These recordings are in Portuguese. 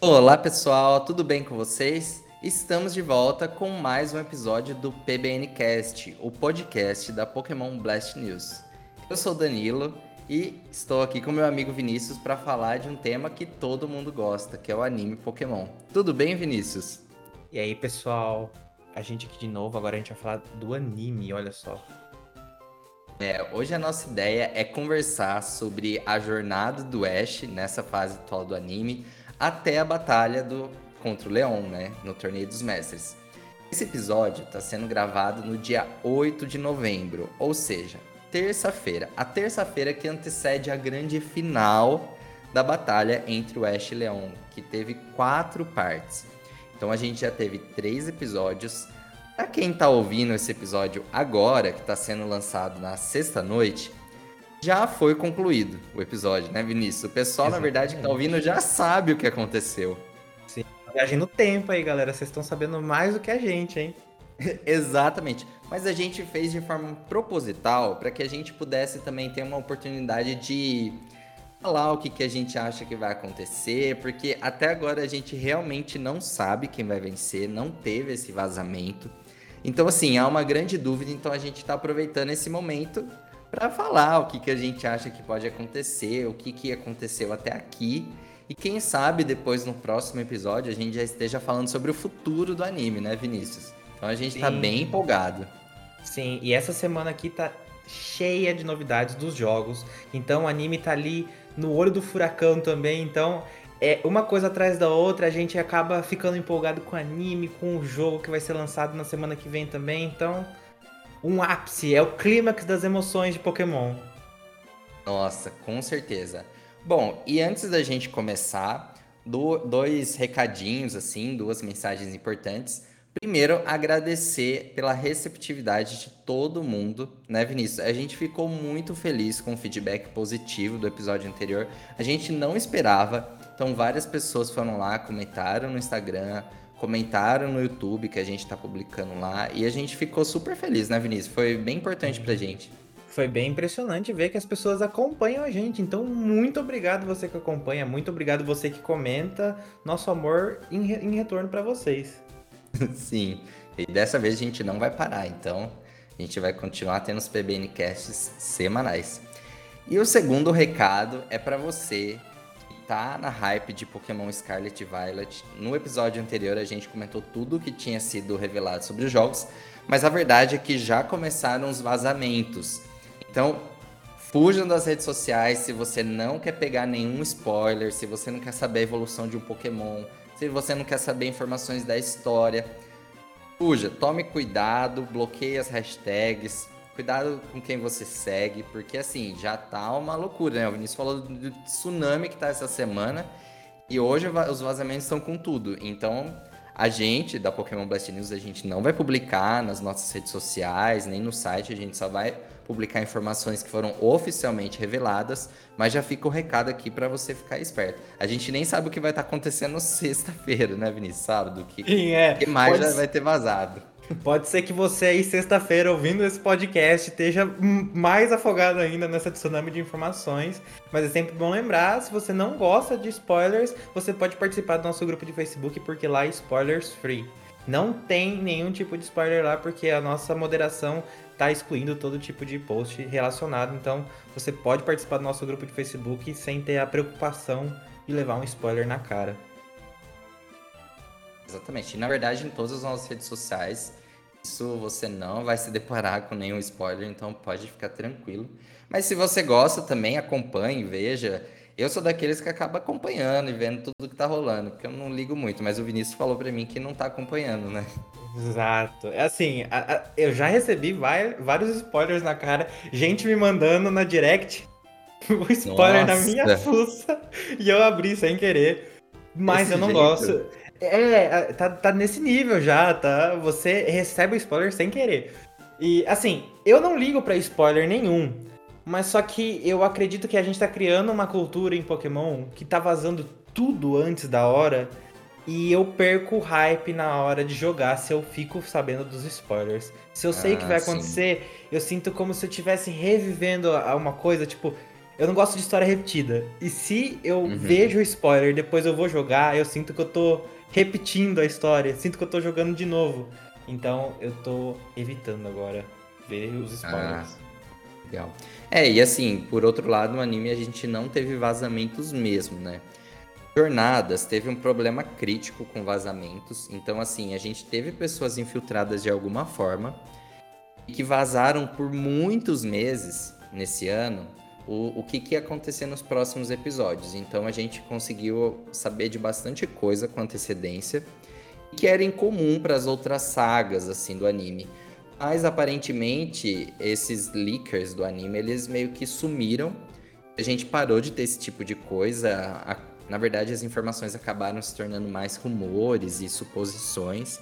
Olá pessoal, tudo bem com vocês? Estamos de volta com mais um episódio do PBNcast, o podcast da Pokémon Blast News. Eu sou Danilo e estou aqui com meu amigo Vinícius para falar de um tema que todo mundo gosta, que é o anime Pokémon. Tudo bem, Vinícius? E aí, pessoal? A gente aqui de novo, agora a gente vai falar do anime, olha só. É, hoje a nossa ideia é conversar sobre a jornada do Ash nessa fase atual do anime, até a batalha do contra o Leon, né, no Torneio dos Mestres. Esse episódio está sendo gravado no dia 8 de novembro, ou seja, terça-feira. A terça-feira que antecede a grande final da batalha entre o Ash e Leon, que teve quatro partes. Então a gente já teve três episódios. Para quem está ouvindo esse episódio agora, que está sendo lançado na sexta noite, já foi concluído o episódio, né, Vinícius? O pessoal, Exatamente. na verdade, que tá ouvindo já sabe o que aconteceu. Sim. Viagem no tempo aí, galera. Vocês estão sabendo mais do que a gente, hein? Exatamente. Mas a gente fez de forma proposital para que a gente pudesse também ter uma oportunidade de falar o que, que a gente acha que vai acontecer, porque até agora a gente realmente não sabe quem vai vencer, não teve esse vazamento. Então, assim, há uma grande dúvida, então a gente está aproveitando esse momento para falar o que, que a gente acha que pode acontecer, o que, que aconteceu até aqui. E quem sabe depois no próximo episódio a gente já esteja falando sobre o futuro do anime, né, Vinícius? Então a gente tá Sim. tá bem empolgado. Sim, e essa semana aqui tá cheia de novidades dos jogos. Então o anime tá ali no olho do furacão também. Então é uma coisa atrás da outra, a gente acaba ficando empolgado com o anime, com o jogo que vai ser lançado na semana que vem também. Então um ápice, é o clímax das emoções de Pokémon. Nossa, com certeza. Bom, e antes da gente começar, do, dois recadinhos, assim, duas mensagens importantes. Primeiro, agradecer pela receptividade de todo mundo, né, Vinícius? A gente ficou muito feliz com o feedback positivo do episódio anterior. A gente não esperava, então várias pessoas foram lá, comentaram no Instagram, comentaram no YouTube que a gente está publicando lá e a gente ficou super feliz, né, Vinícius? Foi bem importante pra gente. Foi bem impressionante ver que as pessoas acompanham a gente. Então, muito obrigado você que acompanha, muito obrigado você que comenta. Nosso amor em, re em retorno para vocês. Sim, e dessa vez a gente não vai parar, então a gente vai continuar tendo os PBNcasts semanais. E o segundo recado é para você tá na hype de Pokémon Scarlet e Violet. No episódio anterior a gente comentou tudo o que tinha sido revelado sobre os jogos, mas a verdade é que já começaram os vazamentos. Então, fujam das redes sociais se você não quer pegar nenhum spoiler, se você não quer saber a evolução de um Pokémon, se você não quer saber informações da história. Fuja, tome cuidado, bloqueie as hashtags, cuidado com quem você segue, porque assim, já tá uma loucura, né? O Vinícius falou do tsunami que tá essa semana e hoje os vazamentos estão com tudo. Então, a gente da Pokémon Blast News, a gente não vai publicar nas nossas redes sociais, nem no site, a gente só vai publicar informações que foram oficialmente reveladas, mas já fica o recado aqui para você ficar esperto. A gente nem sabe o que vai estar tá acontecendo sexta-feira, né, Vinícius? Sábado, que, Sim, é. que mais vai ter vazado. Pode ser que você aí, sexta-feira, ouvindo esse podcast, esteja mais afogado ainda nessa tsunami de informações. Mas é sempre bom lembrar, se você não gosta de spoilers, você pode participar do nosso grupo de Facebook, porque lá é spoilers free. Não tem nenhum tipo de spoiler lá, porque a nossa moderação está excluindo todo tipo de post relacionado. Então, você pode participar do nosso grupo de Facebook sem ter a preocupação de levar um spoiler na cara. Exatamente. E, na verdade, em todas as nossas redes sociais, isso você não vai se deparar com nenhum spoiler, então pode ficar tranquilo. Mas se você gosta também, acompanhe, veja. Eu sou daqueles que acaba acompanhando e vendo tudo que tá rolando, porque eu não ligo muito, mas o Vinícius falou para mim que não tá acompanhando, né? Exato. É assim, a, a, eu já recebi vai, vários spoilers na cara, gente me mandando na direct o spoiler Nossa. na minha fuça e eu abri sem querer. Mas Esse eu não jeito. gosto. É, tá, tá nesse nível já, tá? Você recebe o spoiler sem querer. E, assim, eu não ligo para spoiler nenhum. Mas só que eu acredito que a gente tá criando uma cultura em Pokémon que tá vazando tudo antes da hora. E eu perco o hype na hora de jogar se eu fico sabendo dos spoilers. Se eu sei o ah, que vai acontecer, sim. eu sinto como se eu estivesse revivendo uma coisa, tipo, eu não gosto de história repetida. E se eu uhum. vejo o spoiler depois eu vou jogar, eu sinto que eu tô repetindo a história, sinto que eu tô jogando de novo. Então eu tô evitando agora ver os spoilers. Ah, legal. É, e assim, por outro lado, no anime a gente não teve vazamentos mesmo, né? Jornadas teve um problema crítico com vazamentos, então assim, a gente teve pessoas infiltradas de alguma forma e que vazaram por muitos meses nesse ano o, o que, que ia acontecer nos próximos episódios. Então a gente conseguiu saber de bastante coisa com antecedência que era incomum para as outras sagas assim do anime. Mas aparentemente esses leakers do anime eles meio que sumiram. A gente parou de ter esse tipo de coisa. A, na verdade, as informações acabaram se tornando mais rumores e suposições.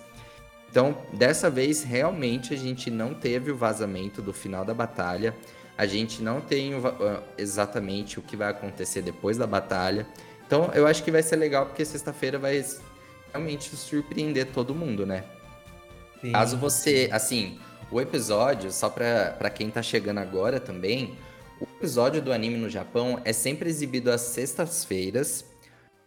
Então, dessa vez, realmente a gente não teve o vazamento do final da batalha. A gente não tem exatamente o que vai acontecer depois da batalha. Então, eu acho que vai ser legal porque sexta-feira vai realmente surpreender todo mundo, né? Sim. Caso você, assim, o episódio, só pra, pra quem tá chegando agora também, o episódio do anime no Japão é sempre exibido às sextas-feiras.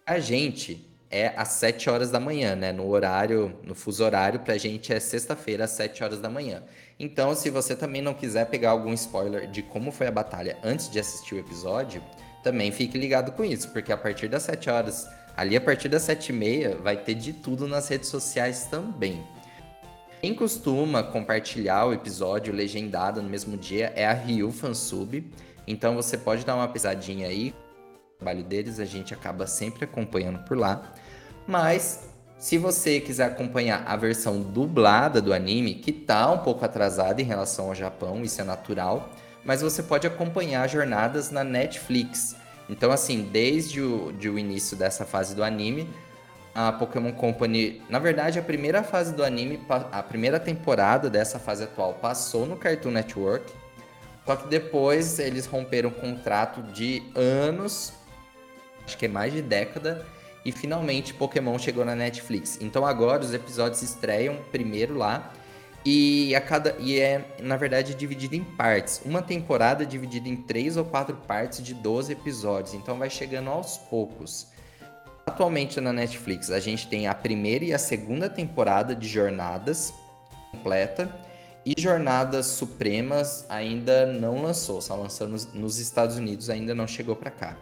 A gente é às 7 horas da manhã, né? No horário, no fuso horário, pra gente é sexta-feira às 7 horas da manhã. Então, se você também não quiser pegar algum spoiler de como foi a batalha antes de assistir o episódio, também fique ligado com isso, porque a partir das 7 horas, ali a partir das 7 e meia, vai ter de tudo nas redes sociais também. Quem costuma compartilhar o episódio legendado no mesmo dia é a Ryu Fansub. Então você pode dar uma pisadinha aí. O trabalho deles a gente acaba sempre acompanhando por lá. Mas se você quiser acompanhar a versão dublada do anime, que tá um pouco atrasada em relação ao Japão, isso é natural, mas você pode acompanhar jornadas na Netflix. Então, assim, desde o, de o início dessa fase do anime, a Pokémon Company, na verdade, a primeira fase do anime, a primeira temporada dessa fase atual passou no Cartoon Network. Só que depois eles romperam um contrato de anos, acho que é mais de década, e finalmente Pokémon chegou na Netflix. Então agora os episódios estreiam primeiro lá e a cada e é na verdade dividido em partes. Uma temporada dividida em três ou quatro partes de 12 episódios. Então vai chegando aos poucos. Atualmente na Netflix a gente tem a primeira e a segunda temporada de Jornadas completa e Jornadas Supremas ainda não lançou, só lançou nos, nos Estados Unidos, ainda não chegou para cá.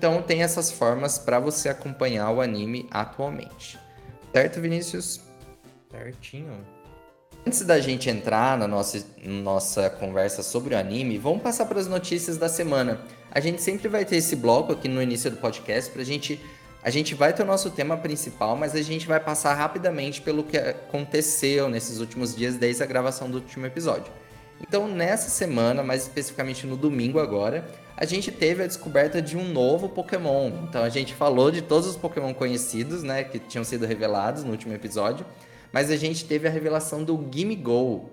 Então tem essas formas para você acompanhar o anime atualmente. Certo, Vinícius? Certinho. Antes da gente entrar na nossa, nossa conversa sobre o anime, vamos passar para as notícias da semana. A gente sempre vai ter esse bloco aqui no início do podcast para a gente a gente vai ter o nosso tema principal, mas a gente vai passar rapidamente pelo que aconteceu nesses últimos dias desde a gravação do último episódio. Então, nessa semana, mais especificamente no domingo agora, a gente teve a descoberta de um novo Pokémon. Então, a gente falou de todos os Pokémon conhecidos, né, que tinham sido revelados no último episódio, mas a gente teve a revelação do Gimme Go,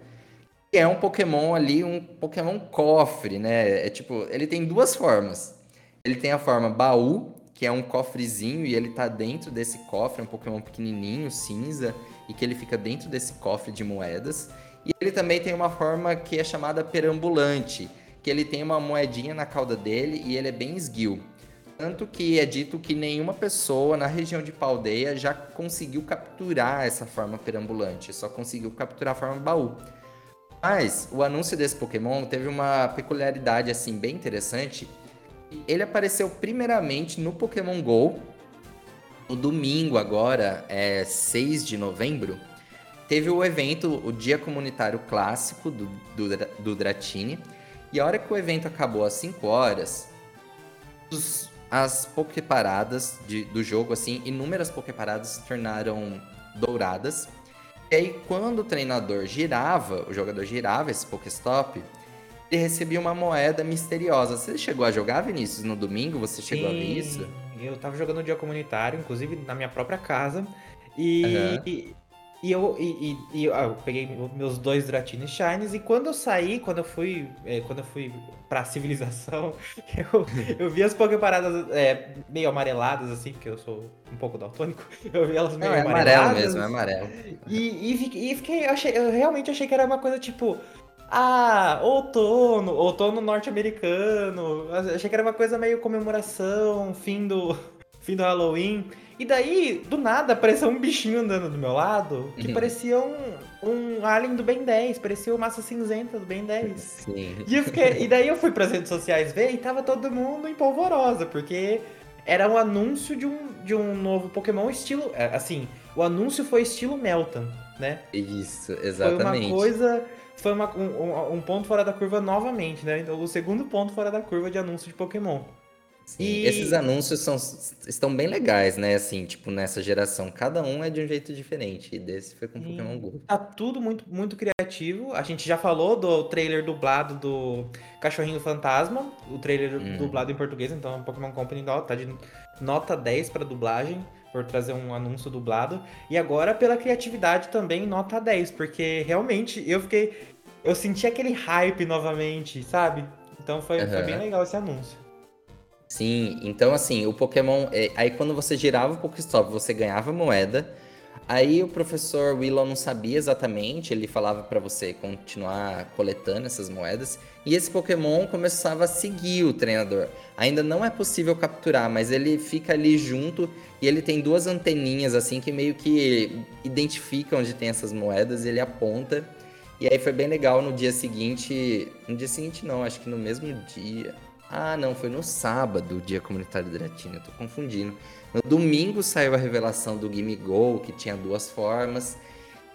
que é um Pokémon ali, um Pokémon cofre, né? É tipo, ele tem duas formas. Ele tem a forma baú, que é um cofrezinho e ele tá dentro desse cofre, é um Pokémon pequenininho, cinza, e que ele fica dentro desse cofre de moedas. E ele também tem uma forma que é chamada perambulante, que ele tem uma moedinha na cauda dele e ele é bem esguio. Tanto que é dito que nenhuma pessoa na região de Paldeia já conseguiu capturar essa forma perambulante, só conseguiu capturar a forma baú. Mas o anúncio desse Pokémon teve uma peculiaridade assim bem interessante, ele apareceu primeiramente no Pokémon GO. No domingo agora, é 6 de novembro, teve o evento, o Dia Comunitário Clássico do, do, do Dratini. E a hora que o evento acabou às 5 horas, os, as Poképaradas de, do jogo, assim, inúmeras Poképaradas se tornaram douradas. E aí, quando o treinador girava, o jogador girava esse Pokéstop, ele recebia uma moeda misteriosa. Você chegou a jogar, Vinícius, no domingo? Você chegou Sim, a ver isso? Eu tava jogando no dia comunitário, inclusive na minha própria casa. E, uhum. e, e, eu, e, e, eu, ah, eu, peguei meus dois Dratini Shines e quando eu saí, quando eu fui, é, quando eu fui pra civilização, eu, eu vi as Poképaradas é, meio amareladas, assim, porque eu sou um pouco daltônico. Eu vi elas meio Não, é amareladas. amarelo mesmo, é amarelo. E, e, fiquei, eu, achei, eu realmente achei que era uma coisa tipo ah, outono, outono norte-americano. Achei que era uma coisa meio comemoração, fim do, fim do Halloween. E daí, do nada, apareceu um bichinho andando do meu lado que uhum. parecia um, um alien do Ben 10, parecia o Massa Cinzenta do Ben 10. Sim. E, fiquei, e daí eu fui pras redes sociais ver e tava todo mundo em polvorosa, porque era um anúncio de um, de um novo Pokémon estilo. É, assim, o anúncio foi estilo Melton, né? Isso, exatamente. Foi uma coisa. Foi uma, um, um ponto fora da curva novamente, né? Então, o segundo ponto fora da curva de anúncio de Pokémon. Sim, e... Esses anúncios são, estão bem legais, né? Assim, tipo, nessa geração. Cada um é de um jeito diferente. E desse foi com Pokémon Go. Tá tudo muito, muito criativo. A gente já falou do trailer dublado do Cachorrinho Fantasma. O trailer hum. dublado em português. Então, Pokémon Company tá de nota 10 para dublagem. Por trazer um anúncio dublado. E agora, pela criatividade também, nota 10. Porque realmente eu fiquei. Eu senti aquele hype novamente, sabe? Então foi, uhum. foi bem legal esse anúncio. Sim, então assim, o Pokémon. É, aí quando você girava o Pokéstop, você ganhava moeda. Aí o professor Willow não sabia exatamente, ele falava para você continuar coletando essas moedas. E esse Pokémon começava a seguir o treinador. Ainda não é possível capturar, mas ele fica ali junto e ele tem duas anteninhas assim que meio que identificam onde tem essas moedas ele aponta. E aí foi bem legal no dia seguinte. No dia seguinte não, acho que no mesmo dia. Ah, não, foi no sábado, dia comunitário de Dratina, tô confundindo. No domingo saiu a revelação do Gimme Go, que tinha duas formas.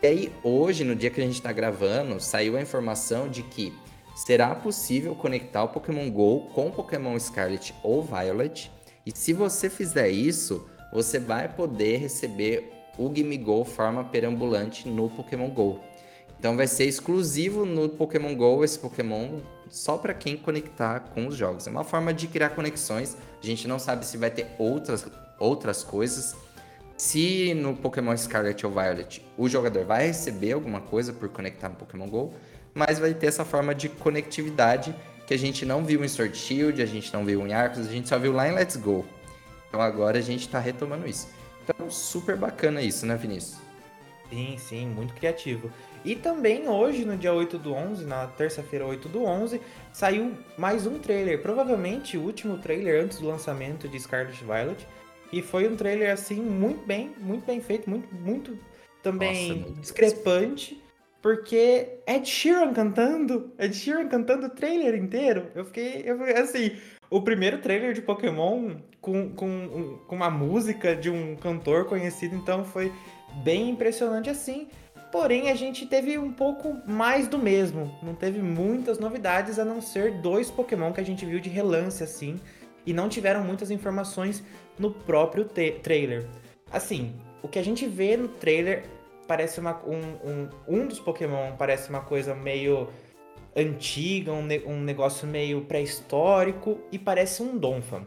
E aí, hoje, no dia que a gente está gravando, saiu a informação de que será possível conectar o Pokémon Go com o Pokémon Scarlet ou Violet. E se você fizer isso, você vai poder receber o Gimme Go forma perambulante no Pokémon Go. Então vai ser exclusivo no Pokémon Go esse Pokémon só para quem conectar com os jogos. É uma forma de criar conexões. A gente não sabe se vai ter outras, outras coisas. Se no Pokémon Scarlet ou Violet o jogador vai receber alguma coisa por conectar no Pokémon GO, mas vai ter essa forma de conectividade que a gente não viu em Sword Shield, a gente não viu em Arcos, a gente só viu lá em Let's Go. Então agora a gente está retomando isso. Então super bacana isso, né, Vinícius? Sim, sim, muito criativo. E também hoje, no dia 8 do 11, na terça-feira 8 do 11, saiu mais um trailer, provavelmente o último trailer antes do lançamento de Scarlet Violet. E foi um trailer assim muito bem, muito bem feito, muito muito também Nossa, discrepante, porque Ed Sheeran cantando, Ed Sheeran cantando o trailer inteiro. Eu fiquei, eu fiquei assim, o primeiro trailer de Pokémon com, com, com uma música de um cantor conhecido, então foi bem impressionante assim. Porém, a gente teve um pouco mais do mesmo. Não teve muitas novidades a não ser dois Pokémon que a gente viu de relance assim. E não tiveram muitas informações no próprio trailer. Assim, o que a gente vê no trailer parece uma, um, um, um dos Pokémon parece uma coisa meio antiga, um, ne um negócio meio pré-histórico e parece um Donphan.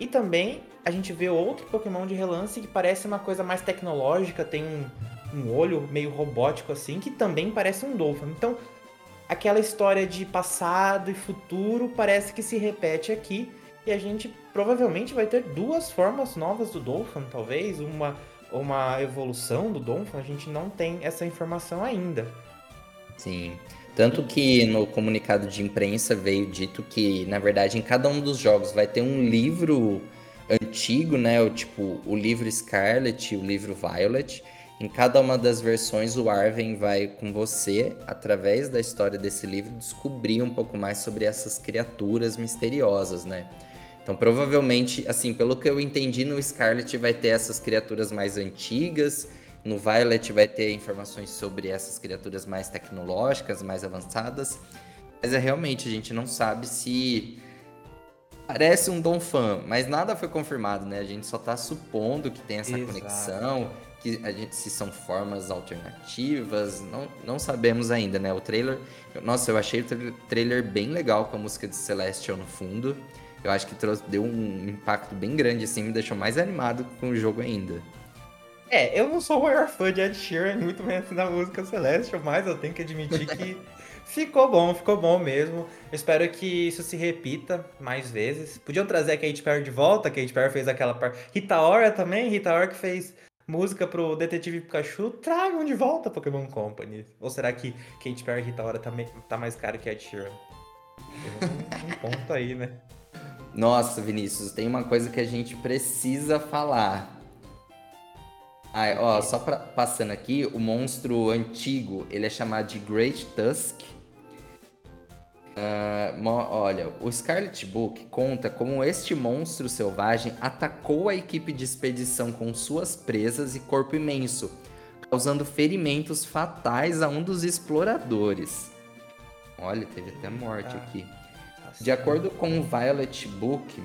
E também a gente vê outro Pokémon de relance que parece uma coisa mais tecnológica, tem um, um olho meio robótico assim, que também parece um Dolphin. Então, aquela história de passado e futuro parece que se repete aqui. E a gente provavelmente vai ter duas formas novas do Dolphin, talvez, uma, uma evolução do Dolphin. A gente não tem essa informação ainda. Sim. Tanto que no comunicado de imprensa veio dito que, na verdade, em cada um dos jogos vai ter um livro antigo, né? O tipo o livro Scarlet, o livro Violet, em cada uma das versões, o Arven vai com você, através da história desse livro, descobrir um pouco mais sobre essas criaturas misteriosas, né? Então, provavelmente, assim, pelo que eu entendi, no Scarlet vai ter essas criaturas mais antigas, no Violet vai ter informações sobre essas criaturas mais tecnológicas, mais avançadas. Mas é realmente, a gente não sabe se parece um Dom Fan, mas nada foi confirmado, né? A gente só tá supondo que tem essa Exato. conexão que a gente se são formas alternativas, não, não sabemos ainda, né? O trailer, nossa, eu achei o trailer bem legal com a música de Celestial no fundo. Eu acho que trouxe, deu um impacto bem grande, assim, me deixou mais animado com o jogo ainda. É, eu não sou o maior fã de Ed Sheeran, muito menos da música Celestial, mas eu tenho que admitir que ficou bom, ficou bom mesmo. Eu espero que isso se repita mais vezes. Podiam trazer a Kate Perry de volta, a Kate Perry fez aquela parte. Rita Ora também, Rita Ora que fez música pro Detetive Pikachu, tragam de volta Pokémon Company. Ou será que Kate Perry e Rita Ora tá, tá mais caro que a Sheeran? Tem um, um ponto aí, né? Nossa, Vinícius, tem uma coisa que a gente precisa falar. Ah, ó, só pra, passando aqui, o monstro antigo, ele é chamado de Great Tusk. Uh, olha, o Scarlet Book conta como este monstro selvagem atacou a equipe de expedição com suas presas e corpo imenso, causando ferimentos fatais a um dos exploradores. Olha, teve até morte ah, aqui. De acordo com o Violet Book,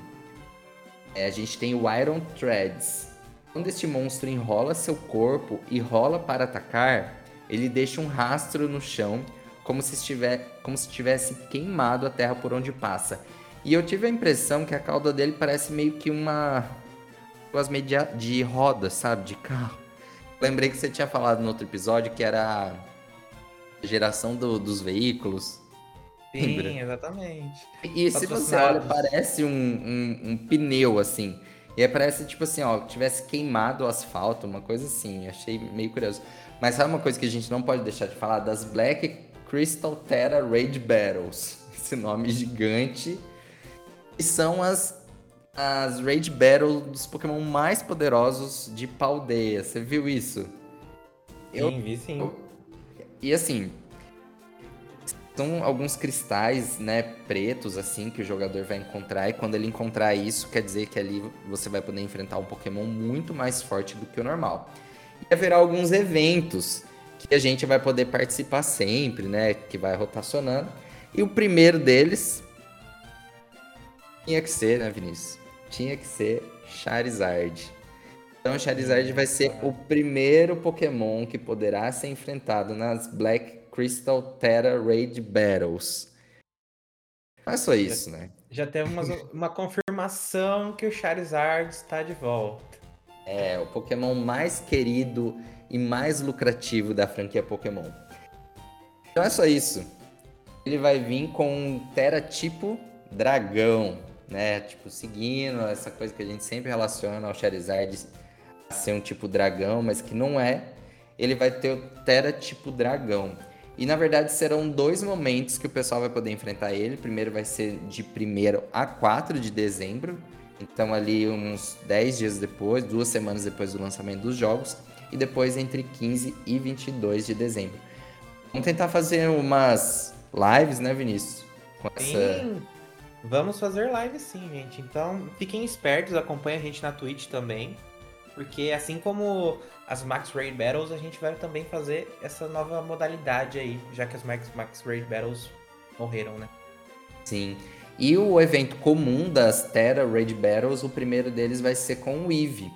é, a gente tem o Iron Threads. Quando este monstro enrola seu corpo e rola para atacar, ele deixa um rastro no chão, como se, estiver, como se tivesse queimado a terra por onde passa. E eu tive a impressão que a cauda dele parece meio que uma. Duas media de roda, sabe? De carro. Lembrei que você tinha falado no outro episódio que era a geração do, dos veículos. Sim, Lembra? exatamente. E se você olha, parece um, um, um, pneu, assim. E parece, tipo assim, ó, tivesse queimado o asfalto, uma coisa assim. Achei meio curioso. Mas sabe uma coisa que a gente não pode deixar de falar? Das Black Crystal Terra Raid Battles. Esse nome gigante. E são as, as Raid Battles dos Pokémon mais poderosos de Paldeia. Você viu isso? Sim, eu, vi sim. Eu, e assim, são alguns cristais, né, pretos, assim, que o jogador vai encontrar. E quando ele encontrar isso, quer dizer que ali você vai poder enfrentar um Pokémon muito mais forte do que o normal. E haverá alguns eventos que a gente vai poder participar sempre, né, que vai rotacionando. E o primeiro deles tinha que ser, né, Vinícius? Tinha que ser Charizard. Então, Charizard vai ser o primeiro Pokémon que poderá ser enfrentado nas Black Crystal Terra Raid Battles. Não é só isso, já, né? Já temos uma confirmação que o Charizard está de volta. É, o Pokémon mais querido e mais lucrativo da franquia Pokémon. Não é só isso. Ele vai vir com um Terra tipo dragão, né? Tipo, seguindo essa coisa que a gente sempre relaciona ao Charizard a ser um tipo dragão, mas que não é. Ele vai ter o Terra tipo dragão. E na verdade serão dois momentos que o pessoal vai poder enfrentar ele. Primeiro vai ser de 1 a 4 de dezembro. Então ali uns 10 dias depois, duas semanas depois do lançamento dos jogos. E depois entre 15 e 22 de dezembro. Vamos tentar fazer umas lives, né, Vinícius? Essa... Sim, vamos fazer lives sim, gente. Então fiquem espertos, acompanhem a gente na Twitch também. Porque assim como as Max Raid Battles, a gente vai também fazer essa nova modalidade aí, já que as Max, Max Raid Battles morreram, né? Sim. E o evento comum das Terra Raid Battles, o primeiro deles vai ser com o Eevee.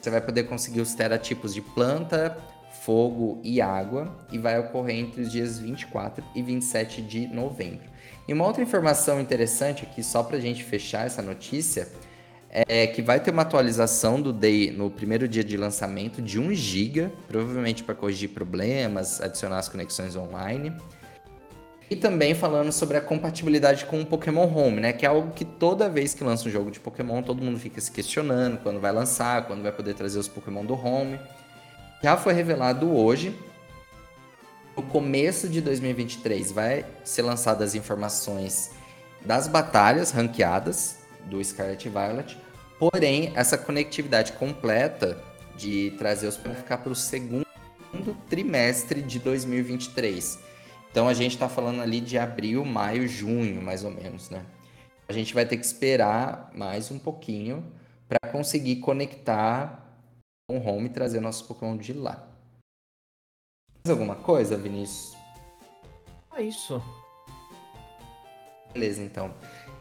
Você vai poder conseguir os Terra tipos de planta, fogo e água, e vai ocorrer entre os dias 24 e 27 de novembro. E uma outra informação interessante aqui, só para a gente fechar essa notícia, é que vai ter uma atualização do Day no primeiro dia de lançamento de 1 GB, provavelmente para corrigir problemas, adicionar as conexões online. E também falando sobre a compatibilidade com o Pokémon Home, né? Que é algo que toda vez que lança um jogo de Pokémon, todo mundo fica se questionando quando vai lançar, quando vai poder trazer os Pokémon do Home. Já foi revelado hoje. No começo de 2023 vai ser lançadas as informações das batalhas ranqueadas do Scarlet Violet Porém, essa conectividade completa de trazer os vai ficar para o segundo trimestre de 2023. Então a gente está falando ali de abril, maio, junho, mais ou menos, né? A gente vai ter que esperar mais um pouquinho para conseguir conectar com o home e trazer nossos Pokémon de lá. Mais alguma coisa, Vinícius? É isso. Beleza, então.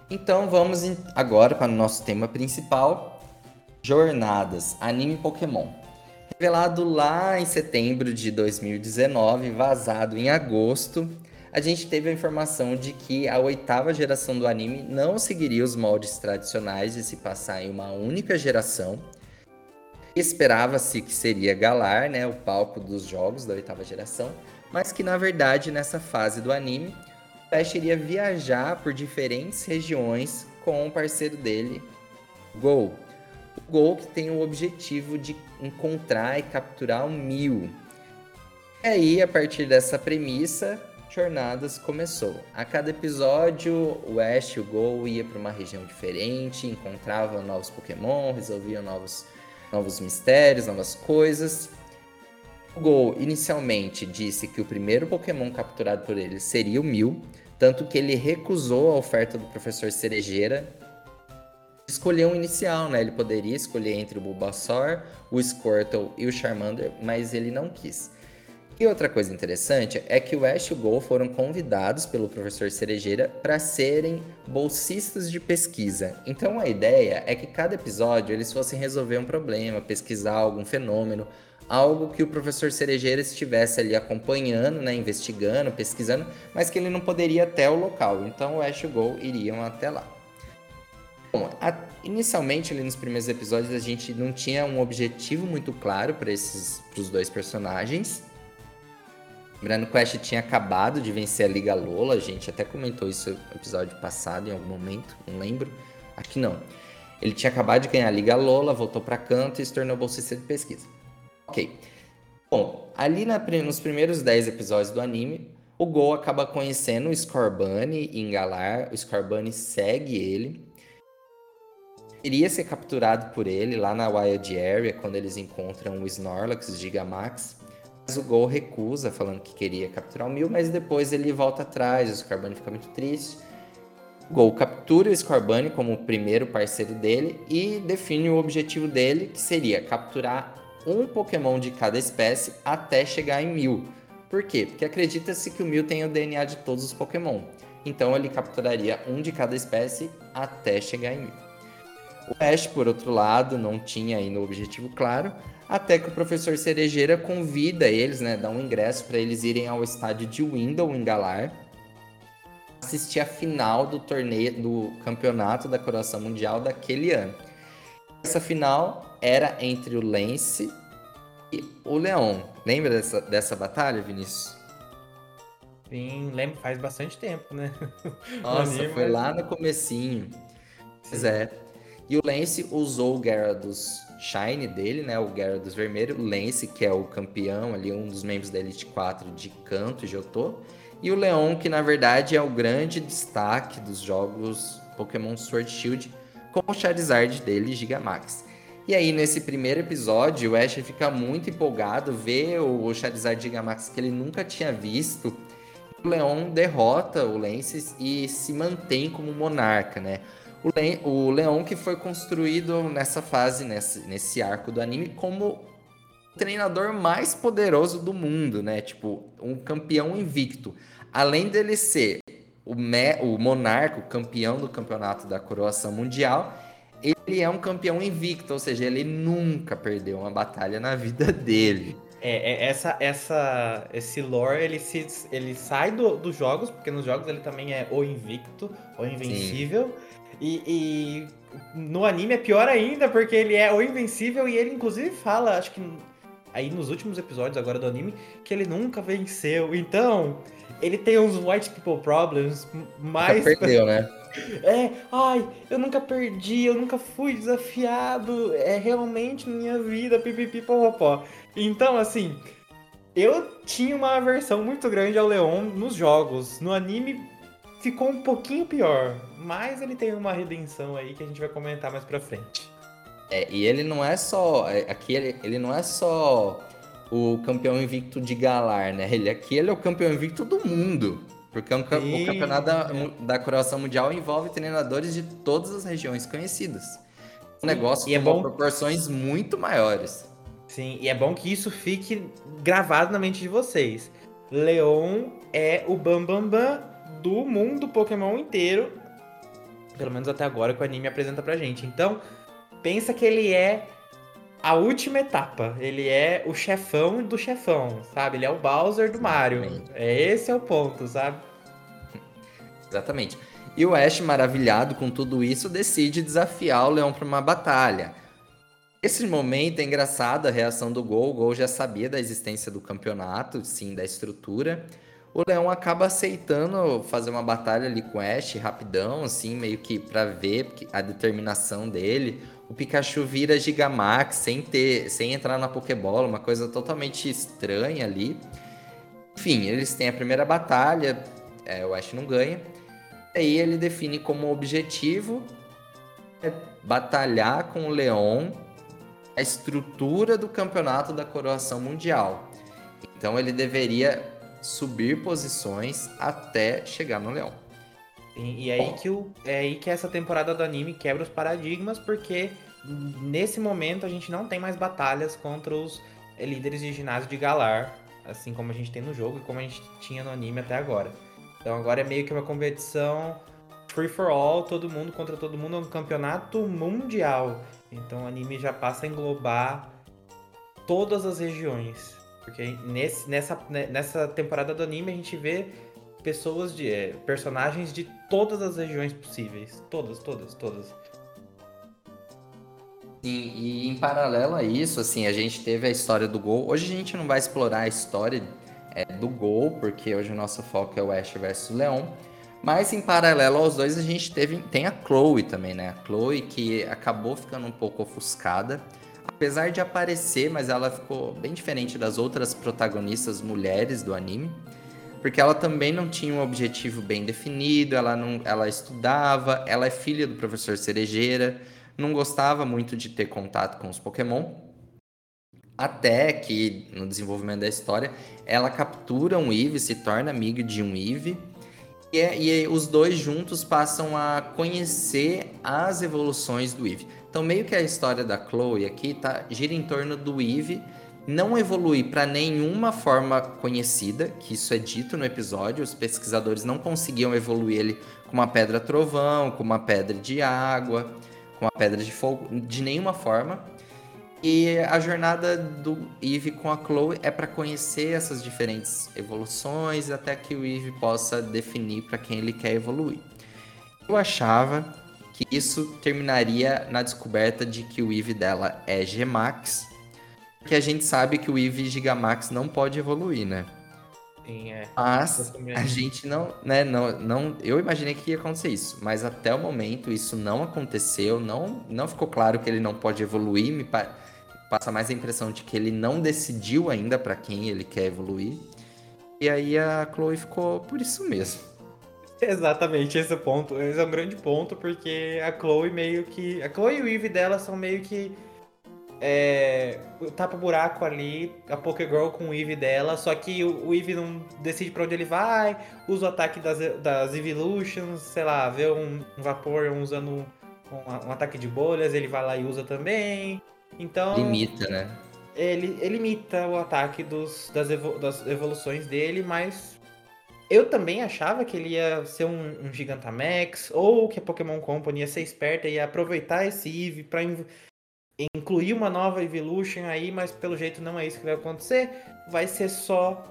Então vamos agora para o nosso tema principal: Jornadas, anime Pokémon. Revelado lá em setembro de 2019, vazado em agosto, a gente teve a informação de que a oitava geração do anime não seguiria os moldes tradicionais de se passar em uma única geração. Esperava-se que seria Galar, né, o palco dos jogos da oitava geração, mas que na verdade nessa fase do anime Flash iria viajar por diferentes regiões com o um parceiro dele, Gol. O Gol que tem o objetivo de encontrar e capturar o Mil. E aí, a partir dessa premissa, Jornadas começou. A cada episódio, o Ash e o Gol ia para uma região diferente, encontravam novos Pokémon, resolviam novos, novos mistérios, novas coisas. O Gol inicialmente disse que o primeiro Pokémon capturado por ele seria o Mil, tanto que ele recusou a oferta do professor Cerejeira. Escolheu um inicial, né? Ele poderia escolher entre o Bulbasaur, o Squirtle e o Charmander, mas ele não quis. E outra coisa interessante é que o Ash e o Gol foram convidados pelo professor Cerejeira para serem bolsistas de pesquisa. Então a ideia é que cada episódio eles fossem resolver um problema, pesquisar algum fenômeno, algo que o professor Cerejeira estivesse ali acompanhando, né, investigando, pesquisando, mas que ele não poderia até o local. Então o Ash e o Gol iriam até lá. Bom, a, inicialmente ali nos primeiros episódios a gente não tinha um objetivo muito claro para esses os dois personagens. Lembrando que o Ash tinha acabado de vencer a Liga Lola, a gente até comentou isso no episódio passado em algum momento, não lembro. Aqui não. Ele tinha acabado de ganhar a Liga Lola, voltou para canto e se tornou bolsista de pesquisa. Ok. Bom, ali na, nos primeiros 10 episódios do anime, o Gol acaba conhecendo o Scorbunny em Galar. O Scorbunny segue ele. Iria ser capturado por ele lá na Wild Area, quando eles encontram o Snorlax Gigamax. Mas o Gol recusa, falando que queria capturar o Mil, mas depois ele volta atrás, o Scorbunny fica muito triste. O Gol captura o Scorbunny como o primeiro parceiro dele e define o objetivo dele, que seria capturar um Pokémon de cada espécie até chegar em Mil. Por quê? Porque acredita-se que o Mil tem o DNA de todos os Pokémon. Então ele capturaria um de cada espécie até chegar em Mil. O Ash, por outro lado, não tinha ainda o objetivo claro, até que o professor Cerejeira convida eles, né, dá um ingresso para eles irem ao estádio de Window em Galar, assistir a final do torneio do campeonato da Coroação Mundial daquele ano. Essa final era entre o Lance e o Leon. Lembra dessa, dessa batalha, Vinícius? Sim, lembro, faz bastante tempo, né? Nossa, foi lá no comecinho. Pois é. E o Lance usou o Gyarados Shine dele, né? O Gyarados Vermelho. O Lance, que é o campeão ali, um dos membros da Elite 4 de Canto e Jotô. E o Leon, que na verdade é o grande destaque dos jogos Pokémon Sword Shield, com o Charizard dele, Gigamax. E aí, nesse primeiro episódio, o Ash fica muito empolgado, vê o Charizard Gigamax que ele nunca tinha visto. O Leon derrota o Lance e se mantém como monarca, né? O, Le o Leon que foi construído nessa fase, nesse, nesse arco do anime, como o treinador mais poderoso do mundo, né? Tipo, um campeão invicto. Além dele ser o, me o monarca, o campeão do campeonato da coroação mundial, ele é um campeão invicto, ou seja, ele nunca perdeu uma batalha na vida dele. É, é essa, essa, esse lore ele, se, ele sai do, dos jogos, porque nos jogos ele também é o invicto, o invencível. E, e, no anime é pior ainda, porque ele é o invencível e ele inclusive fala, acho que aí nos últimos episódios agora do anime, que ele nunca venceu. Então, ele tem uns white people problems mais. Nunca perdeu, né? É, ai, eu nunca perdi, eu nunca fui desafiado, é realmente minha vida, pipipi, popopó. Então, assim, eu tinha uma aversão muito grande ao Leon nos jogos. No anime ficou um pouquinho pior, mas ele tem uma redenção aí que a gente vai comentar mais pra frente. É, e ele não é só. É, aqui ele, ele não é só o campeão invicto de Galar, né? Ele aqui ele é o campeão invicto do mundo. Porque é um, o campeonato da, da Croação Mundial envolve treinadores de todas as regiões conhecidas. Um negócio e é bom... proporções muito maiores. Sim, e é bom que isso fique gravado na mente de vocês. Leon é o Bambambam Bam Bam do mundo Pokémon inteiro. Pelo menos até agora que o anime apresenta pra gente. Então, pensa que ele é a última etapa. Ele é o chefão do chefão, sabe? Ele é o Bowser do Mario. É esse é o ponto, sabe? Exatamente. E o Ash, maravilhado com tudo isso, decide desafiar o Leão para uma batalha. Esse momento é engraçado a reação do Gol. O Gol já sabia da existência do campeonato, sim, da estrutura. O Leão acaba aceitando fazer uma batalha ali com o Ash rapidão, assim, meio que para ver a determinação dele. o Pikachu vira Gigamax sem ter, sem entrar na Pokébola, uma coisa totalmente estranha ali. Enfim, eles têm a primeira batalha, é, o Ash não ganha. Aí ele define como objetivo é batalhar com o Leon a estrutura do campeonato da coroação mundial. Então ele deveria subir posições até chegar no Leão. E, e aí que o, é aí que essa temporada do anime quebra os paradigmas, porque nesse momento a gente não tem mais batalhas contra os líderes de ginásio de Galar, assim como a gente tem no jogo e como a gente tinha no anime até agora. Então agora é meio que uma competição free for all, todo mundo contra todo mundo, é um campeonato mundial. Então o anime já passa a englobar todas as regiões. Porque nesse, nessa, né, nessa temporada do anime a gente vê pessoas de. É, personagens de todas as regiões possíveis. Todas, todas, todas. Sim, e em paralelo a isso, assim, a gente teve a história do Gol. Hoje a gente não vai explorar a história é, do Gol, porque hoje o nosso foco é o Ash versus Leão. Mas em paralelo aos dois, a gente teve, tem a Chloe também, né? A Chloe que acabou ficando um pouco ofuscada apesar de aparecer, mas ela ficou bem diferente das outras protagonistas mulheres do anime, porque ela também não tinha um objetivo bem definido, ela não, ela estudava, ela é filha do professor Cerejeira, não gostava muito de ter contato com os Pokémon. Até que no desenvolvimento da história, ela captura um Eevee, se torna amigo de um Eevee, e, é, e os dois juntos passam a conhecer as evoluções do Eevee. Então, meio que a história da Chloe aqui tá, gira em torno do Eve não evoluir para nenhuma forma conhecida, que isso é dito no episódio, os pesquisadores não conseguiam evoluir ele com uma pedra trovão, com uma pedra de água, com uma pedra de fogo, de nenhuma forma. E a jornada do Eve com a Chloe é para conhecer essas diferentes evoluções até que o Eve possa definir para quem ele quer evoluir. Eu achava que isso terminaria na descoberta de que o IV dela é Gmax, que a gente sabe que o IV Gigamax não pode evoluir, né? Sim, é. Mas a gente não, né, não, não, eu imaginei que ia acontecer isso, mas até o momento isso não aconteceu, não, não ficou claro que ele não pode evoluir, me pa passa mais a impressão de que ele não decidiu ainda para quem ele quer evoluir. E aí a Chloe ficou por isso mesmo. Exatamente, esse é ponto. Esse é um grande ponto, porque a Chloe meio que. A Chloe e o Eve dela são meio que. É, tapa buraco ali, a Pokégirl com o Eve dela, só que o, o Eve não decide pra onde ele vai, usa o ataque das, das Evolutions, sei lá, vê um, um vapor usando um, um, ataque de bolhas, ele vai lá e usa também. Então. Limita, né? Ele, ele limita o ataque dos, das, das evoluções dele, mas eu também achava que ele ia ser um, um Gigantamax, ou que a Pokémon Company ia ser esperta e ia aproveitar esse Eevee para incluir uma nova Evolution aí, mas pelo jeito não é isso que vai acontecer. Vai ser só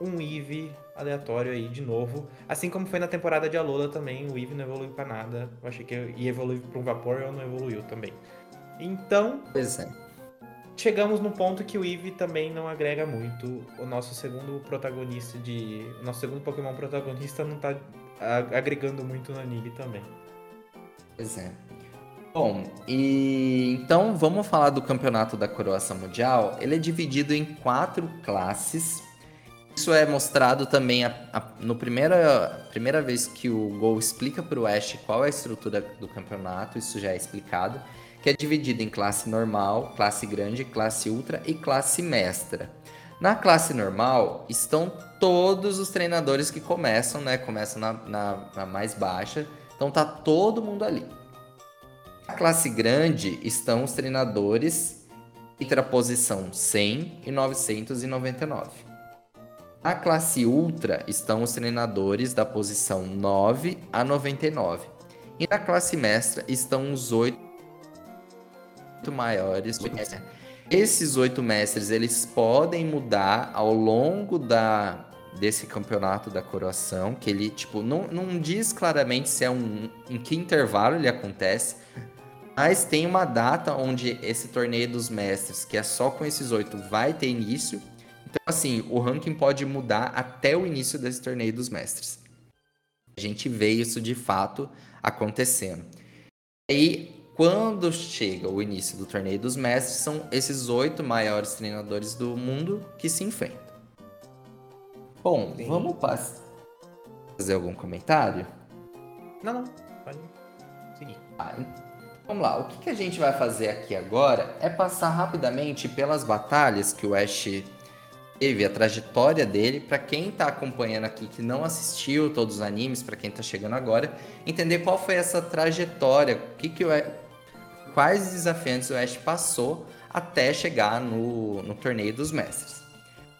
um Eevee aleatório aí de novo. Assim como foi na temporada de Alola também, o Eevee não evoluiu para nada. Eu achei que ia evoluir para um Vapor e não evoluiu também. Então. Pois é chegamos no ponto que o Eevee também não agrega muito. O nosso segundo protagonista de. O nosso segundo Pokémon protagonista não tá agregando muito no anime também. Pois é. Bom, e então vamos falar do campeonato da coroação mundial. Ele é dividido em quatro classes. Isso é mostrado também a, a, no primeira, primeira vez que o Gol explica para o Ash qual é a estrutura do campeonato. Isso já é explicado que é dividida em classe normal, classe grande, classe ultra e classe mestra. Na classe normal estão todos os treinadores que começam, né? Começam na, na, na mais baixa. Então tá todo mundo ali. Na classe grande estão os treinadores entre a posição 100 e 999. Na classe ultra estão os treinadores da posição 9 a 99. E na classe mestra estão os oito oito maiores. Esses oito mestres, eles podem mudar ao longo da, desse campeonato da coroação, que ele, tipo, não, não diz claramente se é um, em que intervalo ele acontece, mas tem uma data onde esse torneio dos mestres, que é só com esses oito, vai ter início. Então, assim, o ranking pode mudar até o início desse torneio dos mestres. A gente vê isso de fato acontecendo. E quando chega o início do torneio dos mestres, são esses oito maiores treinadores do mundo que se enfrentam. Bom, Sim. vamos fazer algum comentário? Não, não. Pode seguir. Ah, vamos lá. O que, que a gente vai fazer aqui agora é passar rapidamente pelas batalhas que o Ash teve, a trajetória dele, para quem está acompanhando aqui que não assistiu todos os animes, para quem está chegando agora, entender qual foi essa trajetória, o que, que o quais desafiantes o Ash passou até chegar no, no torneio dos mestres.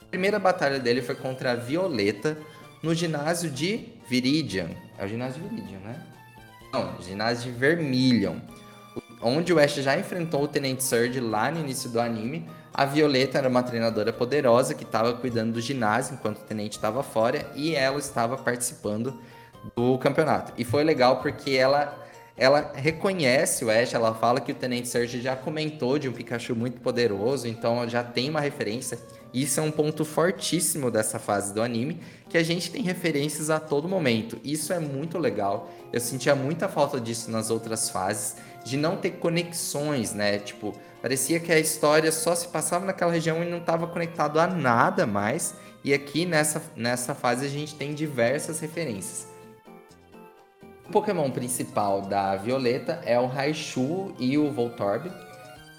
A primeira batalha dele foi contra a Violeta no ginásio de Viridian. É o ginásio de Viridian, né? Não, ginásio de Vermilion. Onde o Ash já enfrentou o Tenente Surge lá no início do anime. A Violeta era uma treinadora poderosa que estava cuidando do ginásio enquanto o Tenente estava fora e ela estava participando do campeonato. E foi legal porque ela ela reconhece o Ash, ela fala que o Tenente Surge já comentou de um Pikachu muito poderoso, então já tem uma referência. Isso é um ponto fortíssimo dessa fase do anime, que a gente tem referências a todo momento. Isso é muito legal. Eu sentia muita falta disso nas outras fases, de não ter conexões, né? Tipo, parecia que a história só se passava naquela região e não estava conectado a nada mais. E aqui nessa, nessa fase a gente tem diversas referências. O Pokémon principal da Violeta é o Raichu e o Voltorb.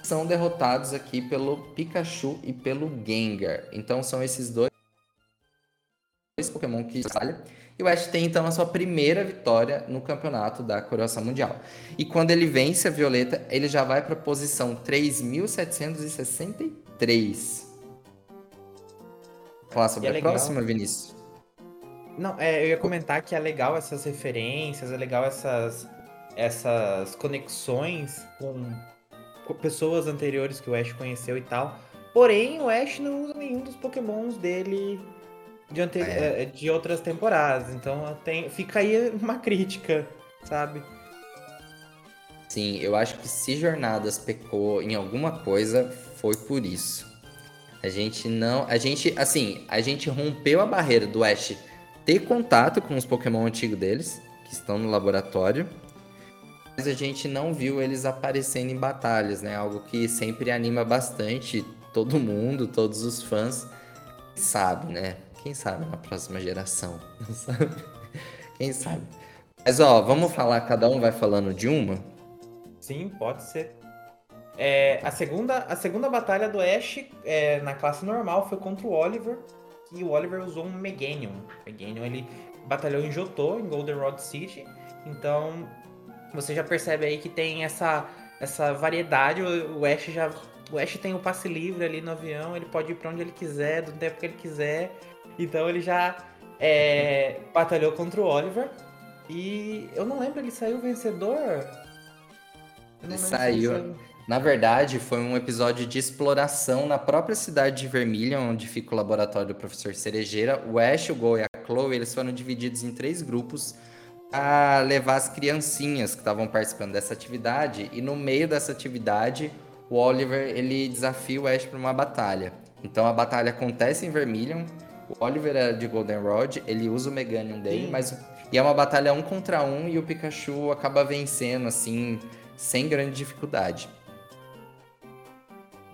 São derrotados aqui pelo Pikachu e pelo Gengar. Então são esses dois Pokémon que batalham. E o Ash tem então a sua primeira vitória no campeonato da Coroação Mundial. E quando ele vence a Violeta, ele já vai para a posição 3763. Falar sobre é a próxima, Vinícius. Não, é, eu ia comentar que é legal essas referências, é legal essas, essas conexões com, com pessoas anteriores que o Ash conheceu e tal. Porém, o Ash não usa nenhum dos pokémons dele de, ante... é. é de outras temporadas. Então tem... fica aí uma crítica, sabe? Sim, eu acho que se Jornadas pecou em alguma coisa, foi por isso. A gente não. A gente, assim, a gente rompeu a barreira do Ash ter contato com os Pokémon antigos deles, que estão no laboratório. Mas a gente não viu eles aparecendo em batalhas, né? Algo que sempre anima bastante todo mundo, todos os fãs. Sabe, né? Quem sabe na próxima geração? Quem sabe? Mas ó, vamos falar, cada um vai falando de uma? Sim, pode ser. É, a, segunda, a segunda batalha do Ash é, na classe normal foi contra o Oliver que o Oliver usou um Meganium. Meganium ele batalhou em Johto, em Goldenrod City. Então você já percebe aí que tem essa, essa variedade. O, o Ash já. O Ash tem o passe livre ali no avião, ele pode ir para onde ele quiser, do tempo que ele quiser. Então ele já é, batalhou contra o Oliver. E eu não lembro, ele saiu vencedor? Ele saiu. Na verdade, foi um episódio de exploração na própria cidade de Vermilion, onde fica o laboratório do professor Cerejeira. O Ash, o Go e a Chloe, eles foram divididos em três grupos a levar as criancinhas que estavam participando dessa atividade. E no meio dessa atividade, o Oliver ele desafia o Ash para uma batalha. Então a batalha acontece em Vermilion. O Oliver é de Goldenrod, ele usa o Meganium dele, mas e é uma batalha um contra um e o Pikachu acaba vencendo assim sem grande dificuldade.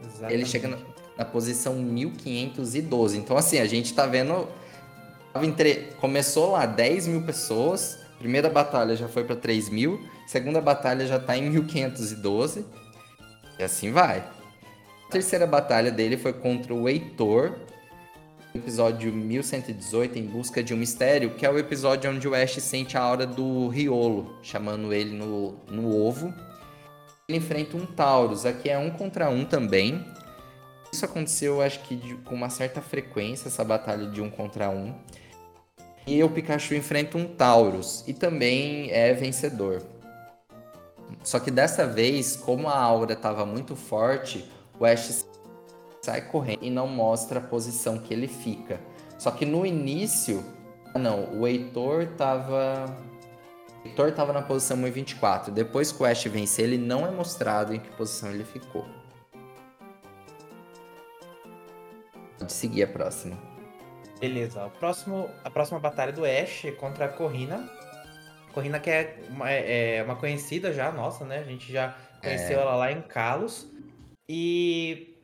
Exatamente. Ele chega na, na, posição 1512. Então, assim, a gente tá vendo. Entre, começou lá 10 mil pessoas. Primeira batalha já foi para 3 mil. Segunda batalha já tá em 1512. E assim vai. A terceira batalha dele foi contra o Heitor. Episódio 1118, Em Busca de um Mistério, que é o episódio onde o Ash sente a aura do Riolo, chamando ele no, no ovo ele enfrenta um Taurus. Aqui é um contra um também. Isso aconteceu, acho que de, com uma certa frequência, essa batalha de um contra um. E o Pikachu enfrenta um Taurus e também é vencedor. Só que dessa vez, como a aura estava muito forte, o Ash sai correndo e não mostra a posição que ele fica. Só que no início, não, o Heitor estava Heitor estava na posição 1,24. Depois que o Ash vencer, ele não é mostrado em que posição ele ficou. Pode seguir a próxima. Beleza. O próximo, a próxima batalha do Ash é contra a Corrina. Corrina que é uma, é, é uma conhecida já, nossa, né? A gente já conheceu é. ela lá em Kalos. E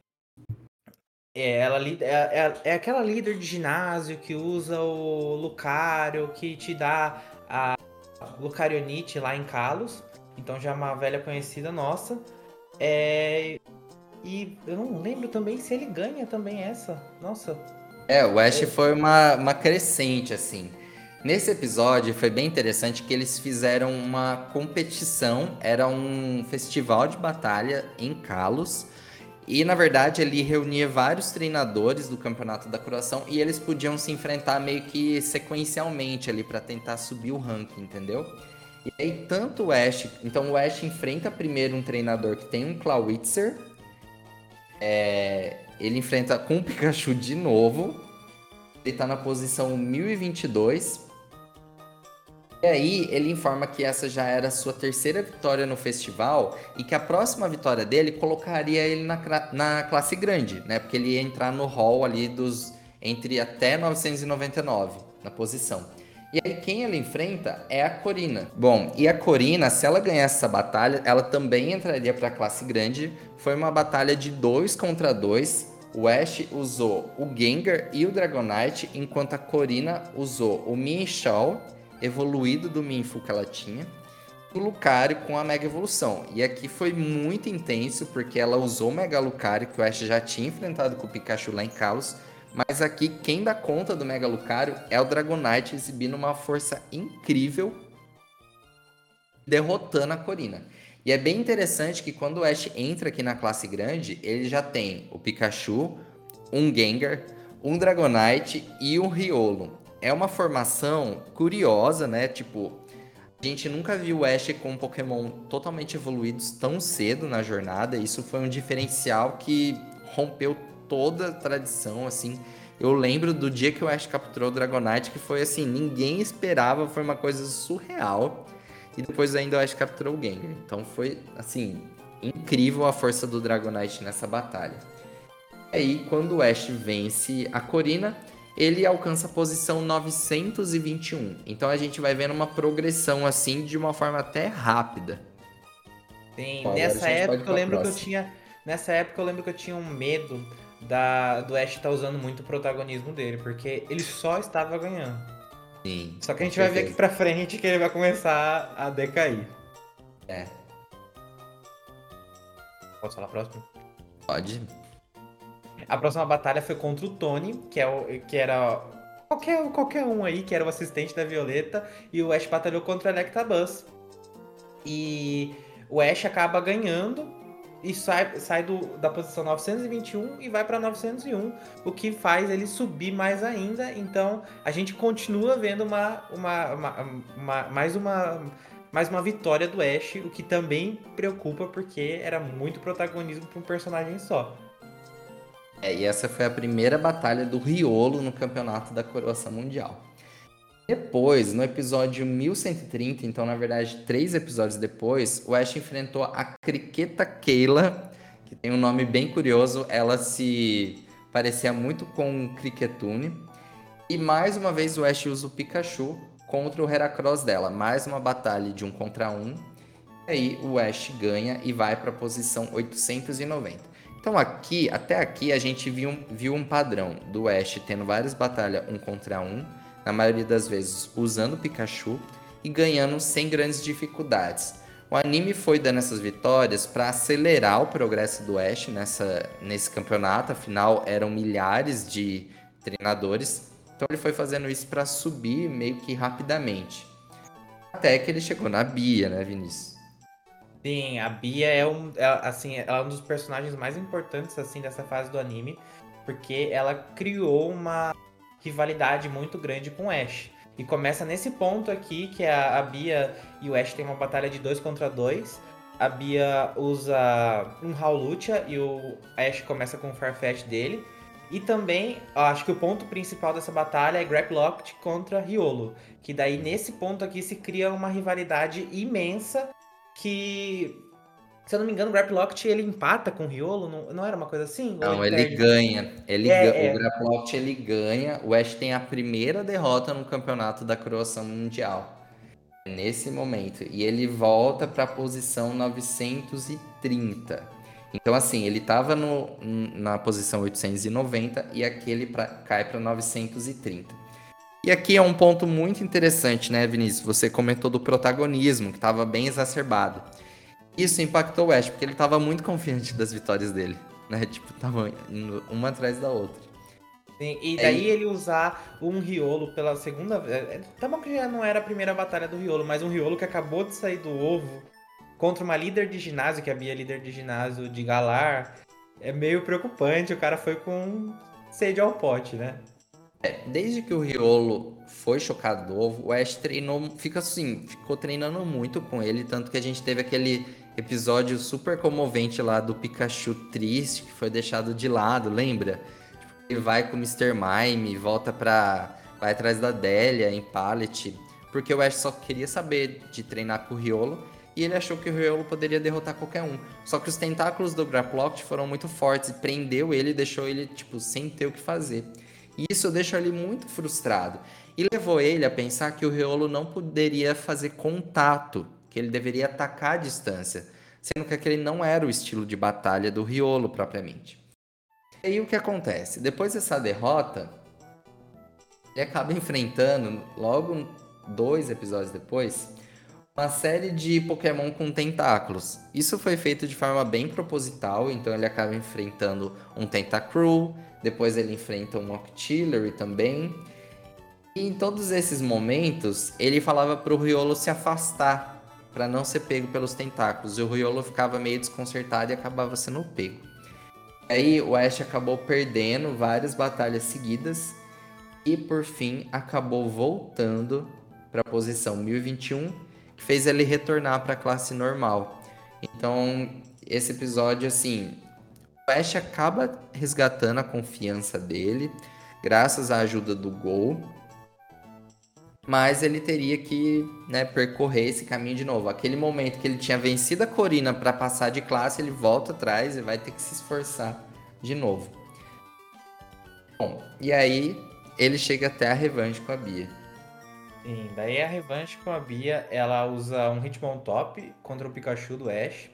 é, ela é, é, é, aquela líder de ginásio que usa o Lucario, que te dá a Lucarionite lá em Kalos. Então já é uma velha conhecida nossa. É, e eu não lembro também se ele ganha também essa. Nossa. É, o Ash foi uma, uma crescente, assim. Nesse episódio foi bem interessante que eles fizeram uma competição, era um festival de batalha em Kalos. E na verdade ele reunia vários treinadores do campeonato da coroação e eles podiam se enfrentar meio que sequencialmente ali para tentar subir o ranking, entendeu? E aí tanto o Ash, então o Ash enfrenta primeiro um treinador que tem um Clawitzer, é, ele enfrenta com o Pikachu de novo, ele tá na posição 1022 e aí ele informa que essa já era sua terceira vitória no festival e que a próxima vitória dele colocaria ele na, na classe grande, né? Porque ele ia entrar no hall ali dos entre até 999 na posição. E aí quem ele enfrenta é a Corina. Bom, e a Corina, se ela ganhasse essa batalha, ela também entraria para a classe grande. Foi uma batalha de dois contra dois. O Ash usou o Gengar e o Dragonite, enquanto a Corina usou o Minchal evoluído do Minfu que ela tinha, o Lucario com a Mega Evolução. E aqui foi muito intenso, porque ela usou o Mega Lucario, que o Ash já tinha enfrentado com o Pikachu lá em Kalos, mas aqui quem dá conta do Mega Lucario é o Dragonite, exibindo uma força incrível, derrotando a Corina. E é bem interessante que quando o Ash entra aqui na classe grande, ele já tem o Pikachu, um Gengar, um Dragonite e um Riolo é uma formação curiosa, né? Tipo, a gente nunca viu o Ash com Pokémon totalmente evoluídos tão cedo na jornada. Isso foi um diferencial que rompeu toda a tradição, assim. Eu lembro do dia que o Ash capturou o Dragonite, que foi assim, ninguém esperava, foi uma coisa surreal. E depois ainda o Ash capturou o Gengar. Então foi, assim, incrível a força do Dragonite nessa batalha. E aí, quando o Ash vence a Corina, ele alcança a posição 921. Então a gente vai vendo uma progressão assim de uma forma até rápida. Sim, Bom, nessa época eu lembro que eu tinha. Nessa época eu lembro que eu tinha um medo da, do Ash estar tá usando muito o protagonismo dele, porque ele só estava ganhando. Sim. Só que a gente vai ver aqui pra frente que ele vai começar a decair. É. Posso falar próximo? Pode. A próxima batalha foi contra o Tony, que, é o, que era qualquer, qualquer um aí, que era o assistente da Violeta, e o Ash batalhou contra a Electabuzz. E o Ash acaba ganhando e sai, sai do, da posição 921 e vai para 901, o que faz ele subir mais ainda. Então a gente continua vendo uma, uma, uma, uma mais uma mais uma vitória do Ash, o que também preocupa porque era muito protagonismo para um personagem só. É, e essa foi a primeira batalha do Riolo no campeonato da Coroação Mundial. Depois, no episódio 1130, então na verdade três episódios depois, o Ash enfrentou a Criqueta Keila, que tem um nome bem curioso, ela se parecia muito com o Cricketune. E mais uma vez o Ash usa o Pikachu contra o Heracross dela, mais uma batalha de um contra um. E aí o Ash ganha e vai para a posição 890. Então aqui, até aqui, a gente viu, viu um padrão do Ash tendo várias batalhas um contra um, na maioria das vezes usando o Pikachu e ganhando sem grandes dificuldades. O anime foi dando essas vitórias para acelerar o progresso do Ash nessa, nesse campeonato, afinal eram milhares de treinadores, então ele foi fazendo isso para subir meio que rapidamente. Até que ele chegou na Bia, né, Vinícius? Sim, a Bia é um, é, assim, ela é um dos personagens mais importantes assim dessa fase do anime, porque ela criou uma rivalidade muito grande com o Ash. E começa nesse ponto aqui que a, a Bia e o Ash tem uma batalha de dois contra dois. A Bia usa um Howlucha e o Ash começa com o Farfetch dele. E também, acho que o ponto principal dessa batalha é Grapploct contra Riolo. Que daí, nesse ponto aqui, se cria uma rivalidade imensa que se eu não me engano, o Grapploct ele empata com o Riolo, não, não era uma coisa assim? Não, ele, ele ganha. Ele é, ganha. É. O Grapploct ele ganha. O Ash tem a primeira derrota no campeonato da Croação Mundial. nesse momento. E ele volta para a posição 930. Então, assim, ele estava na posição 890 e aqui ele pra, cai para 930. E aqui é um ponto muito interessante, né, Vinícius? Você comentou do protagonismo, que estava bem exacerbado. Isso impactou o West, porque ele estava muito confiante das vitórias dele, né? Tipo, tava uma atrás da outra. Sim, e daí é, ele usar um Riolo pela segunda vez. É, tá bom que já não era a primeira batalha do Riolo, mas um Riolo que acabou de sair do ovo contra uma líder de ginásio, que havia líder de ginásio de Galar. É meio preocupante, o cara foi com sede ao pote, né? É, desde que o Riolo foi chocado do ovo, o Ash treinou, fica assim, ficou treinando muito com ele, tanto que a gente teve aquele episódio super comovente lá do Pikachu triste, que foi deixado de lado, lembra? Ele vai com o Mr. Mime, volta pra. vai atrás da Delia em Pallet, porque o Ash só queria saber de treinar com o Riolo e ele achou que o Riolo poderia derrotar qualquer um. Só que os tentáculos do Graploct foram muito fortes e prendeu ele e deixou ele, tipo, sem ter o que fazer. E isso deixou ele muito frustrado. E levou ele a pensar que o Riolo não poderia fazer contato, que ele deveria atacar à distância, sendo que aquele não era o estilo de batalha do Riolo propriamente. E aí o que acontece? Depois dessa derrota, ele acaba enfrentando, logo dois episódios depois, uma série de Pokémon com tentáculos. Isso foi feito de forma bem proposital, então ele acaba enfrentando um Tentacruel, depois ele enfrenta um Octillery também. E em todos esses momentos, ele falava para o Riolo se afastar, para não ser pego pelos tentáculos. E o Riolo ficava meio desconcertado e acabava sendo pego. Aí o Ash acabou perdendo várias batalhas seguidas e por fim acabou voltando para a posição 1021 que fez ele retornar para a classe normal. Então, esse episódio, assim, Ash acaba resgatando a confiança dele, graças à ajuda do Gol. Mas ele teria que né, percorrer esse caminho de novo. Aquele momento que ele tinha vencido a Corina para passar de classe, ele volta atrás e vai ter que se esforçar de novo. Bom, e aí ele chega até a revanche com a Bia. Sim, daí a revanche com a Bia, ela usa um Hitmontop contra o Pikachu do Ash.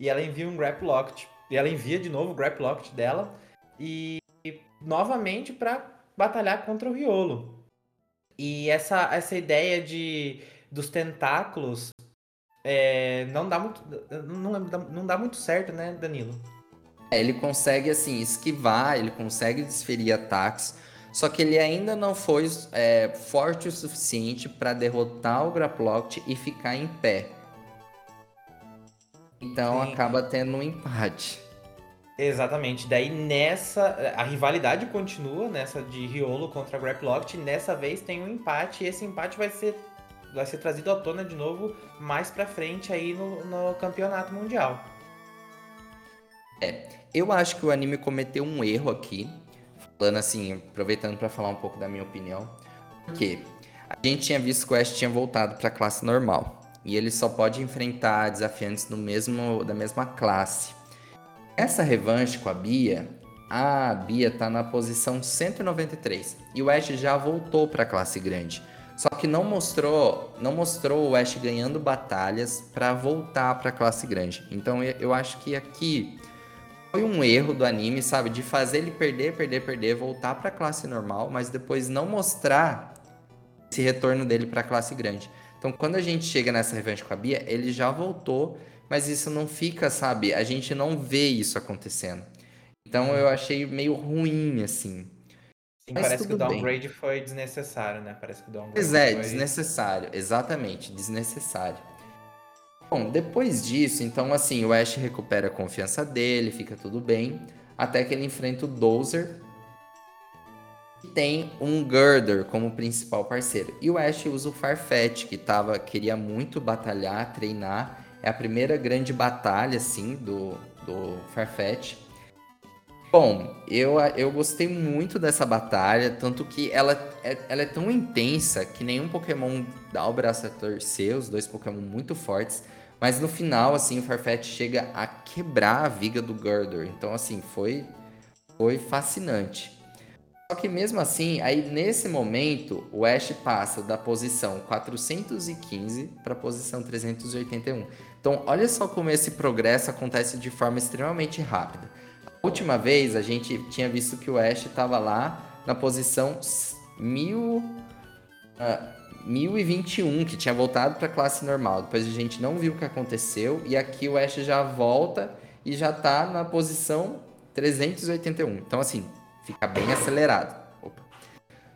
E ela envia um Graploct. E ela envia de novo o Graploct dela. E, e novamente para batalhar contra o Riolo. E essa, essa ideia de dos tentáculos é, não dá muito não, não dá muito certo, né, Danilo? É, ele consegue assim esquivar, ele consegue desferir ataques, só que ele ainda não foi é, forte o suficiente para derrotar o Graploct e ficar em pé. Então Sim. acaba tendo um empate. Exatamente. Daí nessa. A rivalidade continua nessa de Riolo contra Graploct. Nessa vez tem um empate e esse empate vai ser, vai ser trazido à tona de novo mais pra frente aí no, no campeonato mundial. É. Eu acho que o anime cometeu um erro aqui falando assim, aproveitando para falar um pouco da minha opinião, porque a gente tinha visto que o Ash tinha voltado para a classe normal e ele só pode enfrentar desafiantes do mesmo da mesma classe. Essa revanche com a Bia, a Bia tá na posição 193 e o Ash já voltou para a classe grande. Só que não mostrou, não mostrou o Ash ganhando batalhas para voltar para a classe grande. Então eu acho que aqui foi um erro do anime, sabe? De fazer ele perder, perder, perder, voltar pra classe normal, mas depois não mostrar esse retorno dele pra classe grande. Então, quando a gente chega nessa revanche com a Bia, ele já voltou, mas isso não fica, sabe? A gente não vê isso acontecendo. Então, eu achei meio ruim, assim. Sim, parece que o downgrade bem. foi desnecessário, né? Parece que o downgrade Pois é, foi... desnecessário. Exatamente, desnecessário. Bom, depois disso, então assim, o Ash recupera a confiança dele, fica tudo bem, até que ele enfrenta o Dozer, que tem um Girder como principal parceiro. E o Ash usa o Farfetch, que tava, queria muito batalhar, treinar. É a primeira grande batalha, assim, do, do Farfetch. Bom, eu, eu gostei muito dessa batalha, tanto que ela é, ela é tão intensa que nenhum Pokémon dá o braço a torcer, os dois Pokémon muito fortes. Mas no final, assim, o Farfetch chega a quebrar a viga do Gurdor. Então, assim, foi, foi fascinante. Só que mesmo assim, aí nesse momento, o Ash passa da posição 415 para a posição 381. Então, olha só como esse progresso acontece de forma extremamente rápida. A última vez, a gente tinha visto que o Ash estava lá na posição 1000, uh, 1021, que tinha voltado para a classe normal. Depois a gente não viu o que aconteceu, e aqui o Ash já volta e já está na posição 381. Então, assim, fica bem acelerado. Opa.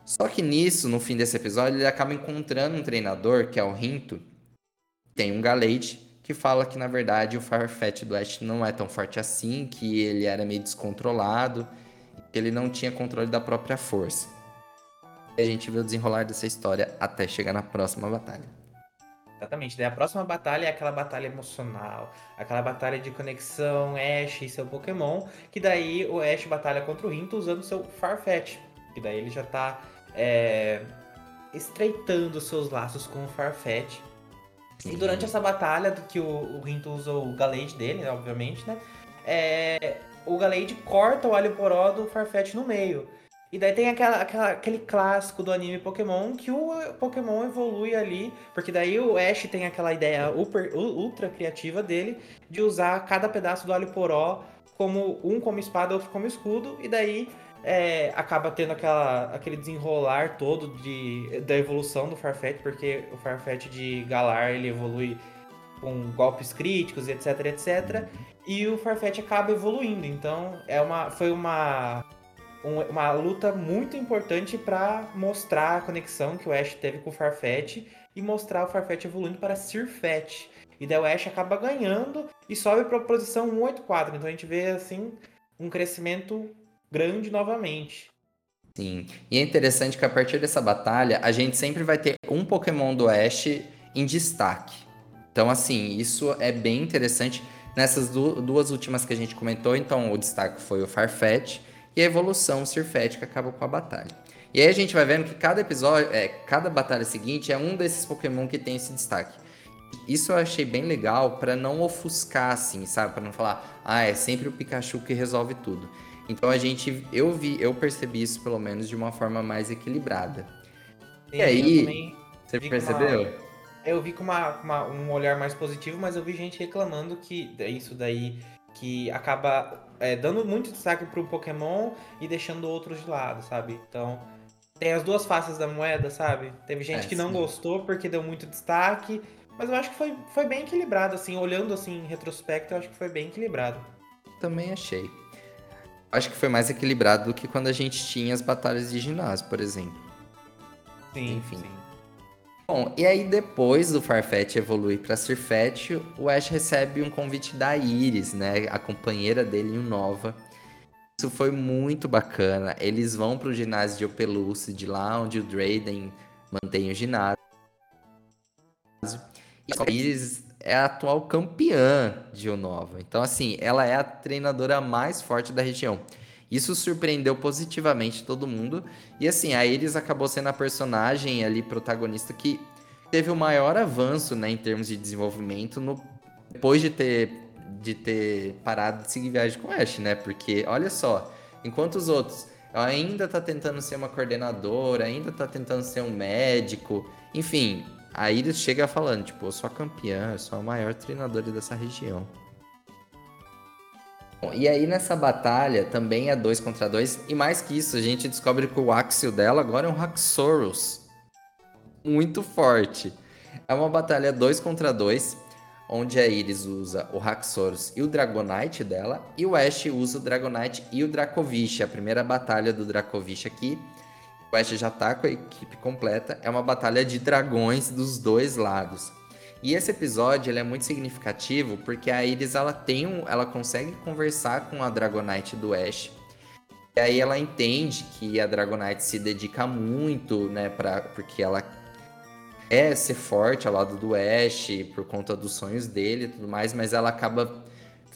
Só que nisso, no fim desse episódio, ele acaba encontrando um treinador, que é o Rinto, tem um Galate, que fala que na verdade o Farfetch Ash não é tão forte assim, que ele era meio descontrolado, que ele não tinha controle da própria força. E a gente vê o desenrolar dessa história até chegar na próxima batalha. Exatamente. Daí a próxima batalha é aquela batalha emocional, aquela batalha de conexão Ash e seu Pokémon, que daí o Ash batalha contra o Rinto usando seu Farfetch, que daí ele já tá é, estreitando seus laços com o Farfetch. Sim. E durante essa batalha, que o, o Rinto usa o Galade dele, né, obviamente, né? É, o Galade corta o alho poró do Farfetch no meio. E daí tem aquela, aquela, aquele clássico do anime Pokémon que o Pokémon evolui ali, porque daí o Ash tem aquela ideia ultra, ultra criativa dele de usar cada pedaço do alho poró como um como espada, outro como escudo, e daí é, acaba tendo aquela, aquele desenrolar todo de, da evolução do Farfetch, porque o Farfetch de Galar ele evolui com golpes críticos, etc, etc, e o Farfetch acaba evoluindo. Então é uma, foi uma uma luta muito importante para mostrar a conexão que o Ash teve com o Farfetch e mostrar o Farfetch evoluindo para Sirfetch. E daí o Ash acaba ganhando e sobe para a posição 184. Então a gente vê assim um crescimento grande novamente. Sim. E é interessante que a partir dessa batalha a gente sempre vai ter um Pokémon do Ash em destaque. Então, assim, isso é bem interessante. Nessas duas últimas que a gente comentou, então o destaque foi o Farfetch e a evolução que acaba com a batalha. E aí a gente vai vendo que cada episódio, é, cada batalha seguinte é um desses Pokémon que tem esse destaque. Isso eu achei bem legal para não ofuscar assim, sabe? Para não falar, ah, é sempre o Pikachu que resolve tudo. Então a gente, eu vi, eu percebi isso pelo menos de uma forma mais equilibrada. Sim, e aí, você percebeu? Uma, eu vi com uma, uma, um olhar mais positivo, mas eu vi gente reclamando que isso daí que acaba é, dando muito destaque para um Pokémon e deixando outros de lado, sabe? Então, tem as duas faces da moeda, sabe? Teve gente é, que não sim. gostou porque deu muito destaque, mas eu acho que foi, foi bem equilibrado, assim, olhando assim em retrospecto, eu acho que foi bem equilibrado. Também achei. Acho que foi mais equilibrado do que quando a gente tinha as batalhas de ginásio, por exemplo. Sim, Enfim. Sim. Bom, e aí depois do Farfetch evoluir para Sirfetch, o Ash recebe um convite da Iris, né, a companheira dele em Nova. Isso foi muito bacana. Eles vão para o ginásio de Opeluce, de lá onde o Drayden mantém o ginásio. E a Iris é a atual campeã de Unova. Então, assim, ela é a treinadora mais forte da região. Isso surpreendeu positivamente todo mundo. E assim, a Iris acabou sendo a personagem ali protagonista que teve o maior avanço, né, em termos de desenvolvimento no depois de ter de ter parado de seguir viagem com Ash, né? Porque olha só, enquanto os outros ainda tá tentando ser uma coordenadora, ainda tá tentando ser um médico, enfim, a Iris chega falando, tipo, eu sou a campeã, eu sou a maior treinadora dessa região. E aí nessa batalha também é dois contra dois. E mais que isso, a gente descobre que o Axel dela agora é um Haxorus. Muito forte. É uma batalha dois contra dois, onde a Iris usa o Haxorus e o Dragonite dela, e o Ash usa o Dragonite e o Dracovish. A primeira batalha do Dracovish aqui. O Ash já tá com a equipe completa. É uma batalha de dragões dos dois lados. E esse episódio ele é muito significativo porque a Iris ela tem um, ela consegue conversar com a Dragonite do Ash. E aí ela entende que a Dragonite se dedica muito, né, para porque ela é ser forte ao lado do Ash por conta dos sonhos dele e tudo mais, mas ela acaba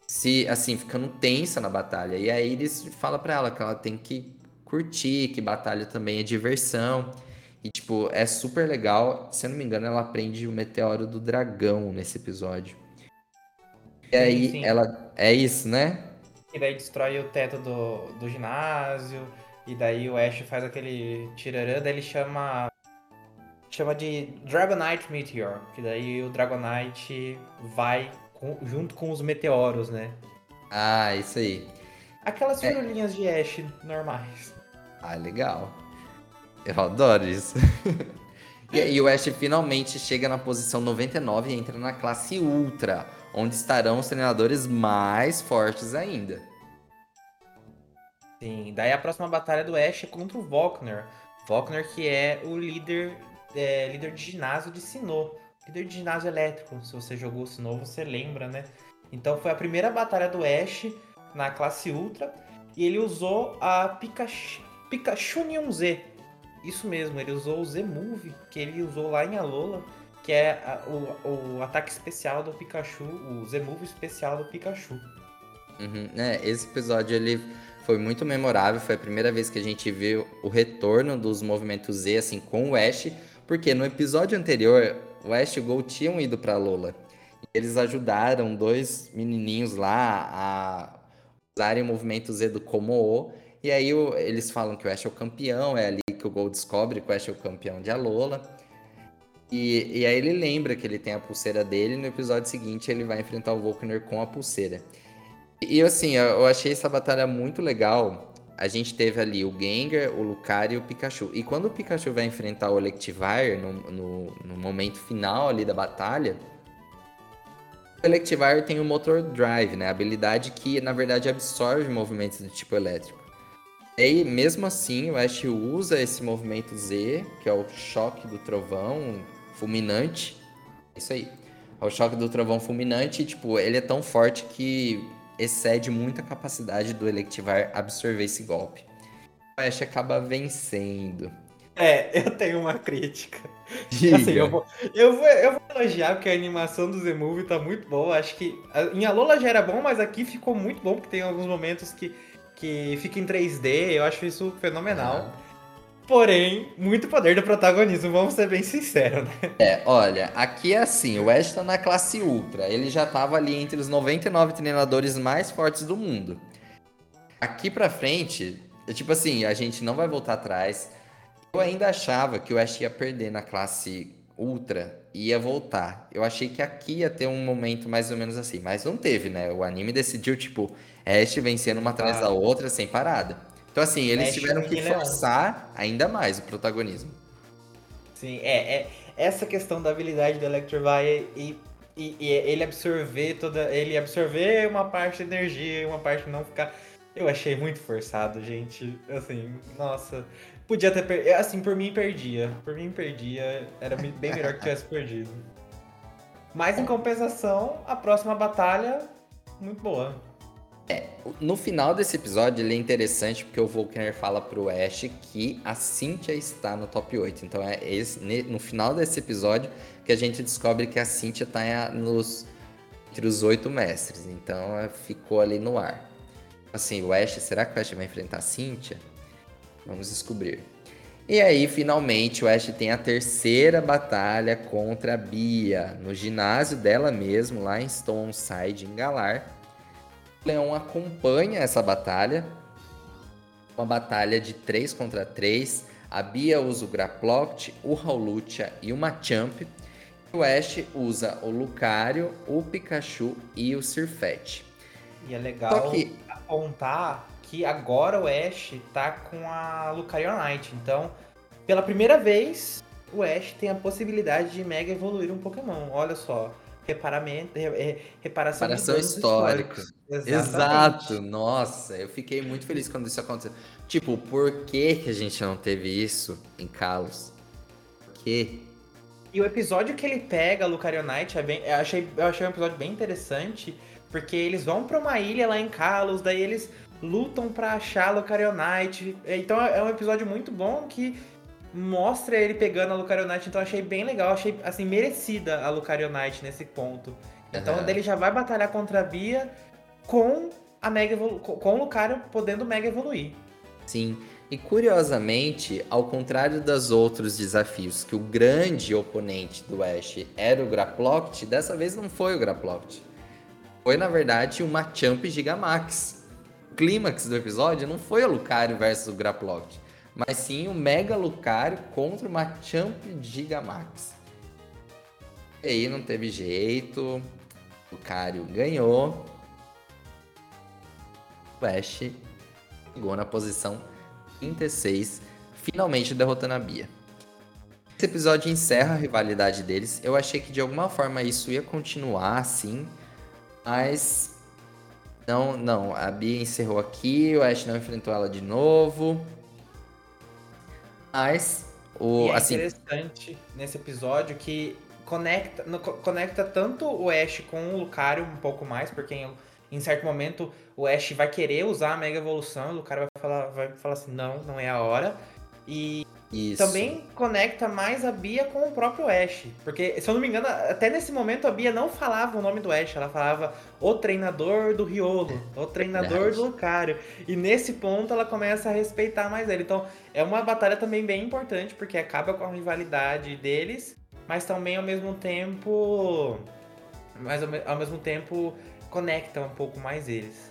se assim ficando tensa na batalha. E a Iris fala para ela que ela tem que curtir, que batalha também é diversão. E, tipo, é super legal. Se eu não me engano, ela aprende o meteoro do dragão nesse episódio. E sim, aí, sim. ela. É isso, né? E daí destrói o teto do, do ginásio. E daí o Ash faz aquele tirarã, daí ele chama. Chama de Dragonite Meteor. Que daí o Dragonite vai com, junto com os meteoros, né? Ah, isso aí. Aquelas é. firulinhas de Ash normais. Ah, legal. Eu adoro isso. e aí o Ash finalmente chega na posição 99 e entra na classe Ultra, onde estarão os treinadores mais fortes ainda. Sim, daí a próxima batalha do Ash é contra o Volkner. Volkner que é o líder, é, líder de ginásio de Sinnoh. Líder de ginásio elétrico. Se você jogou Sinnoh, você lembra, né? Então foi a primeira batalha do Ash na classe Ultra. E ele usou a Pikachu, Pikachu Z. Isso mesmo, ele usou o Z-Move, que ele usou lá em Alola, que é a, o, o ataque especial do Pikachu, o Z-Move especial do Pikachu. Uhum. É, esse episódio ele foi muito memorável, foi a primeira vez que a gente viu o retorno dos movimentos Z assim com o Ash, porque no episódio anterior o Ash e o Gol tinham ido para Lola. Eles ajudaram dois menininhos lá a usarem o movimento Z do Komo. E aí o, eles falam que o Ash é o campeão, é ali que o Gol descobre que o Ash é o campeão de Alola. E, e aí ele lembra que ele tem a pulseira dele e no episódio seguinte ele vai enfrentar o Volkner com a pulseira. E assim, eu achei essa batalha muito legal. A gente teve ali o Gengar, o Lucario e o Pikachu. E quando o Pikachu vai enfrentar o Electivire no, no, no momento final ali da batalha, o Electivire tem o Motor Drive, né? A habilidade que, na verdade, absorve movimentos do tipo elétrico. E aí, mesmo assim, o Ash usa esse movimento Z, que é o choque do trovão fulminante. Isso aí. É o choque do trovão fulminante, tipo, ele é tão forte que excede muito a capacidade do Electivire absorver esse golpe. O Ash acaba vencendo. É, eu tenho uma crítica. Diga. Assim, eu vou, eu, vou, eu vou elogiar porque a animação do Z-Movie tá muito boa. Acho que em Alola já era bom, mas aqui ficou muito bom, porque tem alguns momentos que, que fica em 3D. Eu acho isso fenomenal. Uhum. Porém, muito poder do protagonismo, vamos ser bem sinceros, né? É, olha, aqui é assim, o Ash tá na classe Ultra. Ele já tava ali entre os 99 treinadores mais fortes do mundo. Aqui pra frente, é tipo assim, a gente não vai voltar atrás. Eu ainda achava que o Ash ia perder na classe Ultra e ia voltar. Eu achei que aqui ia ter um momento mais ou menos assim, mas não teve, né? O anime decidiu, tipo, Ash vencendo uma atrás ah. da outra sem parada. Então, assim, eles Ash tiveram que forçar ainda mais o protagonismo. Sim, é, é essa questão da habilidade do Electrovie e, e, e, ele absorver toda. Ele absorver uma parte da energia e uma parte não ficar. Eu achei muito forçado, gente. Assim, nossa. Podia ter perdido. Assim, por mim perdia. Por mim perdia. Era bem melhor que tivesse perdido. Mas em compensação, a próxima batalha, muito boa. É, no final desse episódio ele é interessante porque o Volkner fala pro Ash que a Cynthia está no top 8. Então é esse, no final desse episódio que a gente descobre que a Cynthia está nos, entre os oito mestres. Então é, ficou ali no ar. Assim, o Ash, será que o Ash vai enfrentar a Cynthia? Vamos descobrir. E aí, finalmente, o Ash tem a terceira batalha contra a Bia, no ginásio dela mesmo, lá em Stoneside, em Galar. Leão acompanha essa batalha, uma batalha de 3 contra 3. A Bia usa o Graploct, o Raulutia e o Machamp. O Ash usa o Lucario, o Pikachu e o Sirfet. E é legal que... apontar que agora o Ash tá com a Lucarionite. Então, pela primeira vez, o Ash tem a possibilidade de mega evoluir um Pokémon. Olha só reparamento, reparação, reparação histórica. Exato. Nossa, eu fiquei muito feliz quando isso aconteceu. Tipo, por que, que a gente não teve isso em Kalos? Por quê? E o episódio que ele pega a Lucarionite, é bem, eu, achei, eu achei um episódio bem interessante, porque eles vão para uma ilha lá em Kalos, daí eles lutam para achar a Lucarionite. Então é um episódio muito bom que mostra ele pegando a Lucarionite, então achei bem legal, achei assim merecida a Lucarionite nesse ponto. Então uhum. ele já vai batalhar contra a Bia com a Mega com o Lucario podendo Mega evoluir. Sim. E curiosamente, ao contrário dos outros desafios, que o grande oponente do Ash era o Graploct, dessa vez não foi o Graploct. Foi, na verdade, o Machamp Gigamax. clímax do episódio não foi o Lucario versus o Graploct, mas sim o Mega Lucario contra o Machamp Gigamax. E aí não teve jeito, Lucario ganhou, Ash chegou na posição 36, finalmente derrotando a Bia. Esse episódio encerra a rivalidade deles. Eu achei que de alguma forma isso ia continuar assim, mas não, não. A Bia encerrou aqui, o Ash não enfrentou ela de novo. Mas o e é assim, interessante nesse episódio que conecta, conecta tanto o Ash com o Lucario um pouco mais, porque em, em certo momento o Ash vai querer usar a Mega Evolução, o Lucario vai falar, vai falar assim, não, não é a hora. E isso. Também conecta mais a Bia com o próprio Ash. Porque, se eu não me engano, até nesse momento a Bia não falava o nome do Ash, ela falava o treinador do Riolo, o treinador do Lucario. E nesse ponto ela começa a respeitar mais ele. Então, é uma batalha também bem importante, porque acaba com a rivalidade deles, mas também ao mesmo tempo. Mas ao mesmo tempo conecta um pouco mais eles.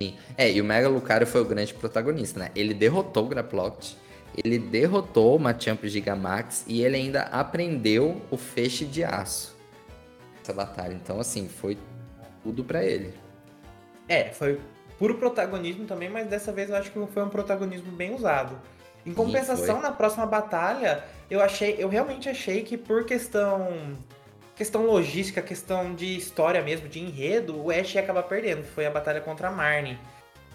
Sim. É, e o Mega Lucario foi o grande protagonista, né? Ele derrotou o Graploct ele derrotou o Machamp Gigamax e ele ainda aprendeu o feixe de aço. Essa batalha. Então, assim, foi tudo para ele. É, foi puro protagonismo também, mas dessa vez eu acho que foi um protagonismo bem usado. Em compensação, Sim, na próxima batalha, eu achei, eu realmente achei que por questão questão logística, questão de história mesmo, de enredo, o Ash ia acabar perdendo. Foi a batalha contra a Marnie.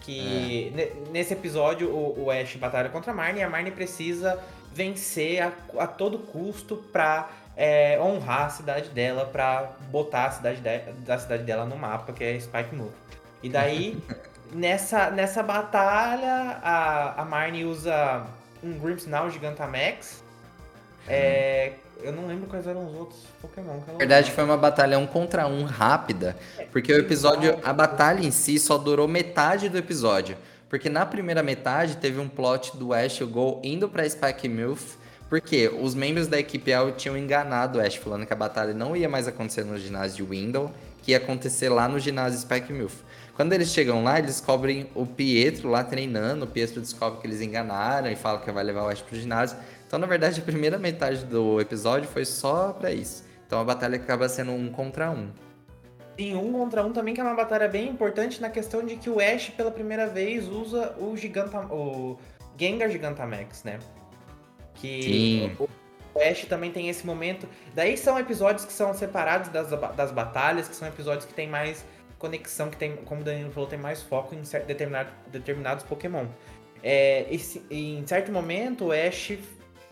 Que é. nesse episódio o, o, Ash batalha contra a Marnie e a Marnie precisa vencer a, a todo custo pra é, honrar a cidade dela, pra botar a cidade de, da cidade dela no mapa, que é Spike Move. E daí, nessa, nessa batalha, a, a Marnie usa um Grimmsnarl Gigantamax. É, eu não lembro quais eram os outros Pokémon. Na verdade, foi uma batalha um contra um rápida, porque o episódio, a batalha em si só durou metade do episódio. Porque na primeira metade teve um plot do Ash e o Gol indo pra Spike Milf, porque os membros da equipe L tinham enganado o Ash, falando que a batalha não ia mais acontecer no ginásio de Window, que ia acontecer lá no ginásio Spike Milf. Quando eles chegam lá, eles descobrem o Pietro lá treinando, o Pietro descobre que eles enganaram e fala que vai levar o Ash pro ginásio. Então, na verdade, a primeira metade do episódio foi só para isso. Então a batalha acaba sendo um contra um. Sim, um contra um também, que é uma batalha bem importante na questão de que o Ash, pela primeira vez, usa o Giganta... o Gengar Gigantamax, né? Que Sim. o Ash também tem esse momento. Daí são episódios que são separados das, das batalhas, que são episódios que tem mais conexão, que tem, como o Danilo falou, tem mais foco em determinado, determinados Pokémon. É, e, em certo momento, o Ash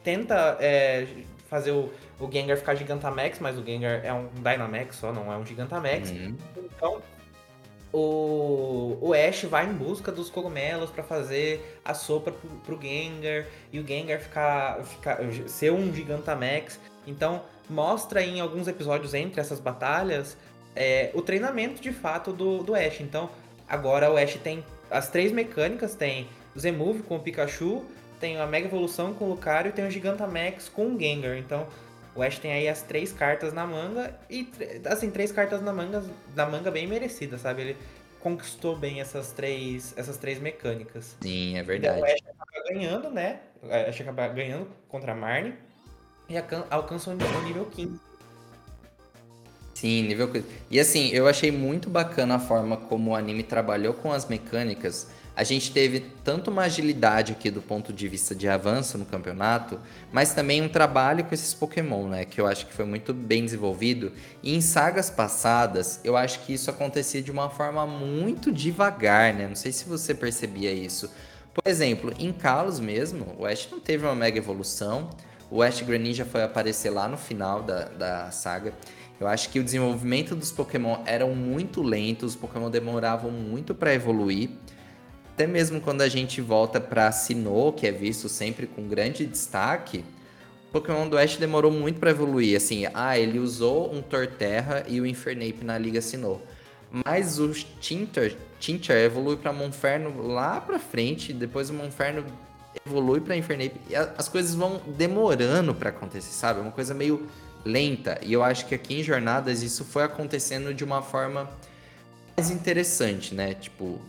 tenta é, fazer o, o Gengar ficar Gigantamax, mas o Gengar é um Dynamax só, não é um Gigantamax. Uhum. Então, o, o Ash vai em busca dos cogumelos para fazer a sopa pro, pro Gengar e o Gengar ficar, ficar ser um Gigantamax. Então, mostra em alguns episódios entre essas batalhas é, o treinamento de fato do, do Ash. Então, agora o Ash tem as três mecânicas: tem o Z-Move com o Pikachu, tem a Mega Evolução com o Lucario e tem o Gigantamax com o Gengar. Então, o Ash tem aí as três cartas na manga e, assim, três cartas na manga, na manga bem merecidas, sabe? Ele conquistou bem essas três, essas três mecânicas. Sim, é verdade. Então, o Ash acaba ganhando, né? O Ash acaba ganhando contra a Marnie e alcança o nível 15. Sim, nível. E assim, eu achei muito bacana a forma como o anime trabalhou com as mecânicas a gente teve tanto uma agilidade aqui do ponto de vista de avanço no campeonato, mas também um trabalho com esses Pokémon, né? Que eu acho que foi muito bem desenvolvido. E em sagas passadas, eu acho que isso acontecia de uma forma muito devagar, né? Não sei se você percebia isso. Por exemplo, em Kalos mesmo, o Ash não teve uma mega evolução. O Ash Greninja foi aparecer lá no final da, da saga. Eu acho que o desenvolvimento dos Pokémon eram muito lentos, os Pokémon demoravam muito para evoluir até mesmo quando a gente volta para Sinnoh, que é visto sempre com grande destaque, o Pokémon do Ash demorou muito para evoluir. Assim, ah, ele usou um Torterra e o Infernape na Liga Sinnoh. Mas o Tinter, Tinter evolui para Monferno lá para frente, depois o Monferno evolui para Infernape. E as coisas vão demorando para acontecer, sabe? É uma coisa meio lenta. E eu acho que aqui em Jornadas isso foi acontecendo de uma forma mais interessante, né? Tipo,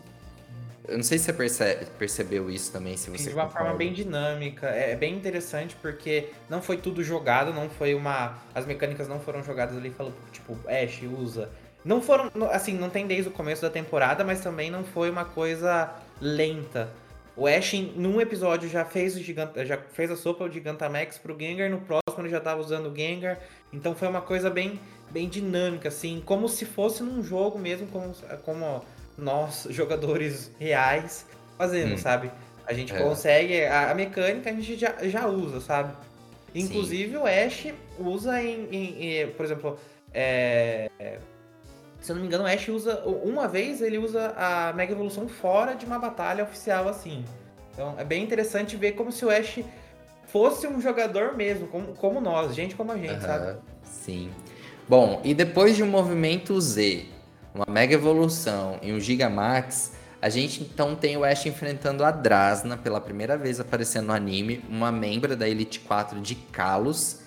Eu não sei se você percebe, percebeu isso também, se você De uma concorda. forma bem dinâmica. É bem interessante porque não foi tudo jogado, não foi uma. As mecânicas não foram jogadas ali falando, tipo, Ash usa. Não foram. Assim, não tem desde o começo da temporada, mas também não foi uma coisa lenta. O Ash, num episódio, já fez o Giganta, já fez a sopa de Gigantamax pro Gengar, no próximo ele já tava usando o Gengar. Então foi uma coisa bem, bem dinâmica, assim, como se fosse num jogo mesmo, como, como nós, jogadores reais, fazendo, hum. sabe? A gente é. consegue. A, a, mecânica a gente já, já usa, sabe? Inclusive Sim. o Ash usa em. em, em por exemplo, é, se eu não me engano, o Ash usa. Uma vez ele usa a Mega Evolução fora de uma batalha oficial assim. Então é bem interessante ver como se o Ash fosse um jogador mesmo, como, como nós, gente como a gente, uhum, sabe? Sim. Bom, e depois de um movimento Z, uma Mega Evolução e um Gigamax, a gente então tem o Ash enfrentando a Drasna pela primeira vez aparecendo no anime, uma membra da Elite 4 de Kalos.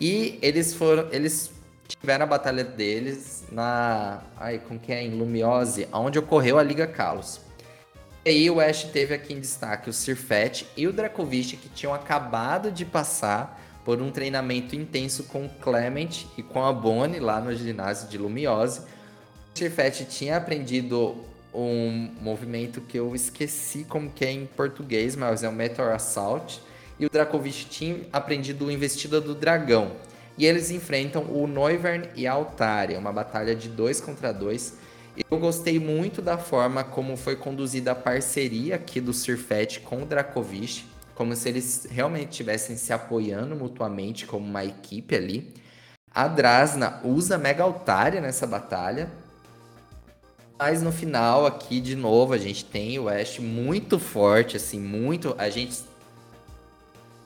E eles foram. Eles tiveram a batalha deles na. Ai, com quem é? Em Lumiose, onde ocorreu a Liga Kalos. E aí o Ash teve aqui em destaque o Sirfet e o Dracovic, que tinham acabado de passar por um treinamento intenso com o Clement e com a Bonnie lá no ginásio de Lumiose. O Sirfet tinha aprendido um movimento que eu esqueci como que é em português, mas é o Meteor Assault. E o Dracovic tinha aprendido o Investida do Dragão, e eles enfrentam o Noivern e a Altaria, uma batalha de dois contra dois. Eu gostei muito da forma como foi conduzida a parceria aqui do Sirfet com o Dracovic, como se eles realmente estivessem se apoiando mutuamente como uma equipe ali. A Drasna usa Mega Altaria nessa batalha. Mas no final aqui, de novo, a gente tem o Ash muito forte, assim, muito... A gente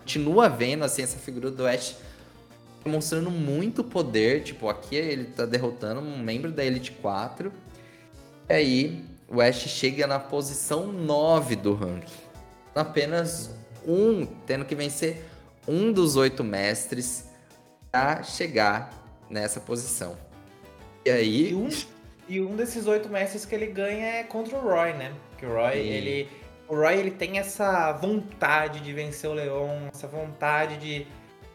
continua vendo, assim, essa figura do Ash mostrando muito poder. Tipo, aqui ele tá derrotando um membro da Elite 4. E aí o Ash chega na posição 9 do ranking. Apenas um, tendo que vencer um dos oito mestres para chegar nessa posição. E aí. Um, e um desses oito mestres que ele ganha é contra o Roy, né? Porque o Roy, e... ele. O Roy ele tem essa vontade de vencer o Leon, essa vontade de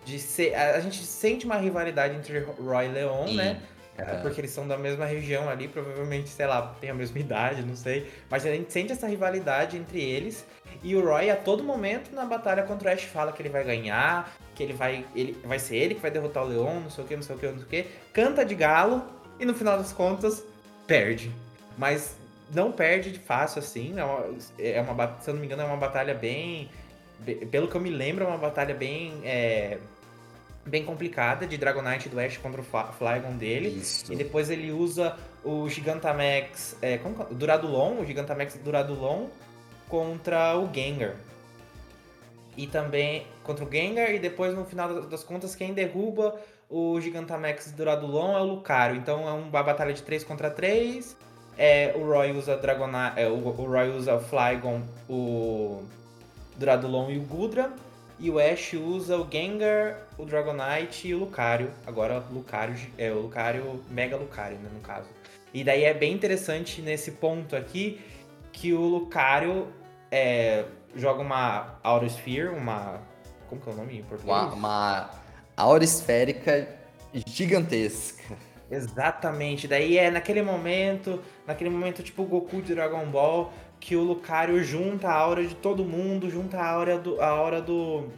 de ser. A, gente sente uma rivalidade entre Roy e Leon, Sim. né? Uhum. Porque eles são da mesma região ali, provavelmente, sei lá, tem a mesma idade, não sei. Mas a gente sente essa rivalidade entre eles. E o Roy, a todo momento, na batalha contra o Ash, fala que ele vai ganhar, que ele vai. Ele, vai ser ele que vai derrotar o Leon, não sei o que, não sei o que, não sei o que. Canta de galo e no final das contas, perde. Mas não perde de fácil assim. É uma, é uma, se eu não me engano, é uma batalha bem. Pelo que eu me lembro, é uma batalha bem. É, bem complicada de Dragonite do Ash contra o Flygon dele. Isso. E depois ele usa o Gigantamax. É, como, é? Duradulon, o Gigantamax Duradulon contra o Gengar. E também contra o Gengar, e depois no final das contas, quem derruba o Gigantamax Duradulon é o Lucario. Então é uma batalha de 3 contra 3. É, o Roy usa Dragonite. É, o, o Roy usa o Flygon, o Duradulon e o Gudra. E o Ash usa o Gengar, o Dragonite e o Lucario. Agora Lucario, é o Lucario, Mega Lucario, né, no caso. E daí é bem interessante nesse ponto aqui que o Lucario é, joga uma Aura Sphere, uma. Como que é o nome em português? Uma, uma aura esférica gigantesca. Exatamente. Daí é naquele momento, naquele momento tipo Goku de Dragon Ball, que o Lucario junta a aura de todo mundo, junta a aura do, a aura do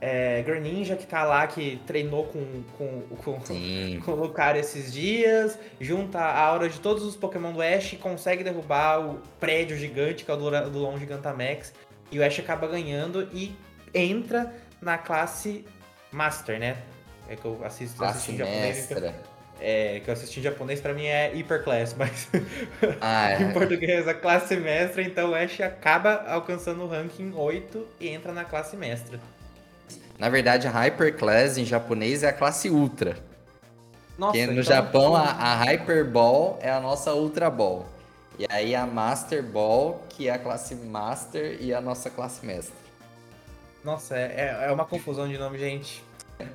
é, Greninja, que tá lá, que treinou com, com, com, com, o Lucario esses dias, junta a aura de todos os Pokémon do Ash e consegue derrubar o prédio gigante, que é o do, do Long Gigantamax, e o Ash acaba ganhando e entra na classe Master, né? É que eu assisto, assisti em japonês. Então, é, que eu assisti em japonês, pra mim é hyperclass, mas ah, é. em português é classe mestra, então o Ash acaba alcançando o ranking 8 e entra na classe mestra. Na verdade, a hyperclass em japonês é a classe ultra. Nossa, Porque no então... Japão a, a Hyper Ball é a nossa Ultra Ball. E aí a Master Ball, que é a classe Master e a nossa classe Mestra. Nossa, é, é uma confusão de nome, gente.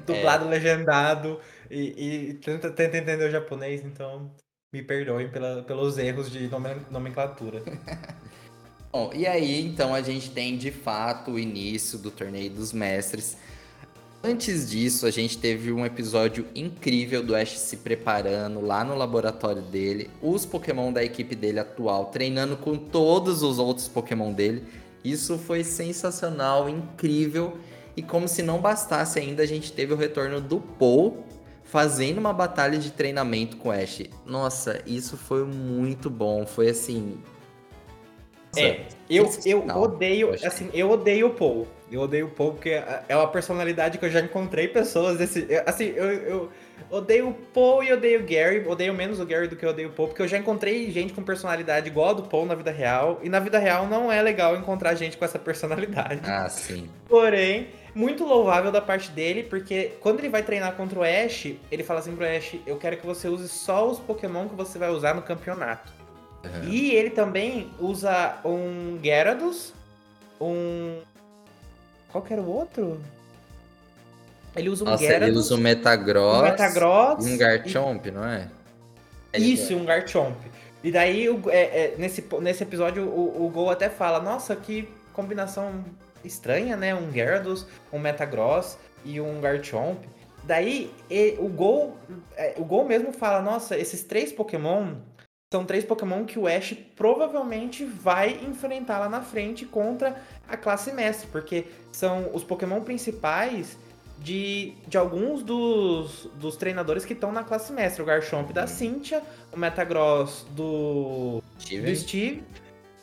Dublado, é. legendado e, e tenta, tenta entender o japonês, então me perdoem pela, pelos erros de nomenclatura. Bom, e aí então a gente tem de fato o início do torneio dos mestres. Antes disso, a gente teve um episódio incrível do Ash se preparando lá no laboratório dele, os Pokémon da equipe dele atual treinando com todos os outros Pokémon dele. Isso foi sensacional, incrível. E como se não bastasse ainda, a gente teve o retorno do Paul fazendo uma batalha de treinamento com Ash. Nossa, isso foi muito bom. Foi assim. É, eu, eu odeio, assim, eu odeio o Paul. Eu odeio o Paul porque é uma personalidade que eu já encontrei pessoas desse. Assim, eu, eu odeio o Paul e odeio o Gary. Odeio menos o Gary do que eu odeio o Paul, porque eu já encontrei gente com personalidade igual a do Paul na vida real. E na vida real não é legal encontrar gente com essa personalidade. Ah, sim. Porém, muito louvável da parte dele, porque quando ele vai treinar contra o Ash, ele fala assim pro Ash: Eu quero que você use só os Pokémon que você vai usar no campeonato. Uhum. E ele também usa um Gyarados, um qual que era o outro? Ele usa um Nossa, Gyarados, ele usa um Metagross, um Metagross e um Garchomp, e... não é? Isso, um Garchomp. E daí, é, é, nesse, nesse episódio, o, o Gol até fala, nossa, que combinação estranha, né? Um Gyarados, um Metagross e um Garchomp. Daí, e, o Gol, é, o Gol mesmo fala, nossa, esses três Pokémon são três Pokémon que o Ash provavelmente vai enfrentar lá na frente contra a classe mestre, porque são os Pokémon principais de, de alguns dos, dos treinadores que estão na classe mestre. O Garchomp da Cynthia, o Metagross do Steve, do Steve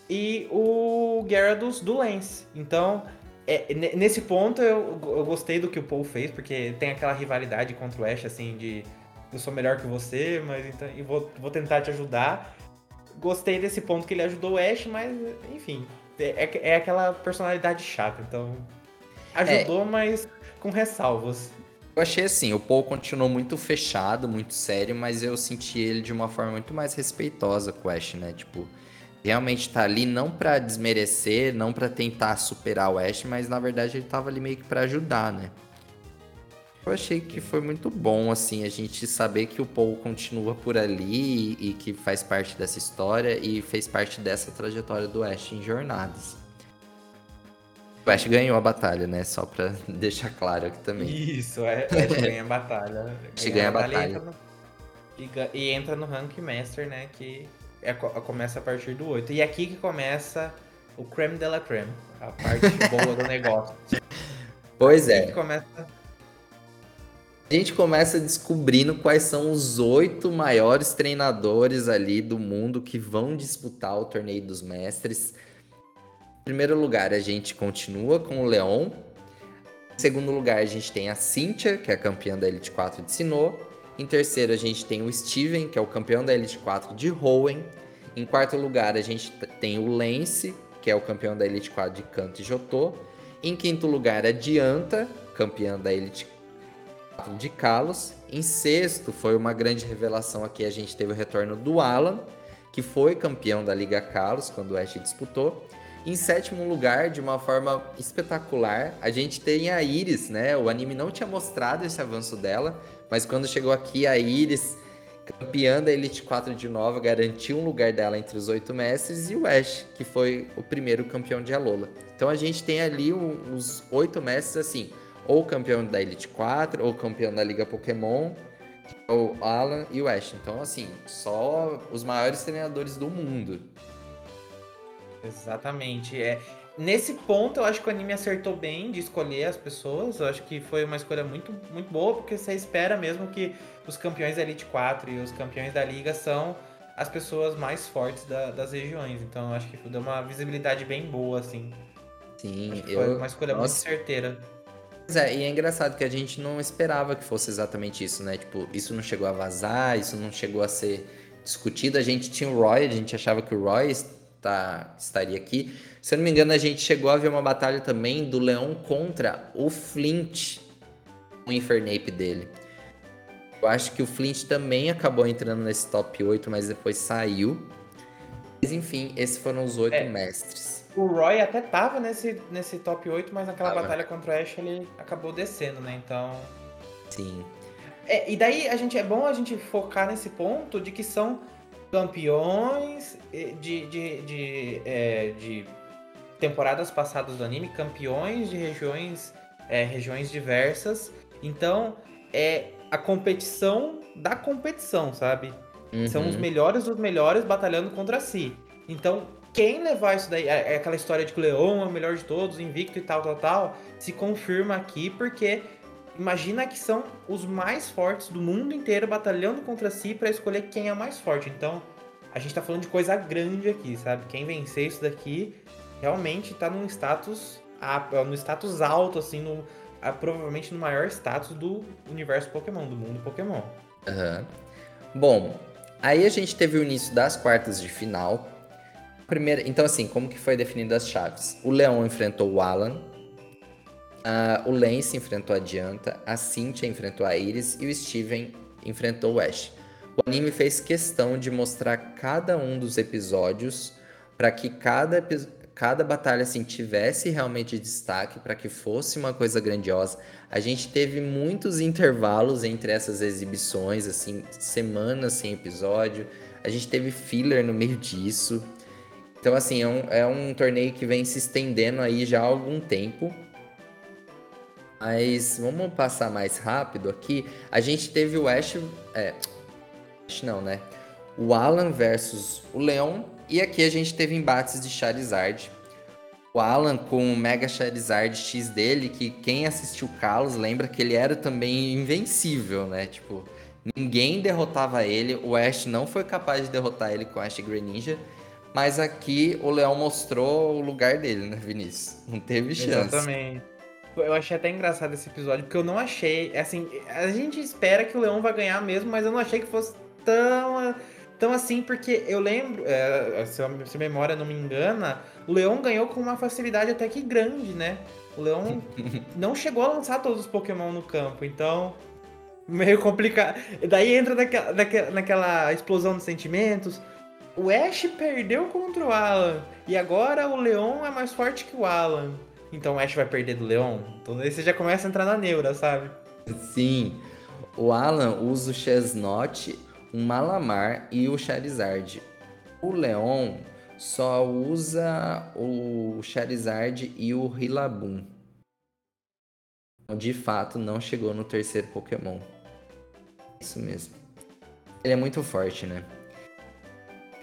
e o Gyarados do Lance. Então, é, nesse ponto eu, eu gostei do que o Paul fez, porque tem aquela rivalidade contra o Ash, assim, de eu sou melhor que você, mas então, e vou, vou tentar te ajudar. Gostei desse ponto que ele ajudou o Ash, mas enfim, é, é, é aquela personalidade chata, então ajudou, é. mas com ressalvas. Eu achei assim, o Paul continuou muito fechado, muito sério, mas eu senti ele de uma forma muito mais respeitosa com o Ash, né? Tipo, realmente tá ali não para desmerecer, não para tentar superar o Ash, mas na verdade ele tava ali meio que para ajudar, né? Eu achei que foi muito bom, assim, a gente saber que o Paul continua por ali e, que faz parte dessa história e fez parte dessa trajetória do Ash em jornadas. Ash ganhou a batalha, né? Só pra deixar claro aqui também. Isso, é, Ash ganha a batalha. Ash ganha, a batalha. Entra no, e, e, entra no Rank Master, né? Que é, começa a partir do 8. E é aqui que começa o creme de la creme, a parte boa do negócio. Pois aqui é. Que começa a gente começa descobrindo quais são os oito maiores treinadores ali do mundo que vão disputar o torneio dos mestres. Primeiro lugar, a gente continua com o Leon. Em segundo lugar, a gente tem a Cynthia, que é a campeã da Elite 4 de Sinnoh. Em terceiro, a gente tem o Steven, que é o campeão da Elite 4 de Hoenn. Em quarto lugar, a gente tem o Lance, que é o campeão da Elite 4 de Kanto e Jotô. Em quinto lugar, a Dianta, campeã da Elite de Carlos. Em sexto, foi uma grande revelação aqui, a gente teve o retorno do Alan, que foi campeão da Liga Carlos quando o Ash disputou. Em sétimo lugar, de uma forma espetacular, a gente tem a Iris, né? O anime não tinha mostrado esse avanço dela, mas quando chegou aqui, a Iris, campeã da Elite 4 de Nova, garantiu um lugar dela entre os oito mestres, e o Ash, que foi o primeiro campeão de Alola. Então a gente tem ali os oito mestres, assim, ou campeão da Elite 4, ou campeão da Liga Pokémon, o Alan e o Ash. Então, assim, só os maiores treinadores do mundo. Exatamente. É, nesse ponto, eu acho que o anime acertou bem de escolher as pessoas. Eu acho que foi uma escolha muito, muito boa, porque você espera mesmo que os campeões da Elite 4 e os campeões da Liga são as pessoas mais fortes da, das regiões. Então, eu acho que deu uma visibilidade bem boa, assim. Sim, eu... Foi uma escolha Nossa. muito certeira. Pois é, e é engraçado que a gente não esperava que fosse exatamente isso, né? Tipo, isso não chegou a vazar, isso não chegou a ser discutido. A gente tinha o Roy, a gente achava que o Roy está, estaria aqui. Se eu não me engano, a gente chegou a ver uma batalha também do Leão contra o Flint, o Infernape dele. Eu acho que o Flint também acabou entrando nesse top 8, mas depois saiu. Mas enfim, esses foram os oito é. mestres. O Roy até tava nesse, nesse top 8, mas naquela tava. batalha contra o Ash ele acabou descendo, né? Então. Sim. É, e daí a gente, é bom a gente focar nesse ponto de que são campeões de, de, de, é, de temporadas passadas do anime, campeões de regiões, é, regiões diversas. Então, é a competição da competição, sabe? Uhum. São os uhum. melhores dos melhores batalhando contra si. Então, quem levar isso daí, é, é aquela história de que o Leão é o melhor de todos, invicto e tal, tal, tal, se confirma aqui porque imagina que são os mais fortes do mundo inteiro batalhando contra si para escolher quem é mais forte. Então, a gente tá falando de coisa grande aqui, sabe? Quem vencer isso daqui realmente tá num status no status alto assim, no provavelmente no maior status do universo Pokémon, do mundo Pokémon. Uhum. Bom, aí a gente teve o início das quartas de final, primeira. Então, assim, como que foi definido as chaves? O Leão enfrentou o Alan. Uh, o Lance enfrentou a Dianta. A Cynthia enfrentou a Iris. E o Steven enfrentou o Ash. O anime fez questão de mostrar cada um dos episódios para que cada, cada batalha assim, tivesse realmente destaque, para que fosse uma coisa grandiosa. A gente teve muitos intervalos entre essas exibições, assim, semanas sem episódio. A gente teve filler no meio disso. Então, assim, é um, é um torneio que vem se estendendo aí já há algum tempo. Mas vamos passar mais rápido aqui. A gente teve o Ash. É, Ash não, né? O Alan versus o Leon. E aqui a gente teve embates de Charizard. O Alan com o Mega Charizard X dele, que quem assistiu Carlos lembra que ele era também invencível, né? Tipo, ninguém derrotava ele. O Ash não foi capaz de derrotar ele com Ash Greninja. Mas aqui o Leão mostrou o lugar dele, né, Vinícius? Não teve chance. Exatamente. Eu achei até engraçado esse episódio, porque eu não achei. Assim, a gente espera que o Leão vai ganhar mesmo, mas eu não achei que fosse tão, tão assim, porque eu lembro, é, se, a, se a memória não me engana, o Leão ganhou com uma facilidade até que grande, né? O Leão não chegou a lançar todos os Pokémon no campo, então. Meio complicado. Daí entra naquela, naquela, naquela explosão de sentimentos o Ash perdeu contra o Alan. E agora o Leon é mais forte que o Alan. Então o Ash vai perder do Leon? Então aí você já começa a entrar na neura, sabe? Sim. O Alan usa o Chesnaught, o Malamar e o Charizard. O Leon só usa o Charizard e o Rillaboom. De fato, não chegou no terceiro Pokémon. Isso mesmo. Ele é muito forte, né?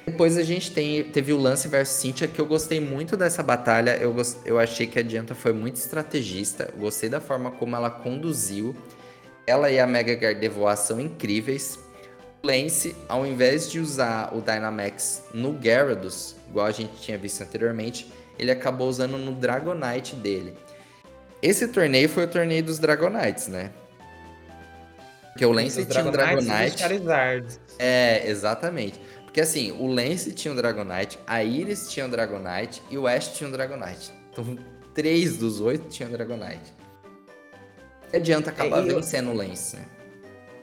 Depois a gente tem, teve o Lance versus Cynthia, que eu gostei muito dessa batalha. Eu, eu achei que a Dianta foi muito estrategista. Gostei da forma como ela conduziu. Ela e a Mega Gardevoir são incríveis. O Lance, ao invés de usar o Dynamax no Gyarados, igual a gente tinha visto anteriormente, ele acabou usando no Dragonite dele. Esse torneio foi o torneio dos Dragonites, né? Porque o Lance tinha um Dragonite. É, exatamente. Porque assim, o Lance tinha um Dragonite, a Iris tinha um Dragonite e o Ash tinha um Dragonite. Então, três dos oito tinham Dragonite. Que adianta acabar é, vencendo o Lance, né?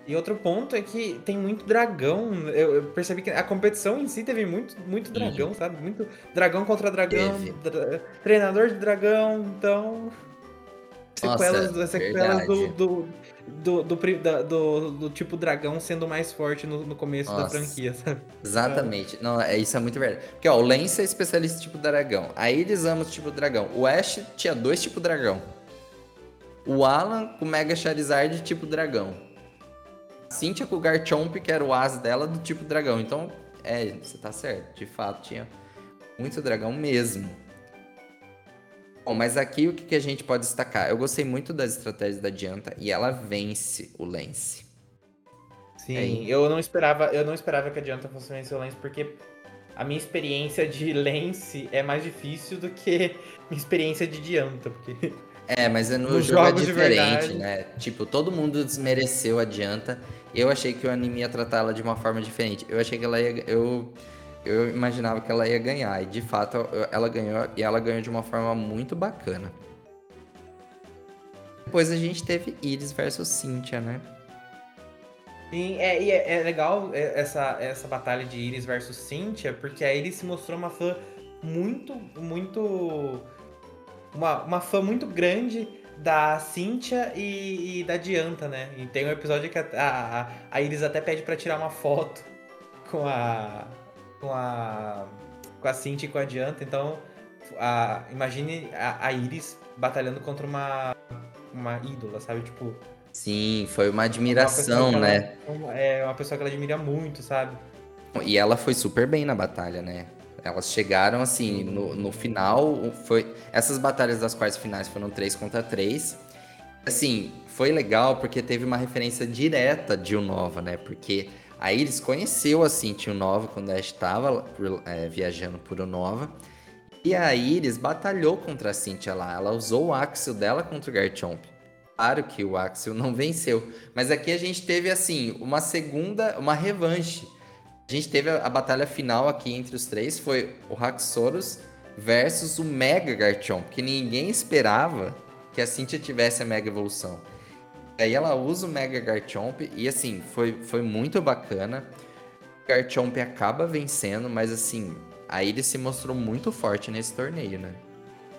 E outro ponto é que tem muito dragão. Eu, eu, percebi que a competição em si teve muito, muito dragão, sabe? Muito dragão contra dragão, dra treinador de dragão, então. Sequelas, Nossa, sequelas do, do, do, do, da, do, do, tipo dragão sendo mais forte no, no começo Nossa, da franquia, sabe? Exatamente. Não, é, isso é muito verdade. Porque, ó, o Lance é especialista tipo dragão. Aí eles amam o tipo dragão. O Ash tinha dois tipos dragão. O Alan com Mega Charizard tipo dragão. A Cynthia com o Garchomp, que era o as dela, do tipo dragão. Então, é, você tá certo. De fato, tinha muito dragão mesmo. Bom, mas aqui o que, a gente pode destacar? Eu gostei muito das estratégias da Dianta e ela vence o Lance. Sim, é eu não esperava, eu não esperava que a Dianta fosse vencer o Lance, porque a minha experiência de Lance é mais difícil do que minha experiência de Dianta, porque É, mas no Nos jogo é diferente, né? Tipo, todo mundo desmereceu a Dianta. Eu achei que o anime ia tratar ela de uma forma diferente. Eu achei que ela ia. Eu eu imaginava que ela ia ganhar. E de fato ela ganhou e ela ganhou de uma forma muito bacana. Depois a gente teve Iris versus Cynthia, né? Sim, é, e é, é, legal essa, essa batalha de Iris versus Cynthia, porque a Iris se mostrou uma fã muito, muito. Uma, uma fã muito grande da Cynthia e, e da Dianta, né? E tem um episódio que a, a, a Iris até pede para tirar uma foto com a, com a com a Cinti e com a Dianta, então a, imagine a, a Iris batalhando contra uma, uma ídola, sabe? Tipo. Sim, foi uma admiração, uma né? Ela, é uma pessoa que ela admira muito, sabe? E ela foi super bem na batalha, né? Elas chegaram assim, no, no final, foi. Essas batalhas das quartas finais foram 3 contra 3. Assim, foi legal porque teve uma referência direta de Unova, né? Porque a Iris conheceu a Cintia Unova quando ela estava é, viajando por Unova. E a Iris batalhou contra a Cintia lá. Ela usou o Axel dela contra o Garchomp. Claro que o Axel não venceu. Mas aqui a gente teve, assim, uma segunda, uma revanche. A gente teve a, a batalha final aqui entre os três. Foi o Haxorus versus o Mega Garchomp. Que ninguém esperava que a Cintia tivesse a Mega Evolução. Aí ela usa o Mega Garchomp e, assim, foi, foi muito bacana. Garchomp acaba vencendo, mas, assim, a Iris se mostrou muito forte nesse torneio, né?